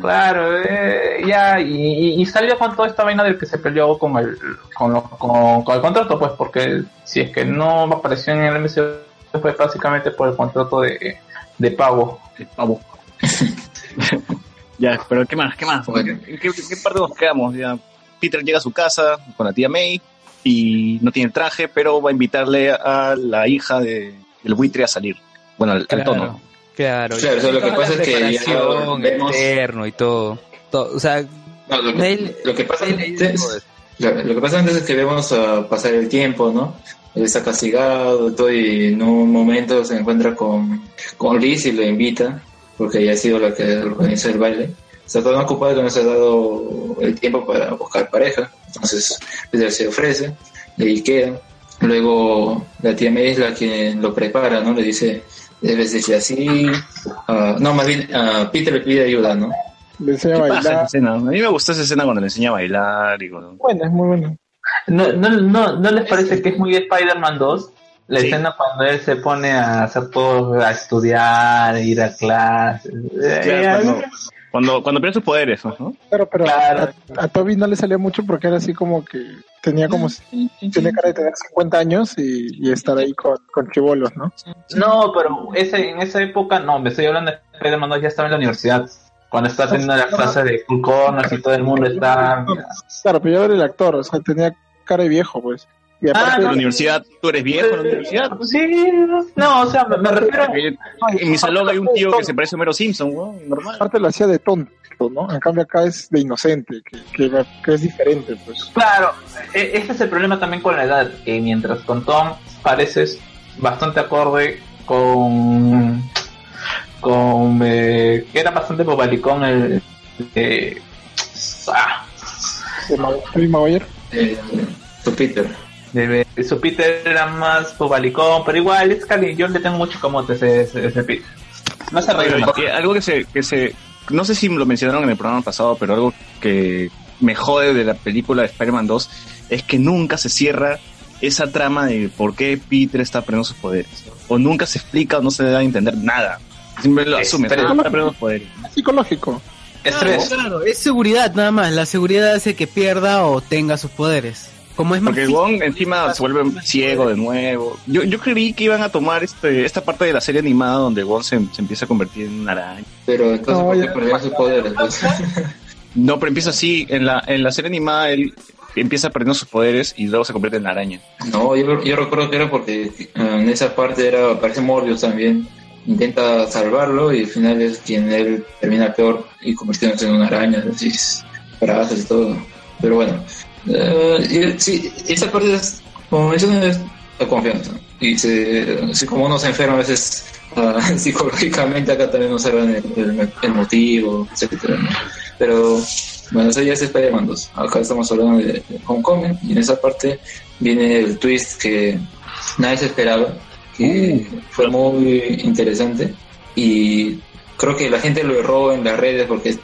Claro, eh, ya, y, y- y salió con toda esta vaina del que se peleó con el, con, lo- con, con el contrato, pues, porque si es que no apareció en el MCU fue básicamente por el contrato de, de pago. El pavo. ya, pero ¿qué más? ¿Qué más? Bueno. ¿En qué, qué parte nos quedamos? Ya, Peter llega a su casa con la tía May y no tiene traje, pero va a invitarle a la hija de, del buitre a salir. Bueno, al, tono. Claro, Claro, o sea, lo que pasa es que ya vemos- eterno y todo. todo. O sea, No, lo, que, Él- lo que pasa antes, lo, lo que pasa antes es que vemos a pasar el tiempo, ¿no? Él está castigado todo y en un momento se encuentra con, con Liz y lo invita, porque ella ha sido la que organiza el baile. Está tan ocupado que no se ha dado el tiempo para buscar pareja, entonces Peter se ofrece ahí queda. Luego la tía May es la quien lo prepara, ¿no? Le dice, debes decir así. ah, no, más bien, a Peter le pide ayuda, ¿no? Le enseña a ¿Qué pasa esa bailar. escena? A mí me gustó esa escena cuando le enseña a bailar y cuando... Bueno, es muy bueno. ¿No, no, no, ¿no les parece que es muy Spider-Man 2? La Sí. escena cuando él se pone a hacer todo, a estudiar, ir a clases. Eh, Claro, a mí cuando- Cuando, cuando pierde sus poderes, ¿no? Claro, pero Claro. A, a Toby no le salía mucho porque era así como que tenía como tiene cara de tener 50 años y, y estar ahí con, con chibolos, ¿no? No, pero ese, en esa época no, me estoy hablando de Spider-Man 2, ya estaba en la universidad. Cuando está teniendo la clase de Cool Corners y todo el mundo está. Claro, pero yo era el actor, o sea, tenía cara de viejo, pues. Y aparte, En la universidad, ¿tú eres viejo en la universidad? Sí, no, o sea, me, me refiero. En mi salón hay un tío que se parece a Homero Simpson, weón, normal. aparte lo hacía de tonto, ¿no? En cambio acá es de inocente, que, que, que es diferente, pues. Claro, e- ese es el problema también con la edad, que mientras con Tom pareces bastante acorde con. con. eh, que era bastante bobalicón el. eh, ah, Tobey Maguire. Eh, tu Peter. De, de su Peter era más bobalicón, pero igual es cali, yo le tengo mucho a ese, ese, ese Peter. No se algo que se, que se, no sé si lo mencionaron en el programa pasado, pero algo que me jode de la película de Spider-Man 2 es que nunca se cierra esa trama de por qué Peter está aprendiendo sus poderes. O nunca se explica o no se da a entender nada. Siempre lo asume, Pero- "Ah, está aprendiendo sus poderes. Es psicológico. Claro, es seguridad nada más. La seguridad hace que pierda o tenga sus poderes. Como es más Porque el Wong encima se vuelve ciego de nuevo. Yo, yo creí que iban a tomar este, esta parte de la serie animada donde Wong se, se empieza a convertir en una araña. Pero entonces, No, ¿por qué perdió sus poderes? No, pero empieza así. En la, en la serie animada él empieza aprendiendo sus poderes y luego se convierte en la araña. No, yo, yo recuerdo que era porque eh, en esa parte era, aparece Morbius también. Intenta salvarlo y al final es quien él termina peor y convirtiéndose en una araña, así, brazos y todo. Pero bueno, eh, y- sí, esa parte es, como mencionas, es la confianza. Y se, así como uno se enferma a veces ah, psicológicamente, acá también nos hablan el, el, el motivo, etcétera. ¿no? Pero bueno, eso ya es Spider-Man 2. Acá estamos hablando de, Homecoming y en esa parte viene el twist que nadie se esperaba, que fue muy interesante y creo que la gente lo erró en las redes porque,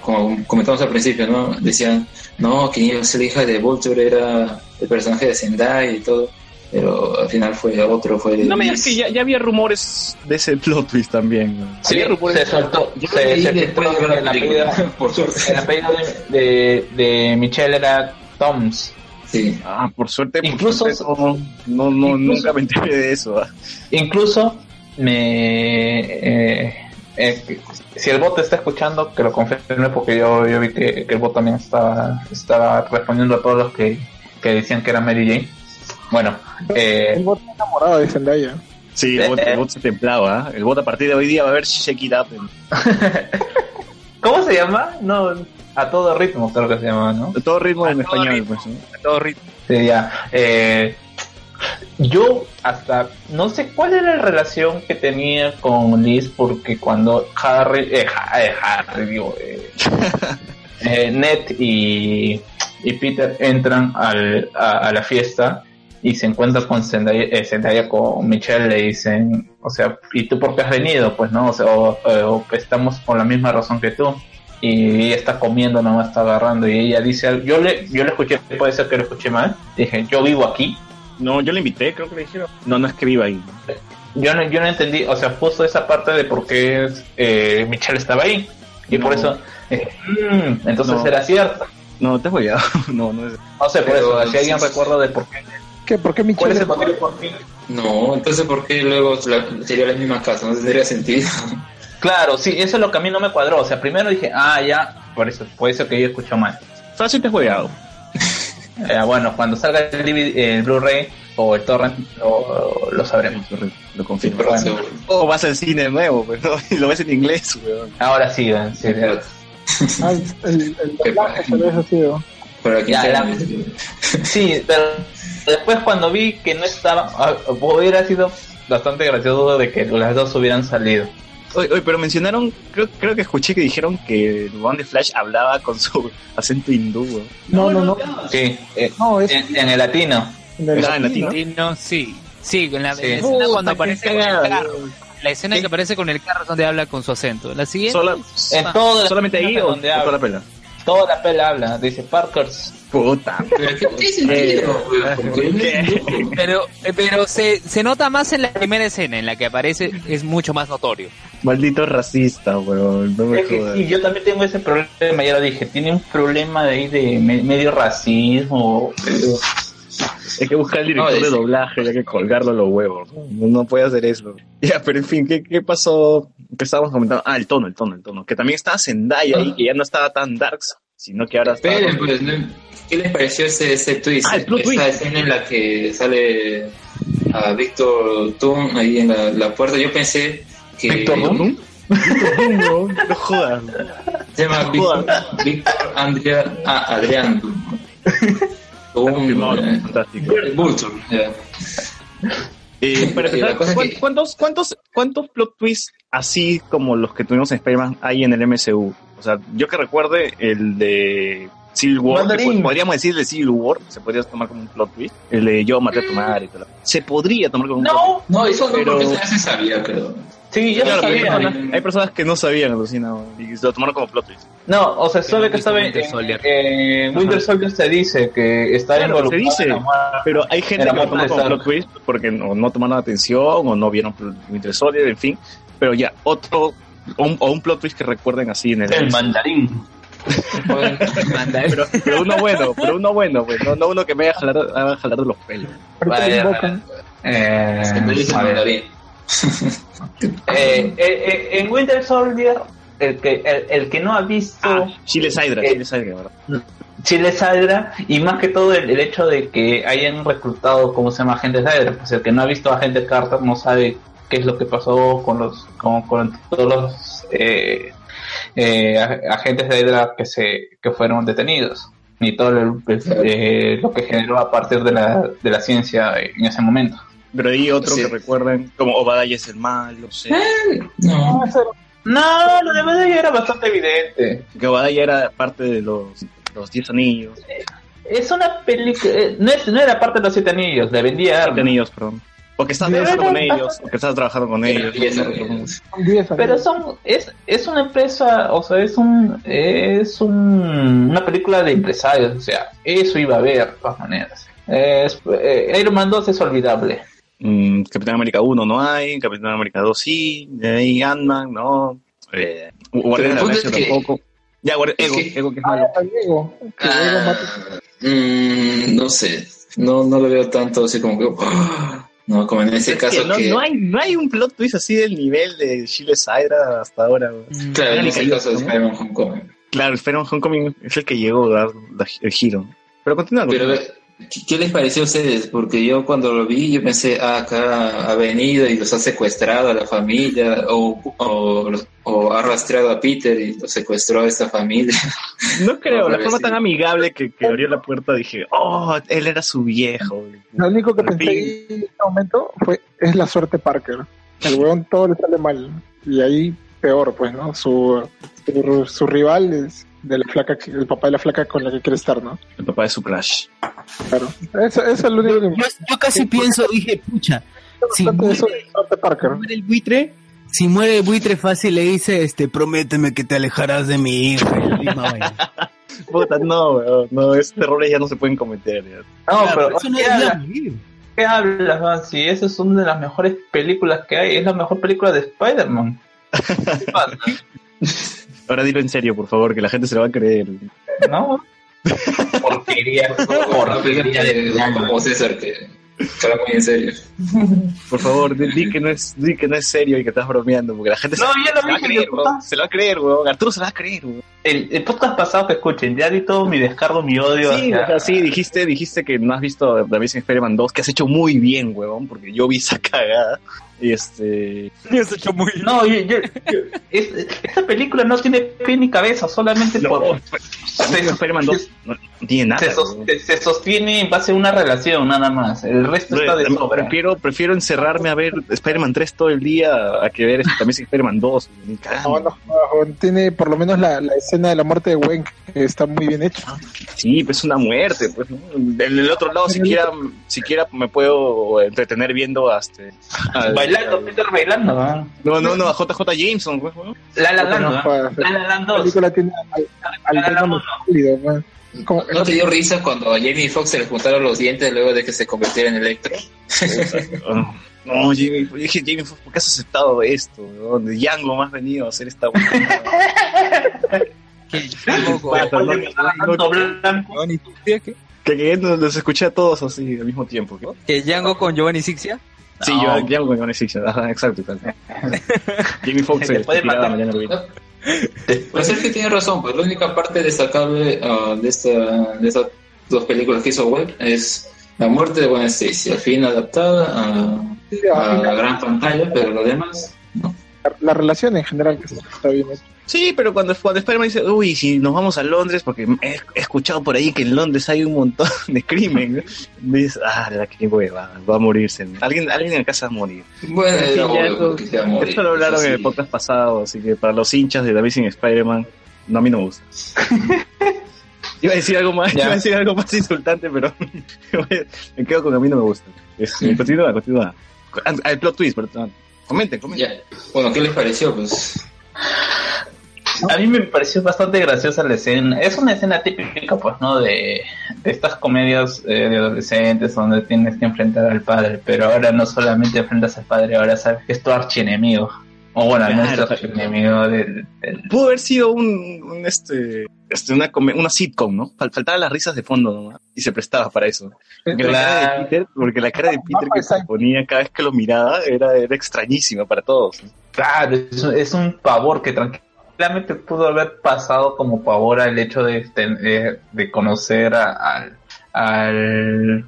como comentamos al principio, ¿no? Decían, no, que iba a ser la hija de Vulture era el personaje de Zendaya y todo, pero al final fue otro, fue de No me digas que ya, ya había rumores de ese plot twist también. ¿no? Sí, Había rumores. se soltó. Yo Se, se después de la el película, apellido, por suerte. el apellido de, de, de Michelle era Toms. Sí. Ah, por suerte. por Incluso- suerte no, no, no, incluso- nunca me enteré de eso. ah. Incluso me eh, eh, si el bot está escuchando, que lo confirme porque yo, yo vi que, que el bot también estaba, estaba respondiendo a todos los que, que decían que era Mary Jane. Bueno, El eh, bot está enamorado de Zendaya. Sí, el bot, el bot se templaba. ¿ah? El bot a partir de hoy día va a ver Shake It Up. en- ¿cómo se llama? No, a todo ritmo creo que se llama, ¿no? de todo ritmo A en todo español. ritmo. Pues. A todo ritmo. Sí, ya. Eh, yo hasta no sé cuál era la relación que tenía con Liz porque cuando Harry, eh, eh, Harry digo, eh, eh, Ned y, y Peter entran al, a, a la fiesta y se encuentran con Zendaya, eh, Zendaya con Michelle le dicen, o sea, ¿y tú por qué has venido? Pues no, o, sea, o- o estamos por la misma razón que tú. Y ella está comiendo, no está agarrando. Y ella dice, yo le, yo le escuché, puede ser que lo escuché mal. Dije, yo vivo aquí. No, yo le invité, creo que le dijeron. No, no es que viva ahí. Yo no, yo no entendí, o sea, puso esa parte de por qué eh, Michelle estaba ahí. Y por eso, dije, "Mm, entonces No. era cierto. No, te voy a. No, no es. No sé, por Pero- eso, si alguien recuerda de por qué. ¿Qué? ¿Por qué ¿Cuál es Michelle? el motivo por qué? No, entonces ¿por qué luego la- sería la misma casa? No tendría sentido. Claro, sí, eso es lo que a mí no me cuadró. O sea, primero dije, ah, ya, por eso, puede ser que yo escucho mal. Fácil te he jugado. Eh, bueno, cuando salga el, Blu-ray o el torrent, lo, lo sabremos. Lo confirmo. Pero Bueno. O vas al cine nuevo, ¿no? Y lo ves en inglés, weón. Ahora sí, eh, sí. Ah, el, el, el doblaje tal vez. Para quien Ya, la- Sí, pero después cuando vi que no estaba, ah, hubiera sido bastante gracioso de que las dos hubieran salido. Oye, oye, pero mencionaron, creo, creo que escuché que dijeron que el One de Flash hablaba con su acento hindú. No, no, no. Sí, eh, No, es en, en el latino. en el Ah, en latino. latino. Sí, sí. En la, Sí. la escena cuando Puta, aparece con el carro. La escena que aparece con el carro es donde habla con su acento. La siguiente. Sola- En todo ¿Solamente ahí o donde o toda habla, la pela? toda la pela habla, dice Parker's, Puta. Pero. Pero, eh, pero se, se nota más en la primera escena en la que aparece, es mucho más notorio. Maldito racista, weón. No me Es que sí, yo también tengo ese problema, ya lo dije, tiene un problema de ahí de me- medio racismo. pero- Hay que buscar al director No, de doblaje, hay que colgarlo a los huevos. No, no puede hacer eso. Ya, pero en fin, ¿qué, qué pasó? Que estábamos comentando. Ah, el tono, el tono, el tono. Que también estaba Zendaya ahí, que ya no estaba tan darks, sino que ahora está. Pues, ¿no? ¿Qué les pareció ese, ese twist? Ah, el plot Esa twist. escena en la que sale a Víctor Tum ahí en la, la puerta. Yo pensé que. ¿Víctor Tum? no, no jodas. Se llama Víctor, Víctor Andrea, ah, Adrián Tum. Confirmado, eh, fantástico. Vulture. Eh, para Sí, la empezar, cosa es ¿cuán- que- ¿cuántos, cuántos, ¿cuántos plot twists así como los que tuvimos en Spider-Man hay en el MCU? O sea, yo que recuerde el de Civil War, que Mandarín. po- podríamos decir el de Civil War, se podría tomar como un plot twist. El de yo maté a tu madre y todo. Se podría tomar como un plot twist. No, No, eso no, Pero- porque se sabía, creo. sí, yo Claro, no pero hay, sabía. personas, hay personas que no sabían, alucina, y se lo tomaron como plot twist. No, o sea, solo no que estaba en Winter Soldier. en Winter Soldier se dice que está Claro, se involucrado dice. en la. Pero hay gente que lo toma como plot twist porque no, no tomaron atención o no vieron Winter Soldier, en fin. Pero ya, otro, o un, o un plot twist que recuerden así en el... El mandarín. Pero, pero uno bueno, pero uno bueno, pues, no, no uno que me haga jalar, haga jalar de los pelos. Vale. Eh, me a. Eh, eh, eh, en Winter Soldier, el que, el, el que no ha visto Ah, Chile Sidra, Eh, Chile Sidra, ¿verdad? Chile Hydra y más que todo el, el hecho de que hayan reclutado, ¿cómo se llama? Agentes Hydra. Pues el que no ha visto a Agentes Carter no sabe qué es lo que pasó con los con, con todos los eh, eh, ag- agentes de Hydra que se que fueron detenidos ni todo el- eh, lo que generó a partir de la, de la ciencia en ese momento. Pero hay otro Sí. que recuerden, como Obadiah es el mal, no sé. No, No, lo de Medella era bastante evidente. Que Obadiah era parte de los, los Diez Anillos. Es una película, eh, no, es- no era parte de los siete anillos, le vendía Siete. Anillos, perdón. O que estás trabajando con ellos, o que estás trabajando con ellos. diez no años. recuerdo. Son 10 años. Pero son es es una empresa, o sea, es un es un, una película de empresarios, o sea, eso iba a haber de todas maneras. Es, eh, Iron Man 2 es olvidable. Mm, Capitán América 1 no hay, Capitán América 2 sí, de ahí Ant-Man, no. Eh, Guardián de la Galaxia tampoco. Ya, Ego, que- Ego que es malo. Ah, Diego, que Ah, mm, no sé, no, no lo veo tanto así como que... ¡ah! No, como en ese Es caso que no, que... no hay, no hay un plot twist así del nivel de Chile Sidra hasta ahora. güey. Claro, en ese caso de ¿no? Spider-Man Homecoming. Claro, Spider-Man Homecoming es el que llegó a dar el giro. Pero continúa. Pero, continúa. ¿Qué, les pareció a ustedes? Porque yo cuando lo vi, yo pensé, ah, acá ha venido y los ha secuestrado a la familia, o, o, ha rastreado a Peter y lo secuestró a esta familia. no creo, la forma tan amigable que, que abrió la puerta dije, oh, él era su viejo. Lo único que Por pensé fin. en ese momento fue, es la suerte Parker. El weón todo le sale mal. Y ahí peor, pues, ¿no? Su, su, su rival es de la flaca, el papá de la flaca con la que quiere estar, ¿no? El papá de su crush. Claro. Eso, eso es lo único que Yo, yo casi pienso, dije, pucha, si eso muere, suerte Parker. muere el buitre, si muere el buitre fácil le dice, este, prométeme que te alejarás de mi vaina. Puta, no, weón, no, esos errores ya no se pueden cometer. ya. No, Claro, pero eso no ¿qué, debía hablas. ¿qué hablas, man? Si esa es una de las mejores películas que hay, es la mejor película de Spider-Man. Ahora dilo en serio, por favor, que la gente se lo va a creer. ¿No? Porquería, porquería de como César, que habla muy en serio. Por favor, di, di que no es, di que no es serio y que estás bromeando, porque la gente No, se, ya lo se va a creer, weón. Se lo va a creer, weón. Arturo se lo va a creer, weón. El, el podcast pasado que escuchen, ya di todo mi descargo, mi odio. Sí, hacia- o sea, sí, dijiste, dijiste que no has visto The Amazing Spider-Man 2, que has hecho muy bien, weón, porque yo vi esa cagada. Y este. Has hecho muy No, yo, yo- yo- es- esta película no tiene pie ni cabeza, solamente No, por, Amazing Spider-Man 2 no, no tiene nada. se, sos- se- sostiene en base a una relación, nada más. El resto está de sobra. Prefiero, prefiero encerrarme a ver Spider-Man 3 todo el día a que ver este Amazing Spider-Man 2. Ni cagando. No, no, no, tiene por lo menos la, la escena de la muerte de Gwen que está muy bien hecha. Sí, pues es una muerte. Pues, ¿no? Del del otro lado, siquiera, siquiera me puedo entretener viendo hasta. al- Bailando, al- Peter bailando. ¿no? No, no, no, a JJ Jameson, pues, ¿no? La La Land, No, La La Land La 2. película tiene al, al La La como- ¿No te dio risa cuando a Jamie Foxx se le juntaron los dientes luego de que se convirtiera en Electro? No, Jamie, dije, Jamie, ¿por qué has aceptado esto? De Django más venido a hacer esta. Que Django. Giovanni Sixia, nos, los escuché a todos así al mismo tiempo. ¿qué? Que Django con Giovanni Sixia. Sí, No. yo Django con Johnny Six, ajá, exacto. exacto. Jamie Foxx Se puede matar. mañana al video. Pues es que tiene razón, pues la única parte destacable ah, de, esta, de estas dos películas que hizo Webb es la muerte de Gwen Stacy, al fin adaptada a, Sí, a al la gran pantalla, pero lo demás, no. La, la relación en general que está bien. Sí, pero cuando, cuando Spider-Man dice, uy, si nos vamos a Londres, porque he, he escuchado por ahí que en Londres hay un montón de crimen, ¿no? dices, ah, la que hueva, va a morirse. Alguien, alguien en casa va a morir. Bueno, Sí, ya eso- que morir, lo hablaron en el podcast pasado, así que para los hinchas de The Amazing Spider-Man, no, a mí no me gusta. iba a decir algo más, Ya. iba a decir algo más insultante, pero me quedo con a mí no me gusta. Es- Continúa, continúa. Ah, El plot twist, perdón. Comenten, comenten. Ya. Bueno, ¿qué les pareció? Pues A mí me pareció bastante graciosa la escena. Es una escena típica, pues, ¿no? De, de estas comedias eh, de adolescentes donde tienes que enfrentar al padre, pero ahora no solamente enfrentas al padre, ahora sabes que es tu archienemigo. O bueno, al menos Claro. tu archienemigo del, del- Pudo haber sido un, un, este, este, una, una sitcom, ¿no? Fal- Faltaban las risas de fondo nomás. Y se prestaba para eso. Porque, la, cara de. Peter, porque la cara de Peter que se ponía cada vez que lo miraba era, era extrañísima para todos. Claro, es, es un pavor que tranquilamente pudo haber pasado como pavor al hecho de, de, de conocer a- al, al,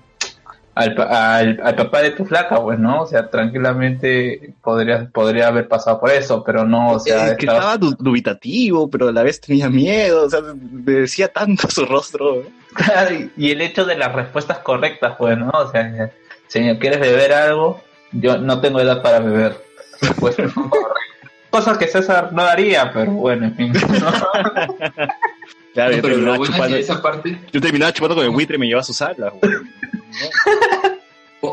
al, al- al papá de tu flaca, pues, ¿no? O sea, tranquilamente podría, podría haber pasado por eso, pero no, o sea, Eh, que estaba- estaba du- dubitativo, pero a la vez tenía miedo, o sea, me decía tanto su rostro. ¿eh? Y- el hecho de las respuestas correctas, pues, ¿no? O sea, señor, ¿quieres beber algo? Yo no tengo edad para beber. Correcta. Cosas que César no haría, pero bueno, en fin. ¿no? Claro, no, yo, pero lo terminaba bueno chupando, esa parte yo terminaba chupando con el buitre y me llevaba a sus alas. güey.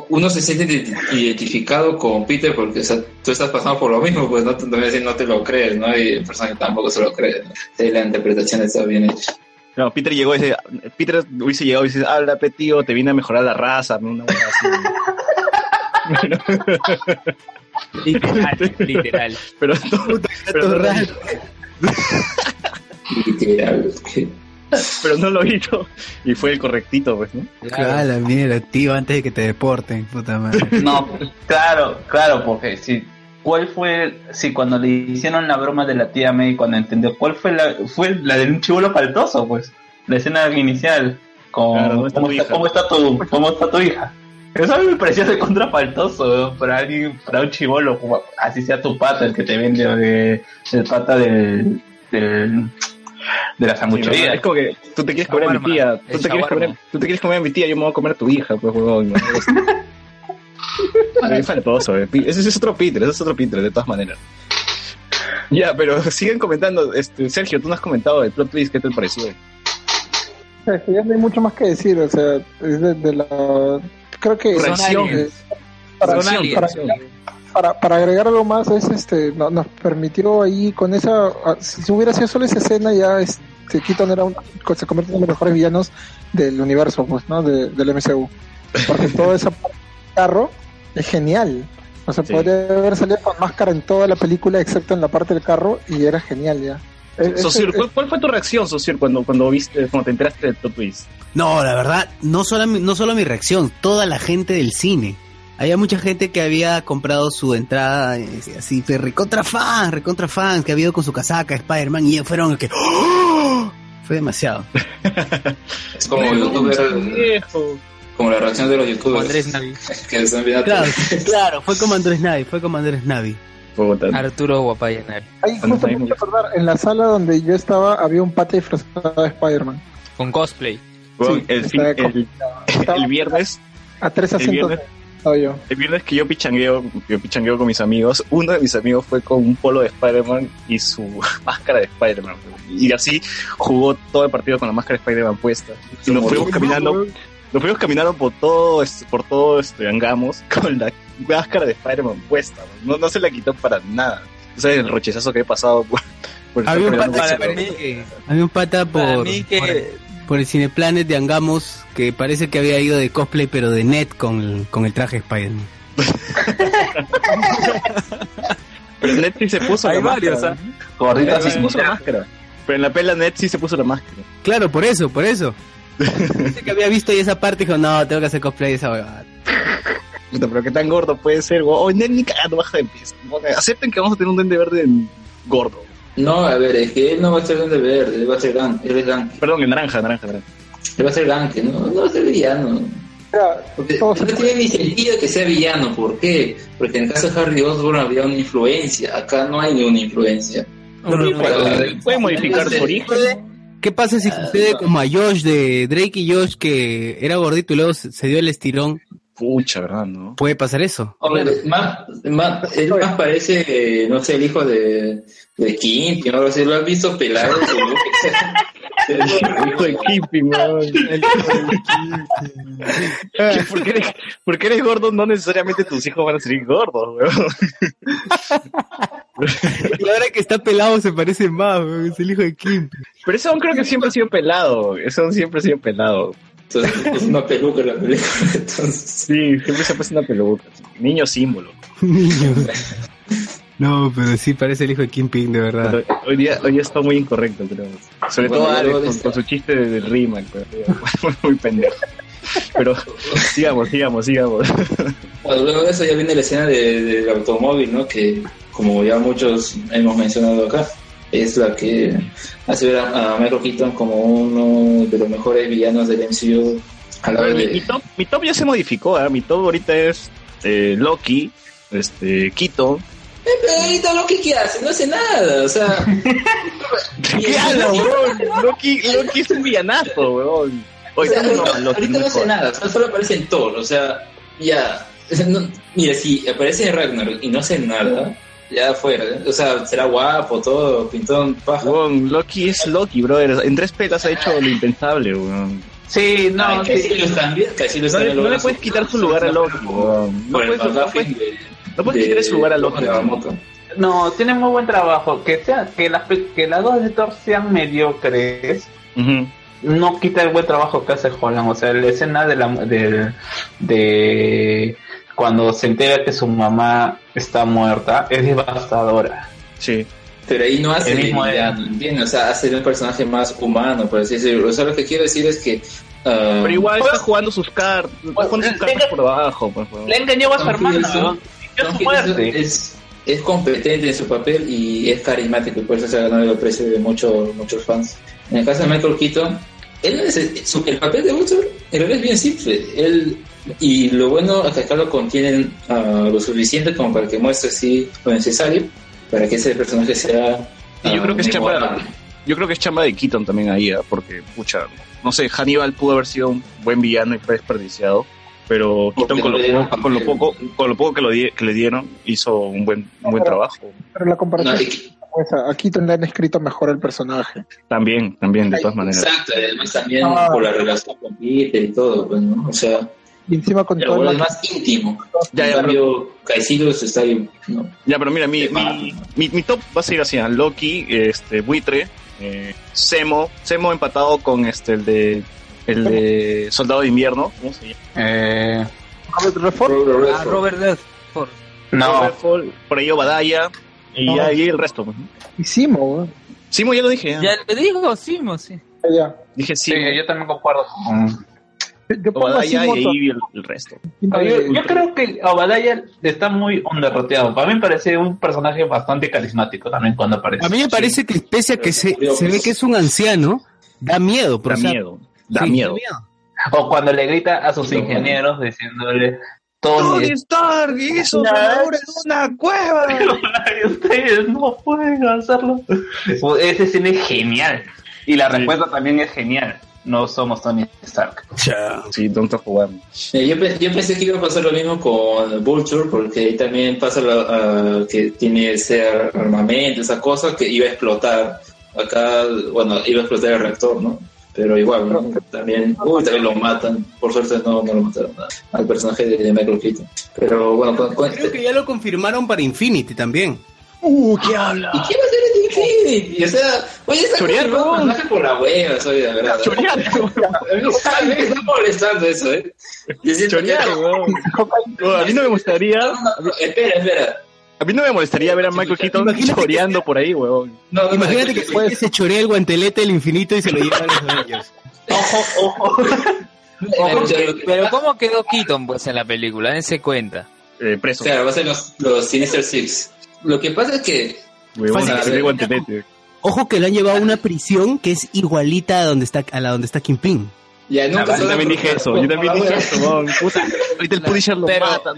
uno se siente identi- identificado con Peter porque o sea, tú estás pasando por lo mismo, pues no te, no te- no te lo crees, ¿no? Y el personaje tampoco se lo cree. ¿no? Sí, la interpretación está bien hecha. No, Peter llegó y dice, Peter hubiese llegado y dice, habla, tío, te vine a mejorar la raza, ¿no? Una así. Literal, literal. pero, no, pero, hizo, Literal. pero no lo hizo y fue el correctito, pues, ¿no? Ah, la mierda, tío, antes de que te deporten, puta madre. No, claro, claro, porque si cuál fue si cuando le hicieron la broma de la tía May cuando entendió cuál fue la fue la de un chivolo faltoso, pues, la escena inicial con Claro, ¿dónde está cómo, está, hija? cómo está tu cómo está tu hija. Eso a mí me parecía de contra faltoso, ¿no? para alguien, para un chivolo, así sea tu pata el que te vende de, el pata del, del de la sanguchería. Es como que tú te quieres comer a mi tía, tú te, quieres comer, tú te quieres comer a mi tía, yo me voy a comer a tu hija, pues, huevón. ¿no? Es faltoso, eh. Ese es otro Peter, ese es otro Peter, de todas maneras. Ya, pero siguen comentando, este, Sergio, tú no has comentado el plot twist, ¿qué te pareció? Es que ya no hay mucho más que decir, o sea, es de, de la... Creo que... Son aliens. para, Son aliens. Para, para, agregar algo más, es este, no- nos permitió ahí con esa, si hubiera sido solo esa escena ya, este, Keaton era un, se convierte en uno de los mejores villanos del universo, pues, ¿no? De- del MCU. Porque toda esa parte del carro es genial. O sea, Sí. podría haber salido con máscara en toda la película, excepto en la parte del carro, y era genial ya. Es- ¿cuál, cuál fue tu reacción, Sociur, cuando, cuando viste, cuando te enteraste del plot twist? No, la verdad, no solo, no solo mi reacción, toda la gente del cine. Había mucha gente que había comprado su entrada, eh, así, de recontra fan, recontra fans, que había ido con su casaca, Spider-Man, y ellos fueron el que... ¡Oh! Fue demasiado. Es como youtuber, Viejo. como la reacción de los Como youtubers Andrés Navi. que Claro, claro, fue como Andrés Navi, fue como Andrés Navi. Arturo Guapaya Navi. Ahí justo me acordar, en la sala donde yo estaba había un pata disfrazado de Spider-Man. Con cosplay. Sí, el, fin- el, el viernes, A tres El asientos viernes. Yo. el viernes que yo pichangueo, yo pichangueo con mis amigos, uno de mis amigos fue con un polo de Spider-Man y su máscara de Spider-Man. Y así jugó todo el partido con la máscara de Spider-Man puesta. Y nos fuimos caminando, nos fuimos caminando por todo, este- por todo este Angamos con la máscara de Spider-Man puesta. No, no se la quitó para nada. O sea, el rochezazo que he pasado por, por Había un pata, Para mí que, Había un pata por... para mí que por- por el Cineplanet de Angamos que parece que había ido de cosplay pero de net con el, con el traje de Spider-Man. Pero Ned sí se puso Hay la varios, máscara. ¿ah? Gordita sí se puso la máscara. Pero en la pela Ned sí se puso la máscara. Claro, por eso, por eso. Dice que había visto ahí esa parte y dijo, no, tengo que hacer cosplay de esa huevada. Puta, pero qué tan gordo puede ser, weón. Oh, Ned ni cagando baja de peso. Acepten que vamos a tener un duende verde en- gordo. No, a ver, es que él no va a ser de verde, él va a ser gan, él es gan, Perdón, en naranja, naranja, naranja. él va a ser ganque, no, no va a ser villano. Porque no tiene ni sentido que sea villano, ¿por qué? Porque en el caso de Harry Osborn había una influencia, acá no hay ni una influencia. Puede, puede modificar su origen. ¿Qué pasa si sucede como a Josh de Drake y Josh que era gordito y luego se, se dio el estirón? Pucha, ¿verdad? ¿No? ¿Puede pasar eso? Hombre, más, más, él más parece, no sé, el hijo de, de Kim, o algo así, lo has visto pelado. El hijo de Kipping, weón. Que porque, eres, porque eres gordo, no necesariamente tus hijos van a ser gordos, weón. Y ahora que está pelado se parece más, weón, es el hijo de Kim. Pero ese aún creo que siempre ha sido pelado. Ese aún siempre ha sido pelado. Entonces, es una peluca la película. Entonces, Sí, siempre se ha puesto una peluca. Niño símbolo. Niño. No, pero sí parece el hijo de Kingpin, de verdad. Pero hoy día, hoy día está muy incorrecto, creo. Sobre Bueno, todo Alex luego de con, con su chiste de- del rima, pero, muy pendejo. Pero sigamos, sigamos, sigamos. bueno, luego de eso ya viene la escena de- del automóvil, ¿no? Que, como ya muchos hemos mencionado acá, es la que hace ver a, a Michael Keaton como uno de los mejores villanos del MCU. A la de- mi top, mi top ya se modificó, ¿ah? Mi top ahorita es eh, Loki, este, Keaton. Eh, pero ahorita Loki, ¿qué hace? No hace nada, o sea... ¿Qué habla, weón? Loki, Loki es un villanazo, weón. O Oye, sea, estamos ahorita, mal, Loki, ahorita no hace nada, solo aparece en Thor, o sea, ya. no- mira, si aparece en Ragnarok y no hace nada, ya fuera. ¿eh? O sea, será guapo, todo, pintón, paja. Weón, Loki es Loki, brother. En tres pelas ha hecho lo impensable, weón. Sí, no, Ay, sí. Caecilius No le, no le puedes quitar su lugar a Loki, weón. No puedes, no puedes- de- no puedes de- quitar su lugar a Loki. No, tiene muy buen trabajo. Que sea, que las que las dos de Thor sean mediocres no quita el buen trabajo que hace Holland. O sea, la escena de la de, de cuando se entera que su mamá está muerta es devastadora. Sí. Pero ahí no hace El mismo villano, ¿entiendes? O sea, hace un personaje más humano, por así decirlo. O sea, lo que quiero decir es que... ah, Pero igual está jugando sus cartas, está jugando sus cartas por abajo, por favor. Le engañó a su hermana, ¿no? Su muerte. Es, es competente en su papel y es carismático y por eso se ha ganado el aprecio de muchos muchos fans. En el caso de Michael Keaton, él es- su- el papel de Luthor en realidad es bien simple. Él, y lo bueno es que acá lo contienen ah, lo suficiente como para que muestre así lo necesario para que ese personaje sea... Y yo ah, creo que es chamba, yo creo que es chamba de Keaton también ahí, ¿ah? porque, pucha, no sé, Hannibal pudo haber sido un buen villano y fue desperdiciado, pero Keaton con lo, no le poco, con lo poco, con lo poco que, lo di- que le dieron hizo un buen, un buen trabajo. Pero la No, comparación y que- es esa. Aquí tendrán escrito mejor el personaje. También, también, de todas maneras. Exacto, además también Ah. por la relación con Peter y todo, pues, ¿no? O sea, Y encima con todo el es más íntimo. Ya, ya, cambio, Caecilius está ahí, ¿no? Ya, pero mira, mi, Sí, mi, mi, mi top va a ser así, ¿ah? Loki, este, Buitre, eh, Semo, Semo empatado con este, el de, el de Soldado de Invierno, ¿cómo se llama? Eh, Robert Redford, Robert Ah, Redford. Robert Redford. no, Robert Fall, por ahí Obadaya, y No. y el resto. pues, y Simo, weón. Simo ya lo dije, ya. Ya le digo, Simo, sí. Ya. dije sí, Simo, yo también concuerdo con... Yo Obadaya y ahí el, el resto. Yo, creo que Obadiah está muy underroteado. Para mí me parece un personaje bastante carismático también cuando aparece. A mí me parece que pese a que se, se ve que es un anciano, da miedo. Da o sea, miedo, da sí, miedo. O cuando le grita a sus ingenieros diciéndole, Tony, Stark hizo su labor en una cueva. ustedes no pueden hacerlo. Ese escena es genial. Y la respuesta también es genial. No somos Tony Stark. Sí, don't talk about me. Eh, Yo, yo pensé que iba a pasar lo mismo con Vulture, porque ahí también pasa lo- ah, que tiene ese ar- armamento, esa cosa que iba a explotar. Acá, bueno, iba a explotar el reactor, ¿no? Pero igual, ¿no? También, uy, también lo matan. Por suerte no, no lo mataron al personaje de, de Michael Keaton. Pero bueno, con, con- creo que ya lo confirmaron para Infinity también. Uh, ¿qué habla? ¿y qué va a hacer Infinity, o sea, oye, está personaje por la hueva, soy de verdad. Chorear, A mí me está- molestando eso, ¿eh? Que- A mí no me gustaría, No, no, no, espera, espera. a mí no me molestaría ver a Michael Keaton Imagínate que choreando por ahí, weón. No, no, Imagínate que escucha, se, se chorea el guantelete del infinito y se lo lleva a los Avengers. Pero, pero ¿cómo quedó Keaton pues en la película? Dense cuenta. Eh, preso. Claro, va a ser los, los Sinister Six. Lo que pasa es que Que guantelete. Ojo que lo han llevado a una prisión que es igualita a donde está a la donde está Kingpin. ya nunca Yo también dije eso, yo también dije eso, weón. Puta, ahorita el Punisher lo Pero- mata.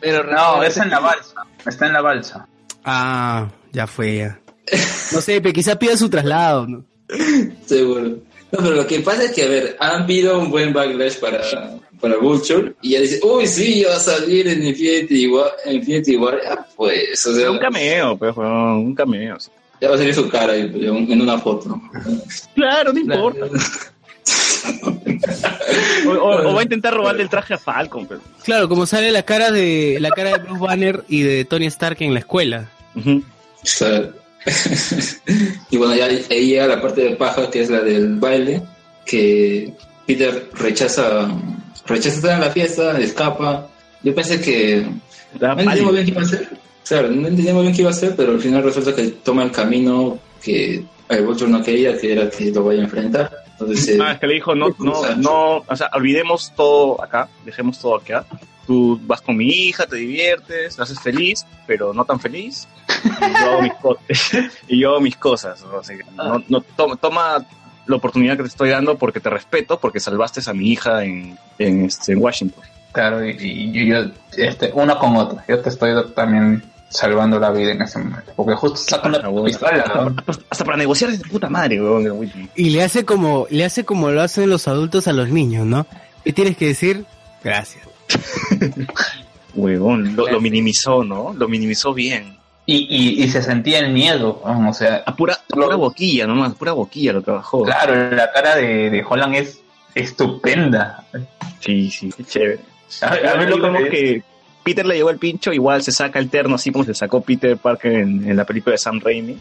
Pero No, es en la balsa. Está en la balsa. Ah, ya fue ya. No sé, pero quizá pida su traslado. ¿no? Seguro. No, pero lo que pasa es que, a ver, han habido un buen backlash para, para Vulture y ya dice, uy, sí, ya va a salir en Infinity War, en Infinity War. Ah, pues, o sea, Un cameo, pues, un cameo. sí. ya va a salir su cara en, una foto. Claro, no importa. O, o- o va a intentar robarle el traje a Falcon, pero. Claro, como sale la cara de la cara de Bruce Banner y de Tony Stark en la escuela. O sea, y bueno, ya ahí llega la parte de paja, que es la del baile, que Peter rechaza, rechaza estar en la fiesta, escapa. Yo pensé que no entendíamos bien qué iba a hacer. Claro, no entendíamos bien qué iba a hacer, pero al final resulta que toma el camino que el Vulture no quería, que era que lo vaya a enfrentar. Entonces, eh, Ah, es que le dijo, no, no, no, o sea, olvidemos todo acá, dejemos todo acá. Tú vas con mi hija, te diviertes, la haces feliz, pero no tan feliz. Y yo hago mis, co- y yo hago mis cosas. ¿no? O sea, no, no, toma, toma la oportunidad que te estoy dando porque te respeto, porque salvaste a mi hija en, en, este, en Washington. Claro, y, y yo, este, uno con otro. Yo te estoy también salvando la vida en ese momento. Porque justo sacan Ah, la bueno. pistola, ¿no? Hasta, hasta para negociar es de puta madre, weón. Y le hace como le hace como lo hacen los adultos a los niños, ¿no? ¿Qué tienes que decir? Gracias. Huevón, lo, lo minimizó, ¿no? Lo minimizó bien. Y, y, y se sentía el miedo, ¿no? o sea, A pura, a pura boquilla, nomás, pura boquilla lo trabajó. claro, la cara de, de Holland es estupenda. Sí, sí, qué chévere. A, A a ver, mí lo como que que Peter le llevó el pincho, igual se saca el terno, así como se sacó Peter Parker en, en la película de Sam Raimi.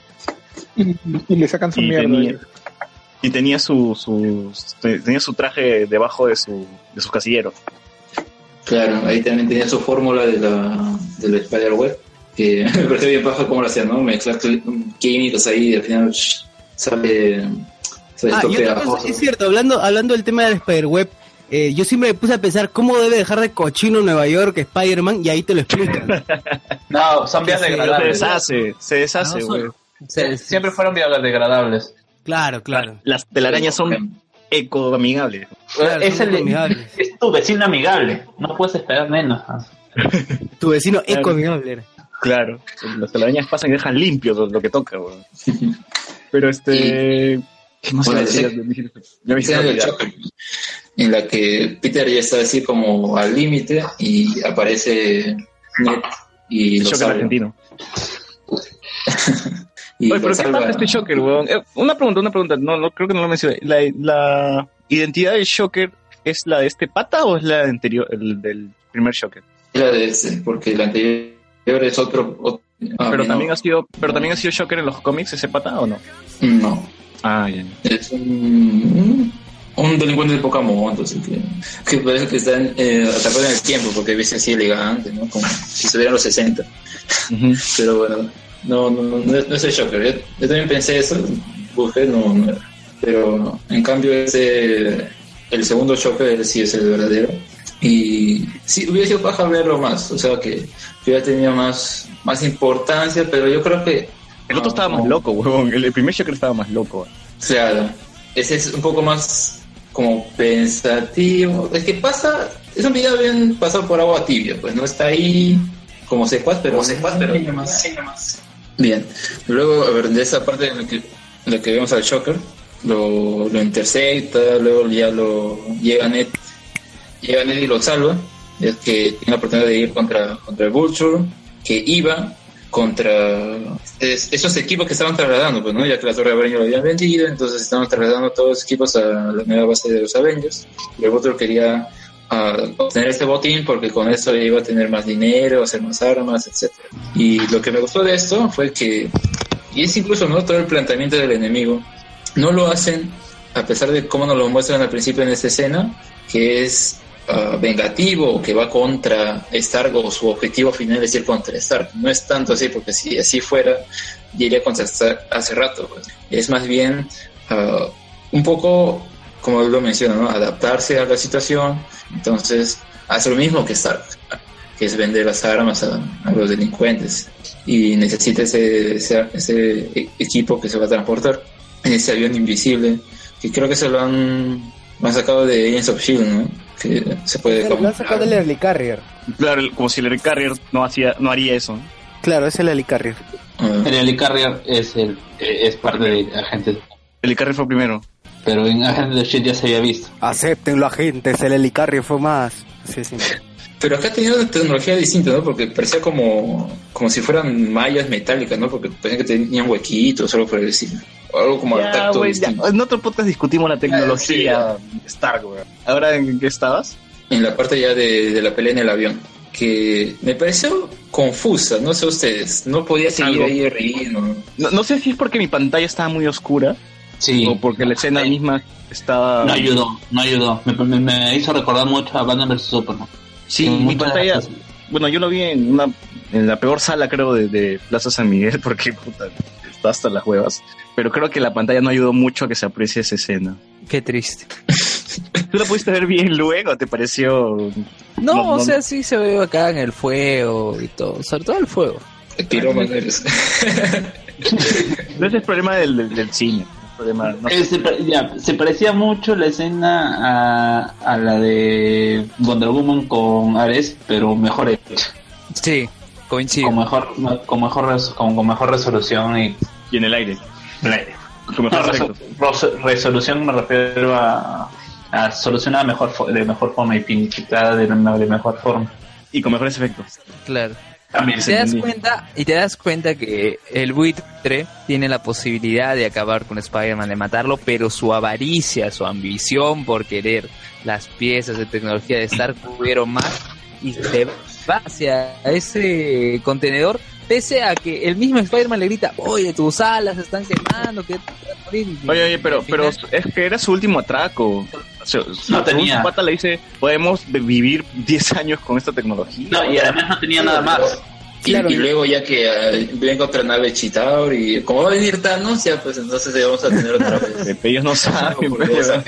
Y, y le sacan su Y mierda. tenía, y tenía su, su, tenía su traje debajo de su, de su casillero. claro, ahí también tenía su fórmula de la, de la Spider-Web, que me pareció bien paja cómo lo hacía, ¿no? Mezclar químicos ahí y al final shh, sale, sale Ah, y otra cosa, es cierto, hablando, hablando del tema del Spider-Web, eh, yo siempre me puse a pensar cómo debe dejar de cochino Nueva York Spider-Man y ahí te lo explican. No, son Que se- deshace, se deshace, No, güey. son- Siempre fueron biodegradables. Claro, claro. Las telarañas son ecoamigables. Claro, es, son el, amigables. es tu vecino amigable. No puedes esperar menos. Tu vecino eco-amigable era. Claro, las telarañas pasan y dejan limpio lo, lo que toca, güey. Pero este... ¿Qué más Bueno, sí. Ya me choque, en la que Peter ya está así como al límite y aparece Ned y El lo Shocker salva. argentino. Y Oye, pero ¿qué salva. pasa este Shocker, weón? Eh, una pregunta, una pregunta. No, no creo que no lo mencioné. ¿La, la identidad del Shocker es la de este pata o es la anterior, el del primer Shocker? Era de ese, porque el anterior es otro. otro- pero no, también ha sido, pero también ha sido Shocker en los cómics ese pata o no? No, Ah, ya. es un, un delincuente de Pokémon, entonces que, que parece que están eh, en el tiempo, porque viste así elegante, ¿no? Como si estuvieran los 60. Ujú. Pero bueno, no, no, no, no es, no es el Shocker. Yo, yo también pensé eso, busqué, no, no era. Pero en cambio ese, el segundo Shocker sí es el verdadero. Y sí, hubiera sido paja verlo más, o sea que hubiera tenido más, más importancia, pero yo creo que El otro estaba más loco, huevón. El, el primer Shocker estaba más loco. Claro, ese es un poco más como pensativo. Es que pasa, es un video bien pasado por agua tibia, pues no está ahí como secuaz, pero secuaz, pero Bien, luego, a ver, de esa parte en la que, en la que vemos al Shocker, lo, lo intercepta, luego ya lo llega Ned, llega Ned y lo salva, es que tiene la oportunidad de ir contra, contra el Vulture, que iba contra es- esos equipos que estaban trasladando, pues, ¿no? Ya que la Torre de Avengers lo habían vendido, entonces estaban trasladando todos los equipos a la nueva base de los Avengers. Y el Vulture quería ah, obtener este botín porque con eso iba a tener más dinero, hacer más armas, etcétera. Y lo que me gustó de esto fue que Y es incluso no todo el planteamiento del enemigo. No lo hacen, a pesar de cómo nos lo muestran al principio en esta escena, que es ah, vengativo que va contra Stark o su objetivo final es ir contra Stark. No es tanto así, porque si así fuera, ya iría contra Stark hace rato. pues. Es más bien ah, un poco, como lo menciona, ¿no? adaptarse a la situación. Entonces, hace lo mismo que Stark, que es vender las armas a, los delincuentes. Y necesita ese, ese, e- equipo que se va a transportar en ese avión invisible, que creo que se lo han, sacado de Agents of. Que se puede Lo han sacado del Helicarrier. Claro, como si el Air Carrier no, hacía, no haría eso. Claro, es el Helicarrier. Ah, El Helicarrier es, el, eh, es parte de Agentes, El Air Carrier fue primero. pero en Agentes de Shield ya se había visto. Acéptenlo, agentes, el Helicarrier fue más. Sí, sí. Pero acá tenía una tecnología distinta, ¿no? Porque parecía como, como si fueran mallas metálicas, ¿no? Porque parecía que tenían huequitos o algo por el estilo. O algo como Ya, tacto distinto. En otro podcast discutimos la tecnología Stark, güey. ¿Ahora en qué estabas? En la parte ya de, de la pelea en el avión. Que me pareció confusa, no sé ustedes. No podía seguir Algo. ahí ritmo. No, no sé si es porque mi pantalla estaba muy oscura Sí. o porque la escena misma estaba... No ayudó, no ayudó. Me, me- me hizo recordar mucho a Batman vs Superman. Sí, mi pantalla... Bueno, yo lo vi en una en la peor sala, creo, de, de Plaza San Miguel, porque puta, está hasta las huevas. Pero creo que la pantalla no ayudó mucho a que se aprecie esa escena. Qué triste. ¿Tú la pudiste ver bien luego? ¿Te pareció...? No, No, o no, sea, sí se ve acá en el fuego y todo. Sobre todo el fuego. Pirómano eres. No es el problema del, del, del cine. El no. Eh, se, pare- ya, se parecía mucho la escena a, a la de Wonder Woman con Ares, pero mejor hecha. Sí, coincido. Con mejor, con mejor, con, con mejor resolución y Y en el aire. Con No, mejores reso- efectos. res- resolución me refiero a, a solucionar mejor de mejor forma y finiquitada de, de mejor forma. Y con mejores efectos. Claro. También te das cuenta y te das cuenta que el buitre tiene la posibilidad de acabar con Spider-Man, de matarlo, pero su avaricia, su ambición por querer las piezas de tecnología de Stark pudieron más y se va hacia ese contenedor pese a que el mismo Spider-Man le grita, oye, tus alas están quemando, que te vas a morir". Y Oye, oye, pero, pero es que era su último atraco. No tenía. Su pata le dice, podemos vi- vivir 10 años con esta tecnología. No, y además no tenía nada más. Y, Claro. y luego ya que eh, venga otra nave Chitaur y como va a venir Thanos, ya pues entonces vamos a tener otra vez. Ellos no saben, pero,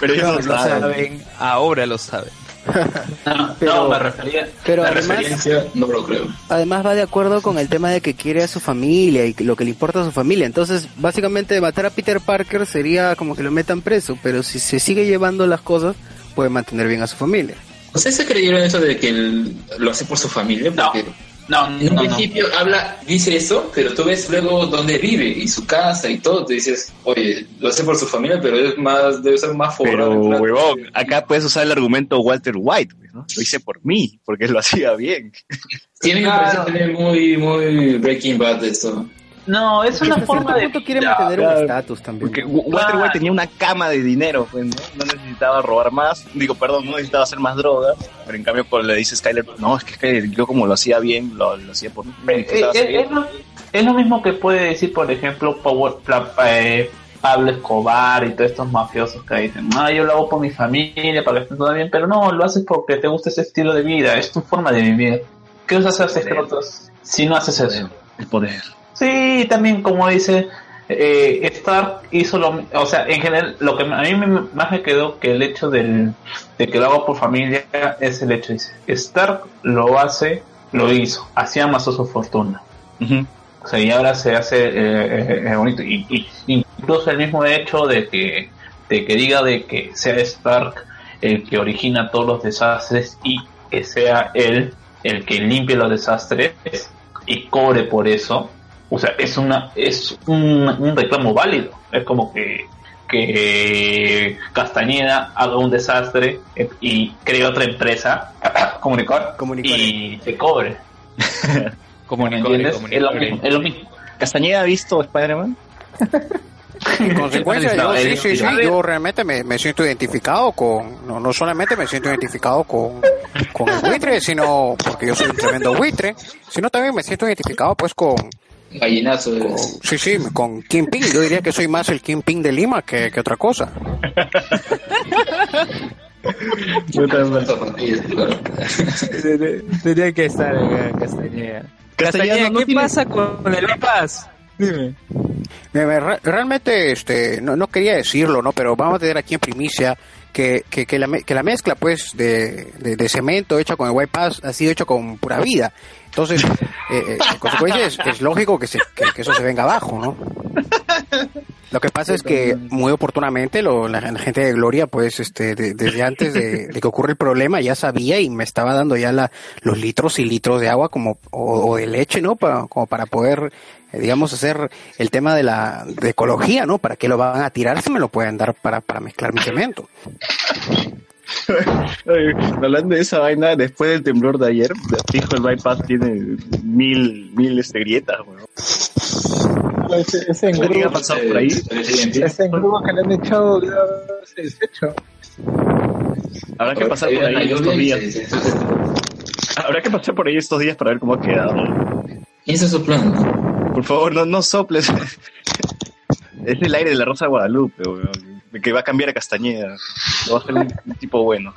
pero ellos no lo saben. saben, ahora lo saben. No, Pero- no, me refería. pero la además- referencia. No lo creo. Además va de acuerdo con el tema de que quiere a su familia y que lo que le importa a su familia. Entonces, básicamente matar a Peter Parker sería como que lo metan preso, pero si se sigue llevando las cosas, puede mantener bien a su familia. ¿Ustedes se creyeron eso de que él lo hace por su familia? No. Porque No, en un no, no. principio habla, dice eso, pero tú ves luego dónde vive y su casa y todo. Te dices, oye, lo hace por su familia, pero es más, debe ser más forrado. Pero, huevón, acá puedes usar el argumento Walter White, ¿no? Lo hice por mí, porque lo hacía bien. Tiene parecer también muy, muy Breaking Bad esto. No, es una Hasta forma cierto de. punto quiere Ya, mantener un estatus también. Porque Wa- Walter Claro. White tenía una cama de dinero, pues, ¿no? No necesitaba robar más. Digo, perdón, no necesitaba hacer más drogas. Pero en cambio, cuando le dice Skyler, no, es que, que yo como lo hacía bien, lo, lo hacía por mí. Eh, eh, es, lo, es lo mismo que puede decir, por ejemplo, Power- eh, Pablo Escobar y todos estos mafiosos que dicen, ah, yo lo hago por mi familia, para que esté todo bien, pero no, lo haces porque te gusta ese estilo de vida, es tu forma de vivir. ¿Qué vas a hacer si no haces eso? El poder. Sí, también como dice, eh, Stark hizo lo o sea, en general, lo que a mí me- más me quedó que el hecho del, de que lo hago por familia es el hecho, dice, Stark lo hace, lo hizo, así amasó su fortuna. O sea, y ahora se hace eh, eh, eh, bonito. Y, y incluso el mismo hecho de que, de que diga de que sea Stark el que origina todos los desastres y que sea él el que limpie los desastres y cobre por eso. O sea, es una es un, un reclamo válido. Es como que que Castañeda haga un desastre y cree otra empresa, comunicar, y se cobre. ¿Me Comunicore, entiendes? Es lo comunicore. mismo, es lo mismo. ¿Castañeda ha visto Spider-Man? En consecuencia, yo, sí, sí, sí, yo realmente me, me siento identificado con, no, no solamente me siento identificado con, con el buitre, sino porque yo soy un tremendo buitre, sino también me siento identificado pues con, Gallinazo. con- sí, sí, con Kingpin. Yo diría que soy más el Kingpin de Lima que, que otra cosa. Tenía que estar acá, Castañeda. Castañeda, no ¿qué tiene- pasa con el bypass? Dime. Me- me- re- realmente este no, no quería decirlo no pero vamos a tener aquí en primicia que, que, que la, que la mezcla pues de, de, de cemento hecha con el white pass ha sido hecho con pura vida entonces eh, eh, en consecuencia es, es lógico que, se, que, que eso se venga abajo no lo que pasa es que muy oportunamente lo- la, gente de Gloria pues este de- desde antes de, que ocurra el problema ya sabía y me estaba dando ya la, los litros y litros de agua como o, de leche no para, como para poder eh, digamos hacer el tema de la de ecología no para qué lo van a tirar si me lo pueden dar para, para mezclar mi cemento Hablando de esa vaina, después del temblor de ayer, fijo el bypass tiene mil, mil este, grietas, weón. Ese, ese ¿Alguien ha engrudo, pasado por ahí? ese engrudo que le han echado ya se deshecho. Habrá que pasar por ahí estos días. Habrá que pasar por ahí estos días para ver cómo ha quedado. ¿Quién está soplando? Por favor, no, no soples. Es el aire de la Rosa de Guadalupe, weón. Que va a cambiar a Castañeda. Lo va a hacer un, un tipo bueno.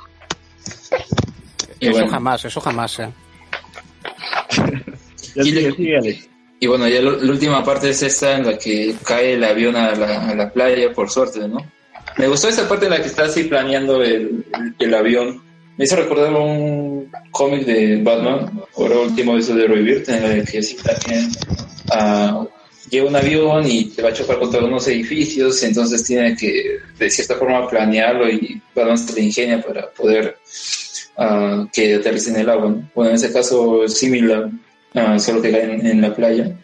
Y eso bueno, jamás eso jamás eh. Ya Y sigue, le- sigue, Alex. y bueno, ya lo- la última parte es esta en la que cae el avión a la, a la playa, por suerte, ¿no? Me gustó esa parte en la que está así planeando el, el avión. Me hizo recordar un cómic de Batman, ahora último de eso de Revivir, en el que así planean, ah, llega un avión y te va a chocar contra unos edificios, entonces tiene que de cierta forma planearlo y Batman se le ingenia para poder ah, que aterrice en el agua. ¿no? Bueno, en ese caso es similar, ah, solo que cae en, la playa.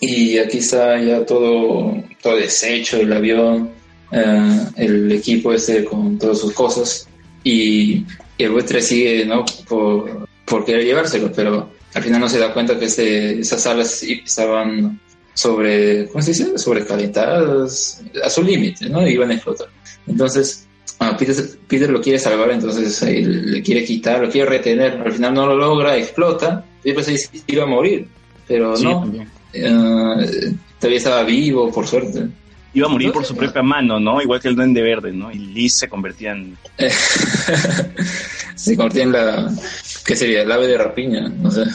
Y aquí está ya todo, todo deshecho, el avión, ah, el equipo este con todas sus cosas. Y, el buitre sigue, ¿no? Por, por querer llevárselo, pero al final no se da cuenta que ese, esas alas estaban sobre, ¿cómo se dice? Sobrecalentadas a su límite, ¿no? Iban a explotar. Entonces, ah, Peter, Peter lo quiere salvar, entonces ahí le quiere quitar, lo quiere retener. Al final no lo logra, explota. Y pues ahí sí iba a morir, pero Sí, no. eh, todavía estaba vivo, por suerte. Iba a morir por su propia mano, ¿no? Igual que el Duende Verde, ¿no? Y Liz se convertía en... se convertía en la, ¿qué sería? El ave de rapiña, no sé.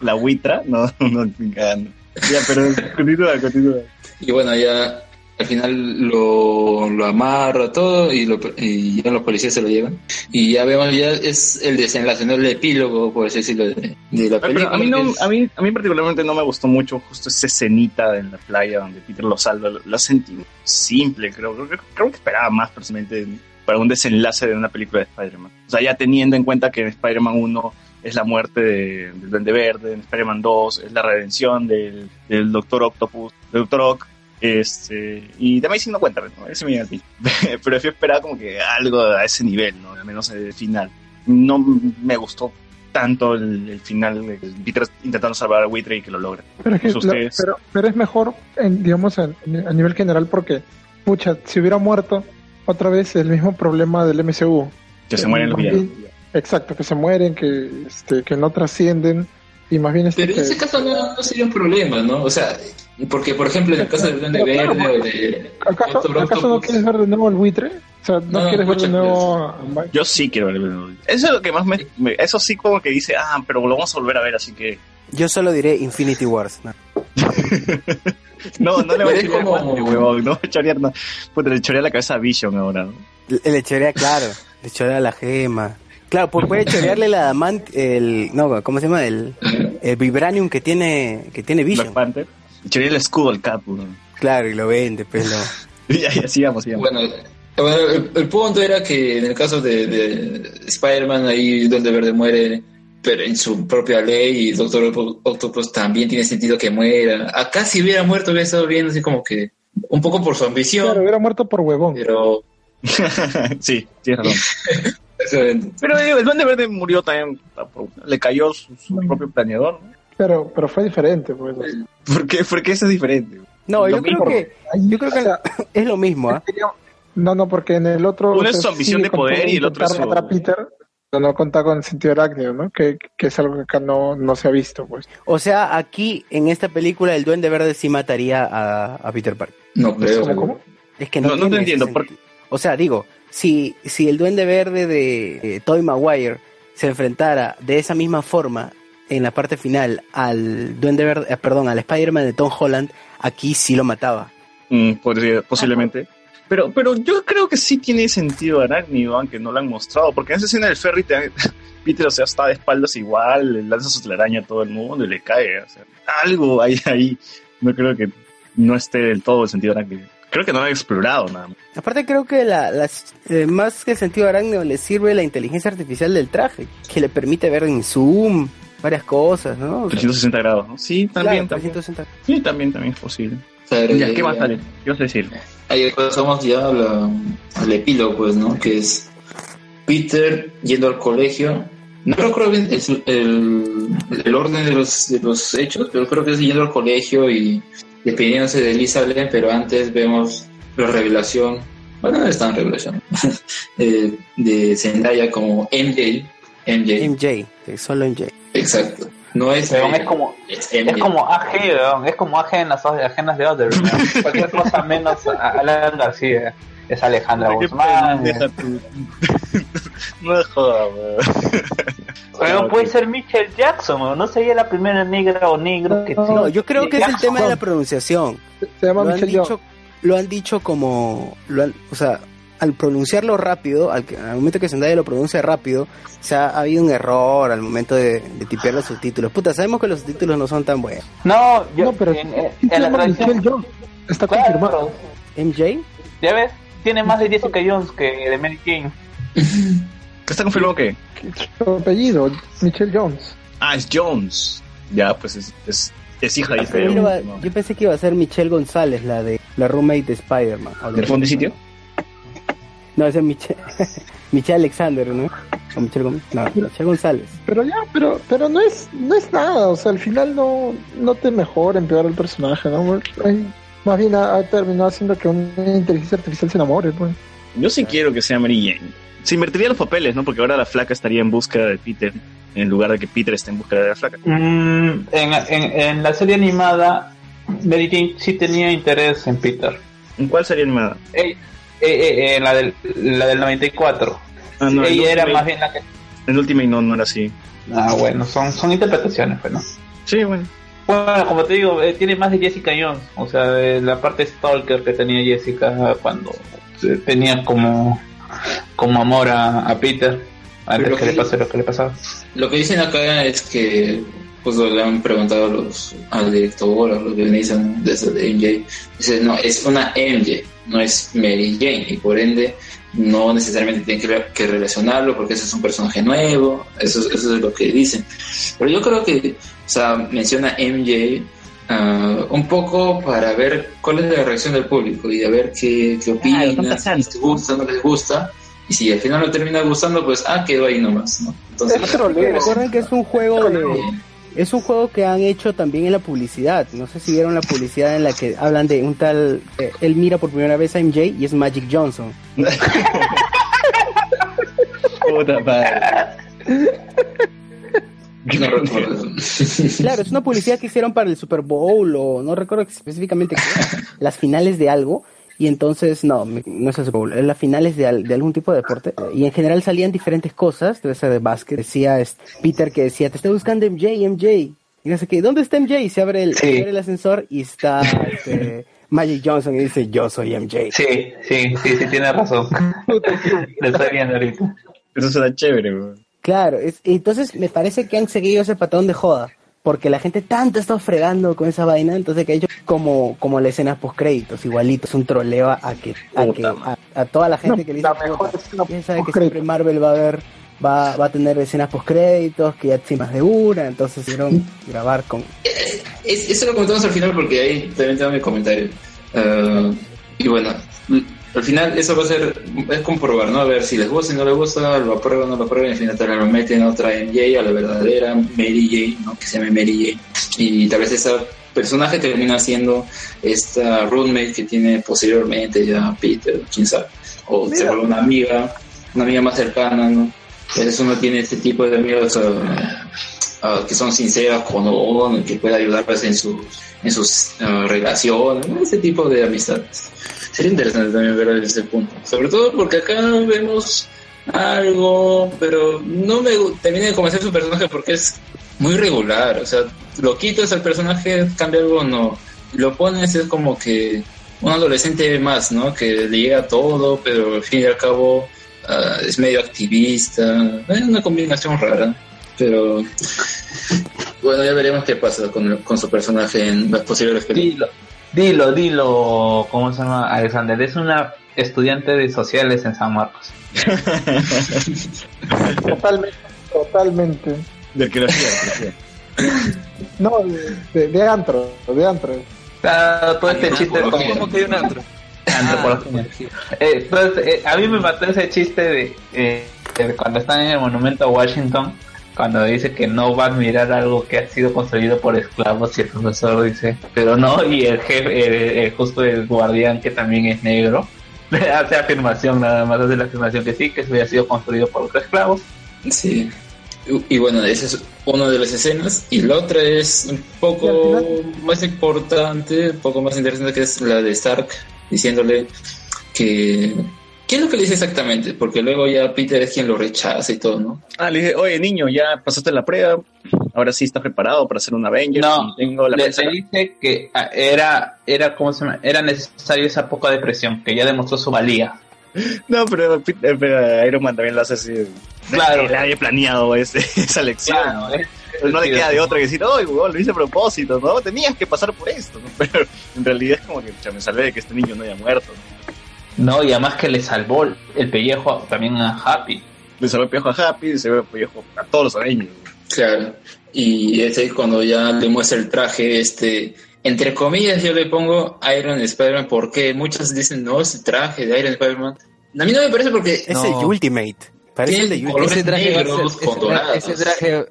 la buitra. No, no. Ya, pero continúa, continúa. Y bueno, ya al final lo, lo amarra todo y, lo, y ya los policías se lo llevan. Y ya vemos, ya es el desenlace, no el epílogo, por así decirlo, de, de la película. pero a mí, no, es- a, mí, a mí particularmente no me gustó mucho justo esa escenita en la playa donde Peter lo salva. Lo, lo sentí simple, creo. Creo, creo que esperaba más personalmente para un desenlace de una película de Spider-Man. O sea, ya teniendo en cuenta que en Spider-Man 1 es la muerte de- del Duende Verde, en Spider-Man 2 es la redención del, del Doctor Octopus, del Doctor Ock. Este, y de Amazing no cuenta, ¿no? ese me a. Pero yo esperaba como que algo a ese nivel, ¿no? Al menos el final. No me gustó tanto el, el final de Peter intentando salvar a Wither y que lo logra. Pero que ustedes- pero, pero es mejor, en, digamos, en- a nivel general, porque, pucha, si hubiera muerto otra vez el mismo problema del MCU. Que se mueren los villanos. Exacto, que se mueren, que, este, que no trascienden, y más bien este Pero en que- ese caso no, no sería un problema, ¿no? O sea, porque por ejemplo en el caso del Duende Pero claro, Verde o de ¿Acaso, Doctor ¿Acaso no quieres ver de nuevo al buitre? O sea, ¿no, No, quieres ver de nuevo? Yo sí quiero verlo. Eso es lo que más me, me- Eso sí, como que dice, ah, pero lo vamos a volver a ver, así que. yo solo diré Infinity Wars ¿no? No, no le voy a chorear como- huevón. No chorear, no. Puta, le choreé la cabeza a Vision ahora, ¿no? Le, le chorea, claro, le chorea la gema. Claro, pues puede chorearle la amant, el, no, ¿cómo se llama? El, el vibranium que tiene, que tiene Black Vision. Panther. Le choreé el escudo al Cap, huevón. Claro, y lo vende, pues lo... Ya, ya, sigamos, sigamos. Bueno, bueno, el, el punto era que en el caso de, de Spider-Man, ahí donde Verde muere, pero en su propia ley, y Doctor Octo- Octopus también tiene sentido que muera. Acá si hubiera muerto hubiera estado bien, así como que un poco por su Claro, ambición, hubiera muerto por huevón. pero... sí, tienes razón. Pero digo, el Duende Verde murió también. por- Le cayó su, su propio planeador, ¿no? Pero, pero fue diferente, pues. ¿Por qué? Porque eso es diferente. No, yo creo que yo creo que es lo mismo, ¿ah? No, no, porque en el otro. Uno o es sea, su ambición de poder y el otro es su- matar a Peter, pero no contar con el sentido arácnido, ¿no? Que, que es algo que acá no, no se ha visto, pues. O sea, aquí en esta película el Duende Verde sí mataría a, a Peter Parker. No creo. ¿Cómo, cómo? Es que no, No, no te entiendo, ¿por. O sea, digo, si, si el Duende Verde de eh, Tobey Maguire se enfrentara de esa misma forma en la parte final al Duende Verde, eh, perdón, al Spider-Man de Tom Holland, aquí sí lo mataba. Mm, podría- posiblemente. Pero, pero yo creo que sí tiene sentido arácnido, aunque no lo han mostrado, porque en esa escena del ferry te- Peter, o sea, está de espaldas igual, le lanza su telaraña a todo el mundo y le cae. O sea, algo hay ahí. No creo que no esté del todo el sentido arácnido. Creo que no lo han explorado nada más. Aparte creo que la, las, eh, más que el sentido arácnido le sirve la inteligencia artificial del traje, que le permite ver en zoom varias cosas, ¿no? O sea, 360 grados, ¿no? Sí, también, claro, también. 360. Sí, también, también es posible. Pero Ya, ya- ¿qué más sale? ¿Qué vas a decir? Ahí pasamos ya la- al epílogo, pues, ¿no? Que es Peter yendo al colegio. No recuerdo bien el, el- el orden de los, de los hechos, pero creo que es yendo al colegio y despidiéndose de Elizabeth, pero antes vemos la revelación, bueno, no es tan revelación, eh, de Zendaya como MJ. MJ, solo MJ. exacto. No es, es como es como AG, es como AG en las agenas de Other. Cualquier cosa menos a Alan García. Es Alejandra Guzmán. no jodas, weón. Pero puede ser Michelle Jackson, weón. no sería la primera negra o negro que No, yo creo que es el tema de la pronunciación. Se llama Lo han Michelle Yeoh. dicho, lo han dicho como, lo han- o sea, al pronunciarlo rápido, al, que- al momento que Zendaya lo pronuncia rápido, o sea, ha habido un error al momento de, de tipear los subtítulos. Puta, sabemos que los subtítulos no son tan buenos. No, yo, No, pero en, se la Michelle. Está Claro, confirmado. MJ, ya ves, tiene más de Jessica Jones que de Mary Jane. ¿Está confirmado qué? Su apellido, Michelle Jones. Ah, es Jones. Ya, pues es, es, es hija de yo, Jones. yo pensé que iba a ser Michelle González, la de la roommate de Spider-Man. ¿De así. fondo y sitio? No, esa es Michelle, Michelle Alexander, ¿no? O Michelle Gómez. No, Michelle González. Pero ya, pero, pero no es, no es nada, o sea, al final no, no te mejora, empeora el personaje, ¿no? Ay, más bien ha, ha terminado haciendo que una inteligencia artificial se enamore, pues. Yo sí quiero que sea Mary Jane. Se invertiría los papeles, ¿no? Porque ahora la flaca estaría en búsqueda de Peter, en lugar de que Peter esté en búsqueda de la flaca. Mm, en, en, en la serie animada, Mary Jane sí tenía interés en Peter. ¿En cuál sería animada? Eh, eh, eh, en la del, la del 94. Ah, no, el Ella era Ultimate- más bien la que... En Ultimate no, no era así. Ah, bueno, son, son interpretaciones, pues, ¿no? Sí, bueno. Bueno, como te digo, eh, tiene más de Jessica Jones. O sea, de la parte stalker que tenía Jessica cuando tenía como, como amor a, a Peter. Antes que le pase lo que le pasaba. Lo que dicen acá es que pues le han preguntado a los, al director, a los guionistas ¿no? de, eso de MJ. Dice, no, es una MJ, no es Mary Jane, y por ende no necesariamente tienen que, que relacionarlo porque ese es un personaje nuevo, eso, es- eso es lo que dicen. Pero yo creo que, o sea, menciona MJ ah, un poco para ver cuál es la reacción del público y a ver qué, qué opinan, si les gusta, no les gusta. Y si al final no termina gustando, pues, ah, quedó ahí nomás, ¿no? Entonces, Es troleo. Recuerden que es un juego de, es un juego que han hecho también en la publicidad. No sé si vieron la publicidad en la que hablan de un tal, eh, él mira por primera vez a MJ y es Magic Johnson. Puta madre. no recuerdo. Claro, es una publicidad que hicieron para el Super Bowl o no recuerdo específicamente qué, las finales de algo. Y entonces, no, me- no es el Super Bowl, es las finales de, al- de algún tipo de deporte. Y en general salían diferentes cosas, debe ser de básquet. Decía es, Peter que decía, te estoy buscando MJ, MJ. Y no sé qué, ¿dónde está MJ? Y se abre el, Sí. se abre el ascensor y está este, Magic Johnson y dice, yo soy MJ. Sí, sí, sí, sí, tiene razón. Lo estoy viendo ahorita. Eso suena chévere, weón. Claro, es, entonces me parece que han seguido ese patrón de joda, porque la gente tanto está fregando con esa vaina, entonces que ha hecho como, como la escena post créditos, igualito, es un troleo a que, a, que, a, a toda la gente No, que le dice, la mejor "Puta, escena ya sabe que postcréditos". siempre Marvel va a ver, va, va a tener escenas post créditos, que ya tiene más de una, entonces hicieron grabar con Es- eso lo comentamos al final porque ahí también tengo mi comentario. Ah, y bueno, al final eso va a ser, es comprobar, ¿no? A ver si les gusta, si no les gusta, lo aprueban, no lo aprueban, y al final tal vez lo meten a otra MJ, a la verdadera Mary Jane, ¿no? Que se llame Mary Jane. Y tal vez esa personaje termina siendo esta roommate que tiene posteriormente ya Peter, quién sabe. O se vuelve una amiga, una amiga más cercana, ¿no? Veces uno tiene este tipo de amigos ah, ah, que son sinceras con uno, que puede ayudarles en sus, en sus ah, relaciones, ¿no? ese tipo de amistades. Sería interesante también ver desde ese punto. Sobre todo porque acá vemos algo, pero no me termina de convencer su personaje porque es muy regular. O sea, lo quitas al personaje, cambia algo, no. Lo pones, es como que un adolescente más, ¿no? Que le llega todo, pero al fin y al cabo ah, es medio activista. Es una combinación rara, pero bueno, ya veremos qué pasa con, con su personaje en las posibles películas. Dilo, dilo, ¿cómo se llama? Alexander, es una estudiante de sociales en San Marcos. Totalmente, totalmente. De arqueología, de arqueología. No, de, de, de antro, de antro. Claro, todo este chiste ¿Cómo, como cómo que hay un antro? antropología. Eh, entonces, eh, a mí me mató ese chiste de, eh, de cuando están en el monumento a Washington, cuando dice que no va a admirar algo que ha sido construido por esclavos y el profesor dice, pero no, y el jefe, el- el- justo el guardián que también es negro, hace afirmación, nada más hace la afirmación que sí, que eso había sido construido por otros esclavos. Sí. Y, y bueno, esa es una de las escenas. Y la otra es un poco más importante, un poco más interesante, que es la de Stark, diciéndole que... ¿Qué es lo que le dice exactamente? Porque luego ya Peter es quien lo rechaza y todo, ¿no? Ah, le dije, oye niño, ya pasaste la prueba, ahora sí estás preparado para ser un Avenger. No, y tengo la Le, fuerza". le dice que ah, era, era, ¿cómo se llama? Era necesario esa poca depresión, que ya demostró su valía. No, pero, Peter- pero Iron Man también lo hace así. Claro. Él había planeado ese- esa lección. Claro, es- Pero no le queda de otra que decir, oye, huevón, lo hice a propósito, ¿no? Tenías que pasar por esto, ¿no? Pero en realidad es como que "Pucha, me salvé de que este niño no haya muerto. ¿no? No, y además que le salvó el pellejo también a Happy. Le salvó el pellejo a Happy, le salvó el pellejo a todos los Avengers. Claro. Y es ahí cuando ya le muestra el traje, este, entre comillas yo le pongo Iron Spider-Man porque muchos dicen, no, ese traje de Iron Spider-Man. A mí no me parece porque Es No. el Ultimate. Parece el de Ultimate. Ese traje, negros ese, dorados. ese traje es el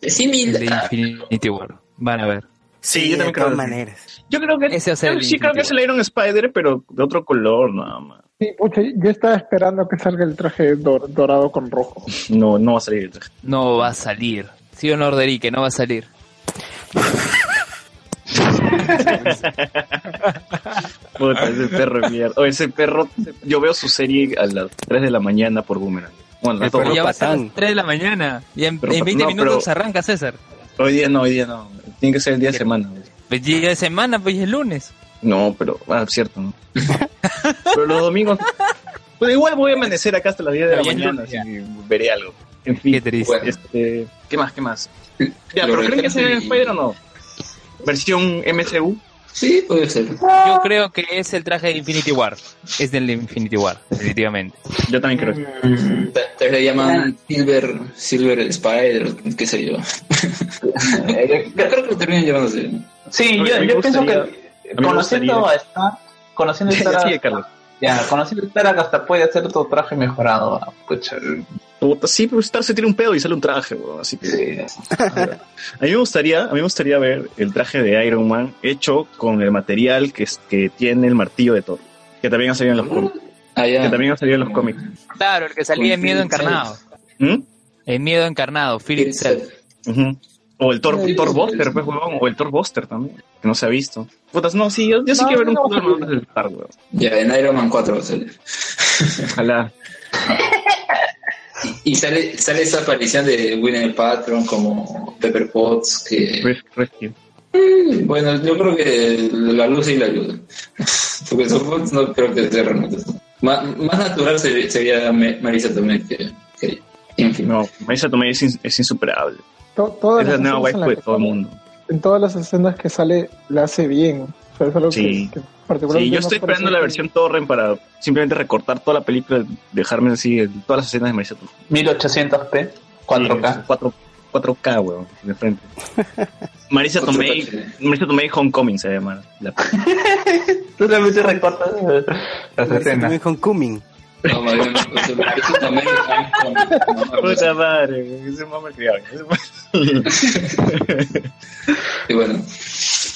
de similar. Infinity War. Van a ver. Sí, yo de también creo todas que- maneras. Yo creo que, Ese yo el sí creo que es el Iron Spider, pero de otro color nada más. Sí, pucha, yo estaba esperando que salga el traje dor- dorado con rojo. No, no va a salir el traje. No va a salir. Sí o no, Orderique, no va a salir. Puta, ese perro de mierda. O ese perro, yo veo su serie a las 3 de la mañana por Boomerang. Bueno, las ya va a ser las 3 de la mañana. Y en, Pero- en 20 no, minutos pero- arranca César. Hoy día no, hoy día no. Tiene que ser el día de semana. Pues día de semana, pues es lunes. No, pero, ah, cierto, ¿no? pero los domingos, pues igual voy a amanecer acá hasta las 10 de la mañana, así que veré algo. En fin, Qué triste. Bueno. este, ¿qué más, qué más? Ya, pero ¿creen que retrasa sea y- en Spider o no? ¿Versión MCU? Sí, puede ser. Yo creo que es el traje de Infinity War. Es del Infinity War, definitivamente. Yo también creo. Vez le llaman Silver, Silver Spider, qué sé yo. yo creo que lo terminan llamándose. Sí, yo, pienso que conociendo a Stark, conociendo a sigue, Carlos. Ya, conociendo a Stark hasta puede hacer otro traje mejorado. pucha. Puta, sí, pero Star se tira un pedo y sale un traje, weón, así que... Sí. A mí me gustaría, a mí me gustaría ver el traje de Iron Man hecho con el material que, es- que tiene el martillo de Thor, que también ha salido en los cómics, Ah, que también ha salido en los cómics. Claro, el que salía en Miedo Encarnado. ¿Mm? En Miedo Encarnado, Philip Seth. Ujú. O el Thor, Sí, Thor sí, Buster, sí. pues, huevón, o el Thor Buster también, que no se ha visto. Putas, no, sí, yo, yo sí No, quiero ver un no, no. armaduras del Thor, weón. Ya, en Iron Man 4 va a salir. Ojalá. Y sale, sale esa aparición de Winnie Patron como Pepper Potts, que Res- Rescue. bueno, yo creo que la luz sí la ayuda. Porque Potts no creo que sea realmente. Más, más natural sería, Marisa también que, que en fin. No, Marisa Tomei es, in- es insuperable. To- todas Es la las nueva escenas en waifu de todo el mundo. En todas las escenas que sale, la hace bien. O sea, es algo Sí. que, que particularmente Sí, yo estoy esperando la versión Torrent para simplemente recortar toda la película, dejarme así en todas las escenas de Marisa Tomei. 1800p, 4K. 4, 4K, weón, de frente. Marisa Tomei. Marisa Tomei Homecoming se llama. La... Tú realmente recortas eh, las escenas. también Homecoming. No, más bien, o sea, Marisa también es como- no, pues, Puta madre, ese mamá criado. Y bueno,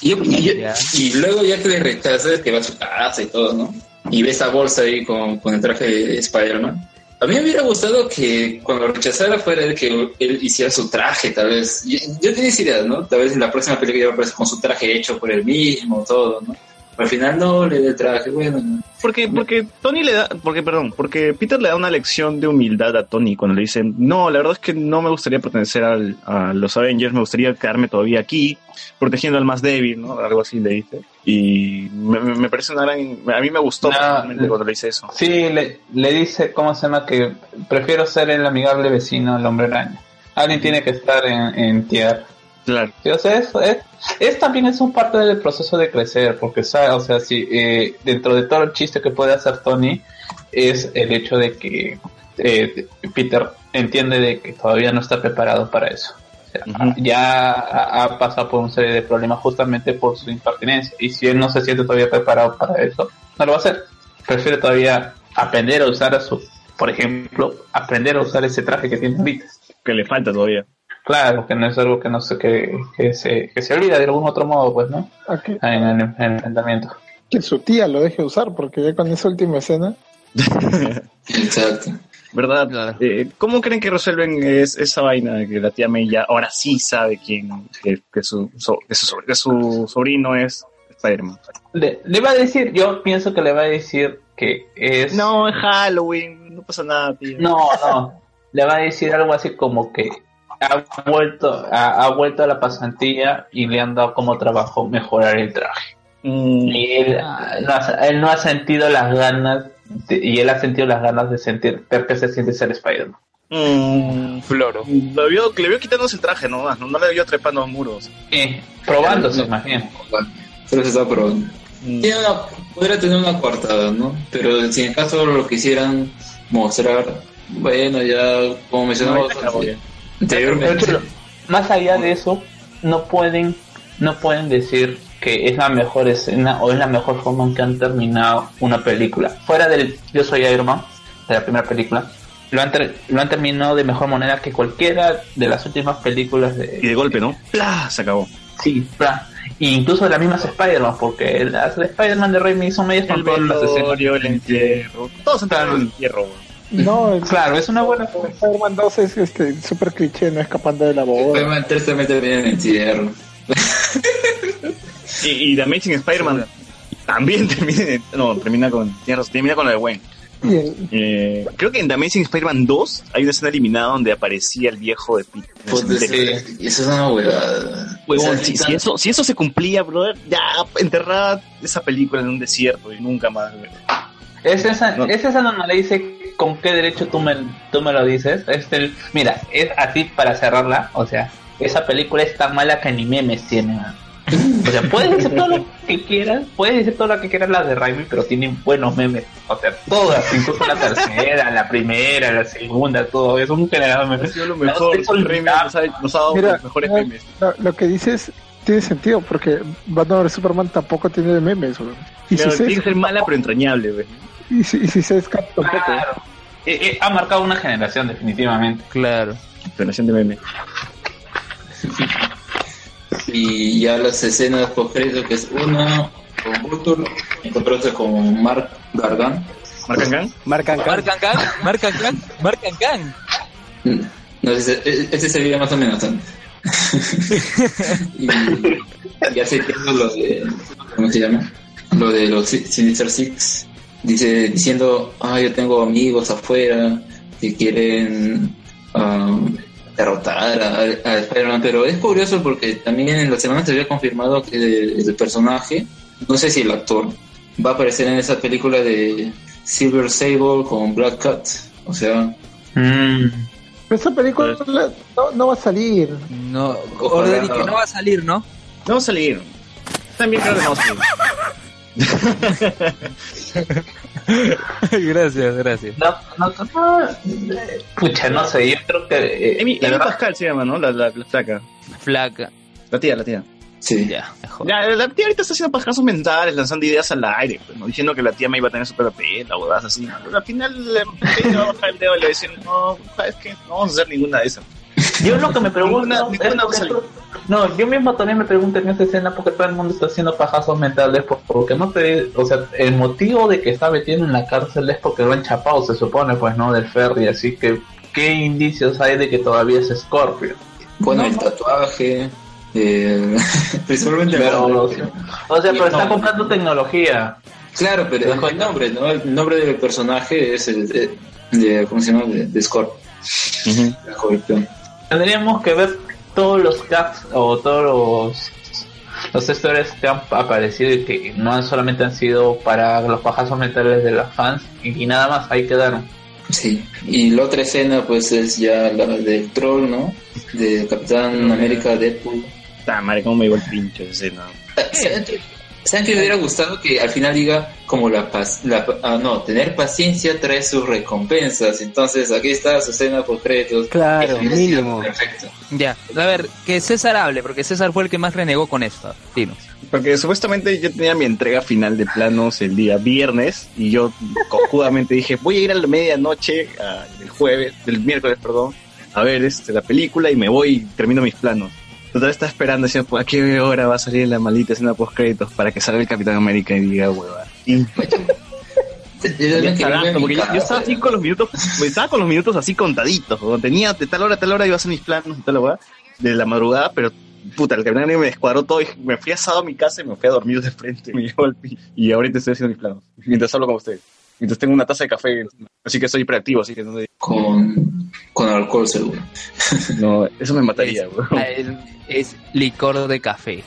Y, yo- y yo- Ya. y luego ya que le rechazas, que va a su casa y todo, ¿no? Y ve esa bolsa ahí con, con el traje de Spider-Man. A mí me hubiera gustado que cuando rechazara fuera el que él hiciera su traje, tal vez. Yo, yo tenía esa idea, ¿no? Tal vez en la próxima película ya va a aparecer con su traje hecho por él mismo, todo, ¿no? Al final no le da el traje, bueno. ¿no? Porque, porque Tony le da, porque, perdón, porque Peter le da una lección de humildad a Tony cuando le dicen, no, la verdad es que no me gustaría pertenecer al- a los Avengers, me gustaría quedarme todavía aquí, protegiendo al más débil, ¿no? Algo así le dice. Y me, me- parece una gran, a mí me gustó No, cuando le dice eso. Sí, le, le dice, ¿cómo se llama? Que prefiero ser el amigable vecino del hombre araña. Alguien tiene que estar en, en tierra. Claro. Sí, o sea, es, es, es también es un parte del proceso de crecer, porque, sabe, o sea, si eh, dentro de todo el chiste que puede hacer Tony, es el hecho de que eh, Peter entiende de que todavía no está preparado para eso. O sea, Ujú. Ya ha, ha pasado por una serie de problemas justamente por su impertinencia, y si él no se siente todavía preparado para eso, no lo va a hacer. Prefiere todavía aprender a usar a su, por ejemplo, aprender a usar ese traje que tiene ahorita. Que le falta todavía. Claro, que no es algo que no sé que, que se que se olvida de algún otro modo, pues, ¿no? A que, En el, en el enfrentamiento. que su tía lo deje usar, porque ya con esa última escena, Exacto. ¿Verdad? Claro. Eh, ¿Cómo creen que resuelven es- esa vaina de que la tía May ya ahora sí sabe quién, que, que su, so- que, su, sobr- que su sobrino es Spider-Man? Le, le va a decir, yo pienso que le va a decir que es No, es Halloween, no pasa nada, tío. no, no. Le va a decir algo así como que ha vuelto, ha, ha vuelto a la pasantía y le han dado como trabajo mejorar el traje. Mm, Y él, no ha, él no ha sentido las ganas, de- y él ha sentido las ganas de sentir, ver que se siente ser Spider-Man. mm, Floro. lo vio, le vio quitándose el traje, ¿no? No, no le vio trepando a los muros. Eh, probándose, imagino. Solo se está probando. Mm. Tiene una- podría tener una coartada, ¿no? Pero si en caso lo quisieran mostrar, bueno, ya como mencionamos No, Pero, más allá de eso, no pueden, no pueden decir que es la mejor escena o es la mejor forma en que han terminado una película. Fuera del Yo soy Iron Man, de la primera película, lo han, ter- lo han terminado de mejor manera que cualquiera de las últimas películas de... Y de golpe, ¿no? ¡Plah! Se acabó. Sí, bla. E incluso de las mismas Spider-Man, porque las de Spider-Man de Raimi son medias con todas las escenas. el entierro. Todos entraron en el entierro. No, el Claro, es una buena... Spider-Man 2 es este, súper cliché, no escapando de la boda. Spider-Man 3 también termina en el encierro. Y, y The Amazing Spider-Man también termina, en- no, termina con, termina con la de el- Eh, creo que en The Amazing Spider-Man 2 hay una escena eliminada donde aparecía el viejo de Peter. Pues, sí, eso es una huevada. Huevón, O sea, si, eso, si eso se cumplía, brother, ya enterrada esa película en un desierto y nunca más. güey. Es esa, No. es esa donde le dice con qué derecho tú me, tú me lo dices. Es el, mira, es así para cerrarla. O sea, esa película es tan mala que ni memes tiene. O sea, puedes decir todo lo que quieras, puedes decir todo lo que quieras las de Raimi, pero tienen buenos memes. O sea, todas, incluso la tercera, la primera, la segunda, todo. Es un general de memes. Ha sido lo mejor. es olvidable. Raimi nos ha, nos ha dado Mira, los mejores memes. lo, lo que dices tiene sentido, porque Batman vs Superman tampoco tiene memes, güey. Y, Claro, si tiene que ser mala pero entrañable, güey. Y, si, y si se escapa tampoco. Claro. Eh, eh, ha marcado una generación, definitivamente. Claro. Generación de memes. Y ya las escenas post que es una con Vulture, encontrarse con Mark Gargan. ¿Marcan Gang? Marcan Marcan Kang, Marcan Kang, Marcan Kang. No, ese, ese se veía más o menos antes. y ya se entiendo lo de. ¿Cómo se llama? Lo de los Si- Sinister Six. Dice, diciendo, ah, yo tengo amigos afuera que quieren um, derrotar a, a Spider-Man. Pero es curioso porque también en la semana se había confirmado que el, el personaje, no sé si el actor, va a aparecer en esa película de Silver Sable con Black Cat. O sea, Mm. Esa película no, no va a salir. No, Ojalá Order y no. que no va a salir, ¿no? No va a salir. También creo que no va a salir. gracias, gracias. No, no, no, no, eh, pucha, no sé, yo creo que... eh, Amy, la Amy verdad- Pascal se llama, ¿no? La, la, la flaca. Flaca. La tía, la tía. sí. Ya, la tía ahorita está haciendo pajasos mentales, lanzando ideas al aire, pues, ¿no? diciendo que la tía me iba a tener super pela o así. Pero al final le le va a bajar el dedo y le va a decir, no, ¿sabes qué? No vamos a hacer ninguna de esas. Yo lo que me pregunto Ninguna- ninguna No, yo mismo también me pregunto en esa escena porque todo el mundo está haciendo pajazos mentales por- porque no te, o sea, el motivo de que está metido en la cárcel es porque lo han chapado, se supone, pues, ¿no? Del ferry, así que, ¿qué indicios hay de que todavía es Scorpio? Bueno, el tatuaje, eh, principalmente el Pero, nombre. o sea, pero el está comprando tecnología. Claro, pero el, el nombre, ¿no? El nombre del personaje es el de, de- ¿cómo se llama? De, de Scorp. La colección. Tendríamos que ver todos los gags o todos los los stories que han aparecido y que no han- solamente han sido para los pajazos mentales de los fans y, y nada más, ahí quedaron. Sí. Y la otra escena, pues, es ya la del troll, ¿no? De Capitán América Deadpool. Está, madre, cómo me llegó el pinche esa escena. ¿Saben qué- ¿Saben que me hubiera gustado que al final diga como la paz, la, ah, no, tener paciencia trae sus recompensas? Entonces aquí está su escena por créditos. Claro, sido mínimo. Perfecto. Ya, a ver, que César hable, porque César fue el que más renegó con esto. Dinos. Porque supuestamente yo tenía mi entrega final de planos el día viernes y yo cojudamente dije, voy a ir a la medianoche del jueves, del miércoles, perdón, a ver este, la película y me voy y termino mis planos. Total estaba esperando, decía, pues, ¿a qué hora va a salir la maldita escena post créditos para que salga el Capitán América y diga, hueva? Y Yo porque estaba así con los minutos, pues, estaba con los minutos así contaditos, ¿no? tenía de tal hora a tal hora iba a hacer mis planos y tal hueá, de la madrugada, pero puta, el Capitán América me descuadró todo y me fui asado a mi casa y me fui a dormir de frente, me llevó al pi- y ahorita estoy haciendo mis planos, mientras hablo con ustedes. Mientras tengo una taza de café, así que soy hiperactivo, así que no, Con, con alcohol seguro. no eso me mataría, weón. El- Es licor de café.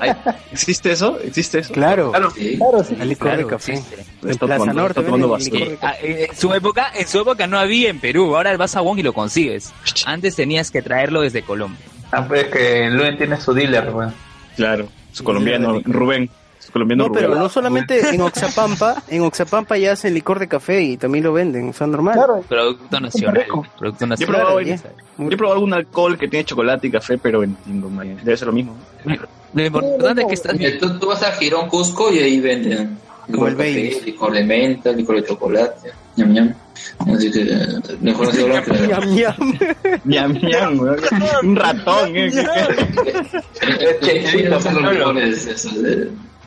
Ay, ¿Existe eso? ¿Existe eso? Claro, Sí. Claro, sí. el licor Claro, de café. existe. En Está Plaza tomando- Norte está tomando venden basura. licor de eh, En su época, en su época no había en Perú, ahora vas a Wong y lo consigues. Antes tenías que traerlo desde Colombia. Ah, pues que Luen tiene su dealer, weón. Claro, su colombiano, Rubén. Colombiano No, pero no solamente en Oxapampa, en Oxapampa ya hacen licor de café y también lo venden, o sea, normal. Claro, Producto nacional. Producto Yo he nacional. probado, yo he probado algún alcohol que tiene chocolate y café, pero en, en Dumay. debe ser lo mismo. Lo importante es que estás Tú, tú vas a Girón Cusco y ahí venden licor el de Baileys. café, licor de menta, licor de chocolate, ñam ñam. Así que eh, mejor no se hablan que Ñam, ñam. Ñam, ñam, weón. Un ratón, eh.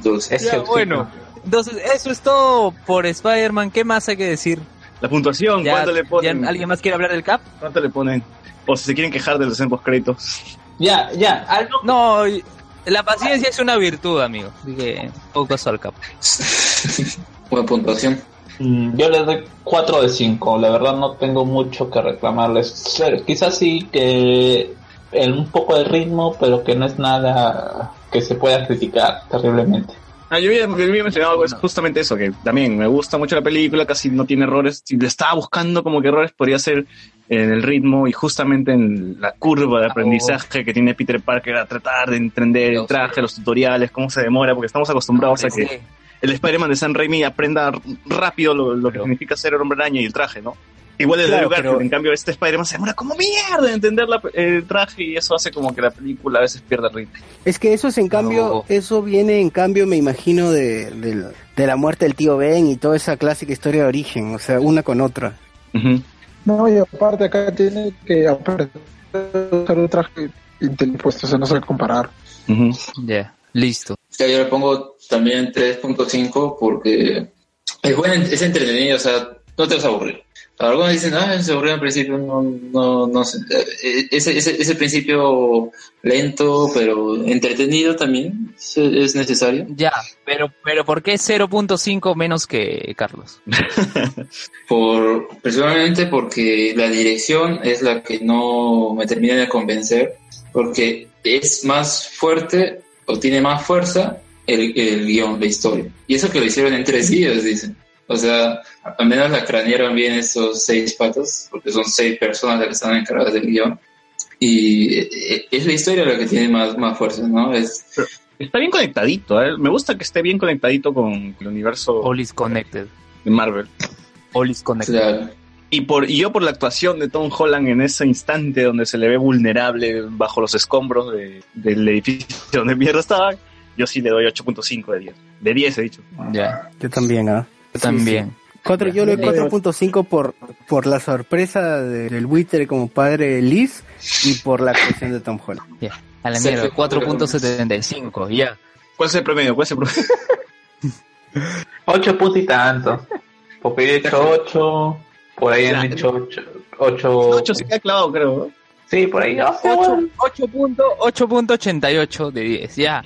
Dulces. Ya, bueno. Entonces, eso es todo por Spider-Man. ¿Qué más hay que decir? La puntuación, Ya- ¿cuánto le ponen? ya ¿Alguien más quiere hablar del Cap? ¿Cuánto le ponen? O si se quieren quejar de los escenas créditos. Ya, ya, algo No, la paciencia es una virtud, amigo. Así que, poco al Cap. Buena puntuación. Mm, Yo les doy 4 de 5, la verdad no tengo mucho que reclamarles. Quizás sí que el, un poco de ritmo, pero que no es nada que se pueda criticar terriblemente. Ah, yo había, yo había mencionado justamente eso, que también me gusta mucho la película, casi no tiene errores. Si le estaba buscando como que errores, podría ser en el ritmo y justamente en la curva de aprendizaje que tiene Peter Parker a tratar de entender el traje, los tutoriales, cómo se demora, porque estamos acostumbrados a que el Spider-Man de San Raimi aprenda rápido lo, lo que significa ser el hombre araña y el traje, ¿no? Igual el de Claro, Garfield, pero- en cambio este Spider-Man se demora como mierda en entender la- el traje y eso hace como que la película a veces pierda ritmo. Es que eso es en cambio, No. eso viene en cambio, me imagino, de, de la muerte del tío Ben y toda esa clásica historia de origen, o sea, una con otra. No, y aparte acá tiene que usar un traje inteligente, o sea, no se va a comparar. Ujú. Ya, listo. Ya yo le pongo también 3.5 porque es buen, es entretenido, o sea, no te vas a aburrir. Algunos dicen, ah, se aburrió al principio, no, no, no sé. Eh, Ese, ese, ese principio lento, pero entretenido también es, es necesario. Ya, pero, pero ¿por qué 0.5 menos que Carlos? Por, principalmente porque la dirección es la que no me termina de convencer, porque es más fuerte o tiene más fuerza el, el guion, la historia. Y eso que lo hicieron en tres días, dicen. O sea, al menos la cranearon bien esos seis patos, porque son seis personas las que están encargadas del guion. Y eh, es la historia la que tiene más, más fuerza, ¿no? Es, Está bien conectadito, ¿eh? me gusta que esté bien conectadito con el universo All is connected. de Marvel. All is connected. claro. Y, por, y yo por la actuación de Tom Holland en ese instante donde se le ve vulnerable bajo los escombros de- del edificio donde mierda estaba, yo sí le doy 8.5 de 10. De 10 he dicho. Ya, Yo también, ¿ah? Yo también. Cuatro, yo le doy 4.5 por, por la sorpresa de- del buitre como padre de Liz y por la actuación de Tom Holland. A la mierda, 4.75, ya. ¿Cuál es el promedio? ¿Cuál es el promedio? 8 puntos y tanto. Popeye ha hecho 8. Por ahí han hecho 8. 8. 8 se queda clavado, creo. Sí, por ahí. no sé, 8 bueno. 8.88 de 10, ya.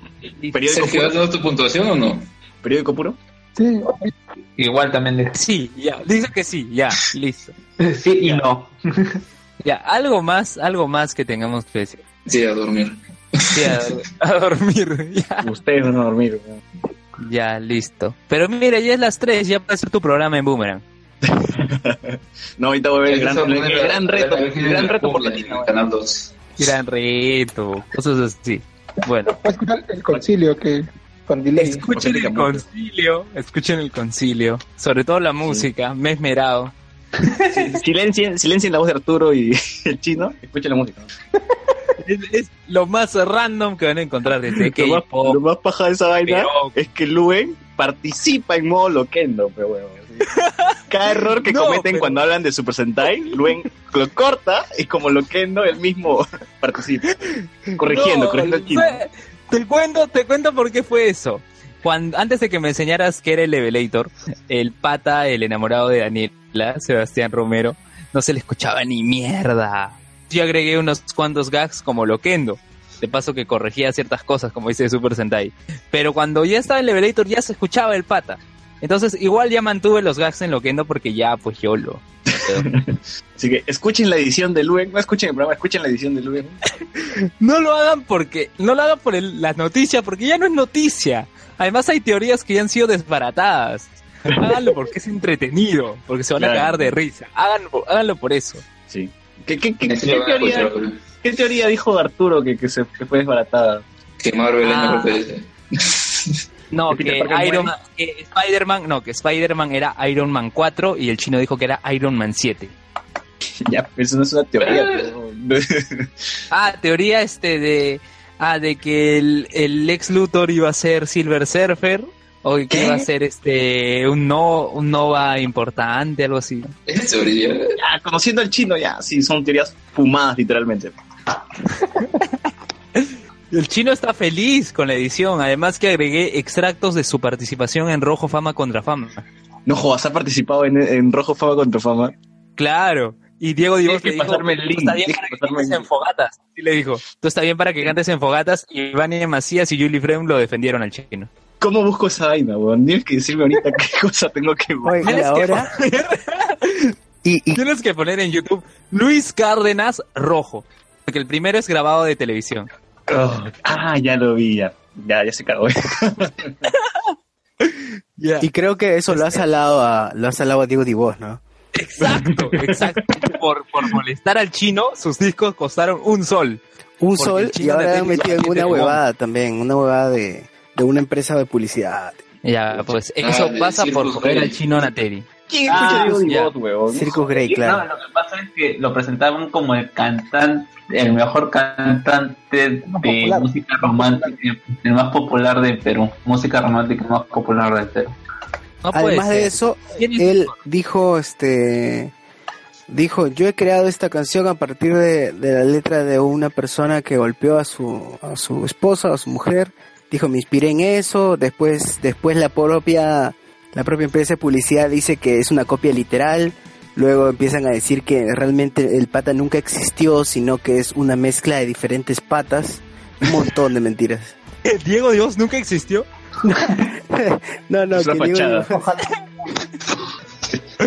¿Periódico Sergio, ¿has puro? dado tu puntuación o no? ¿Periódico puro? Sí, Igual también de. Sí, ya. Dice que sí, ya, listo. Sí y no. Ya, algo más, algo más que tengamos que decir. Sí, a dormir. Sí, a, a dormir, ya. Ustedes van a dormir. ¿no? Ya, listo. Pero mira, ya es las 3, ya puede ser tu programa en Boomerang. No, ahorita voy a ver el gran, el, el reto. El gran reto por la- latino. Canal 2. Gran reto, cosas así. Bueno, escuchar el concilio que con delay. escuchen el concilio, escuchen el concilio, sobre todo la música, me he esmerado. Silencien, silencien la voz de Arturo y el chino. Escuchen la música. Es, es lo más random que van a encontrar desde que Lo más, lo más paja de esa vaina Pero- es que Luen participa en modo loquendo, pero bueno. Cada error que No, cometen pero- cuando hablan de Super Sentai, Luen lo corta y como loquendo él mismo participa. Corrigiendo, No, corrigiendo al chino. Te cuento, te cuento por qué fue eso. Cuando, antes de que me enseñaras que era el Levelator, el pata, el enamorado de Daniela, Sebastián Romero, no se le escuchaba ni mierda. Yo agregué unos cuantos gags como Loquendo. De paso que corregía ciertas cosas, como dice Super Sentai. Pero cuando ya estaba el Levelator ya se escuchaba el pata. Entonces igual ya mantuve los gags en Loquendo porque ya pues yo lo... Así que escuchen la edición de Luen, no escuchen el programa, escuchen la edición de Luen. No lo hagan porque, no lo hagan por el- la noticia, porque ya no es noticia. Además hay teorías que ya han sido desbaratadas. Háganlo porque es entretenido, porque se van a cagar de risa. Háganlo, háganlo por eso. Sí. ¿Qué, teoría, escuchar, qué teoría dijo Arturo que, que, se, que fue desbaratada? Que Marvel es Ah. mejor que DC. No, ¿Que Iron? Man, que Spider-Man, no, que Spider-Man era Iron Man 4 y el chino dijo que era Iron Man 7. Ya, eso no es una teoría. pero- Ah, teoría este de, ah, de que el, el Lex Luthor iba a ser Silver Surfer o que ¿Qué? iba a ser este, un, no, un Nova importante, algo así. Es ya, conociendo al chino, ya, sí, son teorías fumadas, literalmente. El chino está feliz con la edición, además que agregué extractos de su participación en Rojo Fama contra Fama. No jodas, ha participado en, en Rojo Fama contra Fama. Claro. Y Diego que le dijo, pasarme el "Tú link, está bien para que cantes en link". fogatas. Sí le dijo, tú está bien para que cantes en fogatas y Vania Macías y Julie Frem lo defendieron al chino. ¿Cómo busco esa vaina, weón? Tienes que decirme ahorita qué cosa tengo que Oye, y Tienes que ahora, y, y Tienes que poner en YouTube Luis Cárdenas Rojo, porque el primero es grabado de televisión. Oh, ah, ya lo vi, ya. Ya, ya se cagó. Y creo que eso lo ha salado a, lo ha salado a Diego Divos, ¿no? Exacto, exacto. Por, por molestar al chino, sus discos costaron un sol. Un Porque sol y ahora han metido en también una huevada también, una huevada de, de una empresa de publicidad. Ya, pues Ah, eso de pasa por joder al chino Nateri. ¿Quién Ah, escucha Diego weón? Circus Grey, No, claro. lo que pasa es que lo presentaban como el cantante, el mejor cantante de popular. música romántica, el más popular de Perú. Música romántica más popular del Perú. No Además de eso, ¿Quién es él dijo, este, dijo, yo he creado esta canción a partir de, de la letra de una persona que golpeó a su, a su esposa, a su mujer. Dijo, me inspiré en eso. Después, después la propia, la propia empresa de publicidad dice que es una copia literal. Luego empiezan a decir que realmente el pata nunca existió, sino que es una mezcla de diferentes patas. Un montón de mentiras. Diego Dios nunca existió. No, no, Es una que fachada.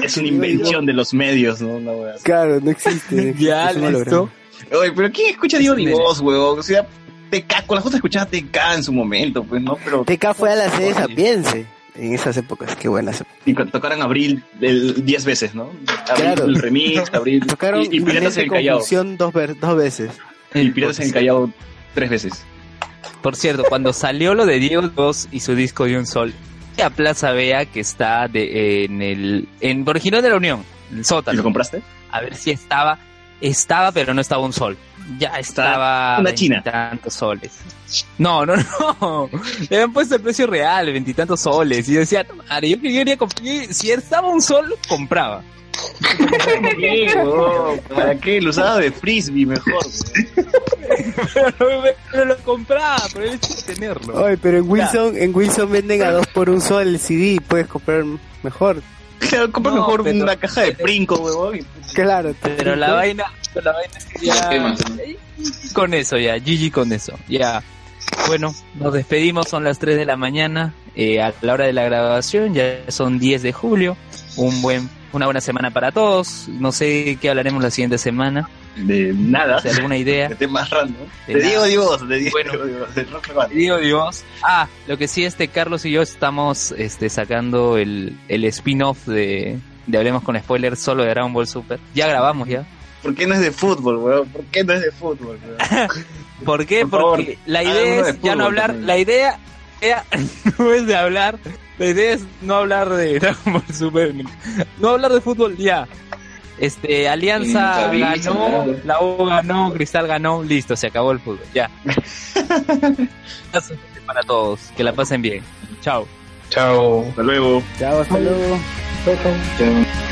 Es una invención de los medios, ¿no? Claro, no existe. Ya, Es un holograma. listo. Oye, pero ¿quién escucha Diego Divot, weón? O sea, TK, con las otras escuchaba TK en su momento, pues, ¿no? Pero TK fue a la sede Sapiense en esas épocas, qué buenas épocas. y cuando tocaran Abril el 10 veces, ¿no? Abril, Claro. el remix, Abril. Tocaron y, y Piratas en el Callao. Dos, ver- dos veces. Y Piratas en el Callao tres veces. Por cierto, cuando salió lo de Diego Dios y su disco de un sol, a Plaza Vea que está de, en el en de la Unión, el ¿Y lo sótano. compraste? A ver si estaba, estaba, pero no estaba un sol. Ya estaba una china. veintitantos soles. No, no, no. Le habían puesto el precio real, veintitantos soles. Y yo decía, "No, madre, yo quería comprar. Si estaba un sol, compraba. ¿Para qué, huevón? ¿Para qué? Lo usaba de frisbee mejor. pero, pero lo compraba, pero él tenerlo. Oye, pero en Wilson, en Wilson venden a dos por un sol el CD, puedes comprar mejor. Claro, compra No, mejor pero- una caja de princo, huevón. y- Claro, Pero la vaina, pero la vaina es que ya... Con eso ya, GG con eso. Ya. Bueno, nos despedimos, son las 3 de la mañana. eh, a la hora de la grabación, ya son 10 de julio. Un buen, una buena semana para todos. No sé qué hablaremos la siguiente semana. De nada. Sea, alguna idea. De temas random. De De. Diego Dios, de Diego Bueno. Dios, de Dios. Ah, lo que sí, este Carlos y yo estamos este, sacando el, el spin-off de, de Hablemos con Spoilers solo de Dragon Ball Super. Ya grabamos ya. ¿Por qué no es de fútbol, weón? ¿Por qué no es de fútbol, weón? ¿Por qué? Por favor, Porque la idea de es ya no hablar, también. la idea, idea no es de hablar, la idea es no hablar de Dragon Ball Super, no hablar de fútbol ya. Este, Alianza Sí, ganó, nada. la U ganó, Cristal ganó, listo, se acabó el fútbol, ya. Para todos, que la pasen bien. Chao. Chao. Hasta luego. Chao, hasta luego. Chao.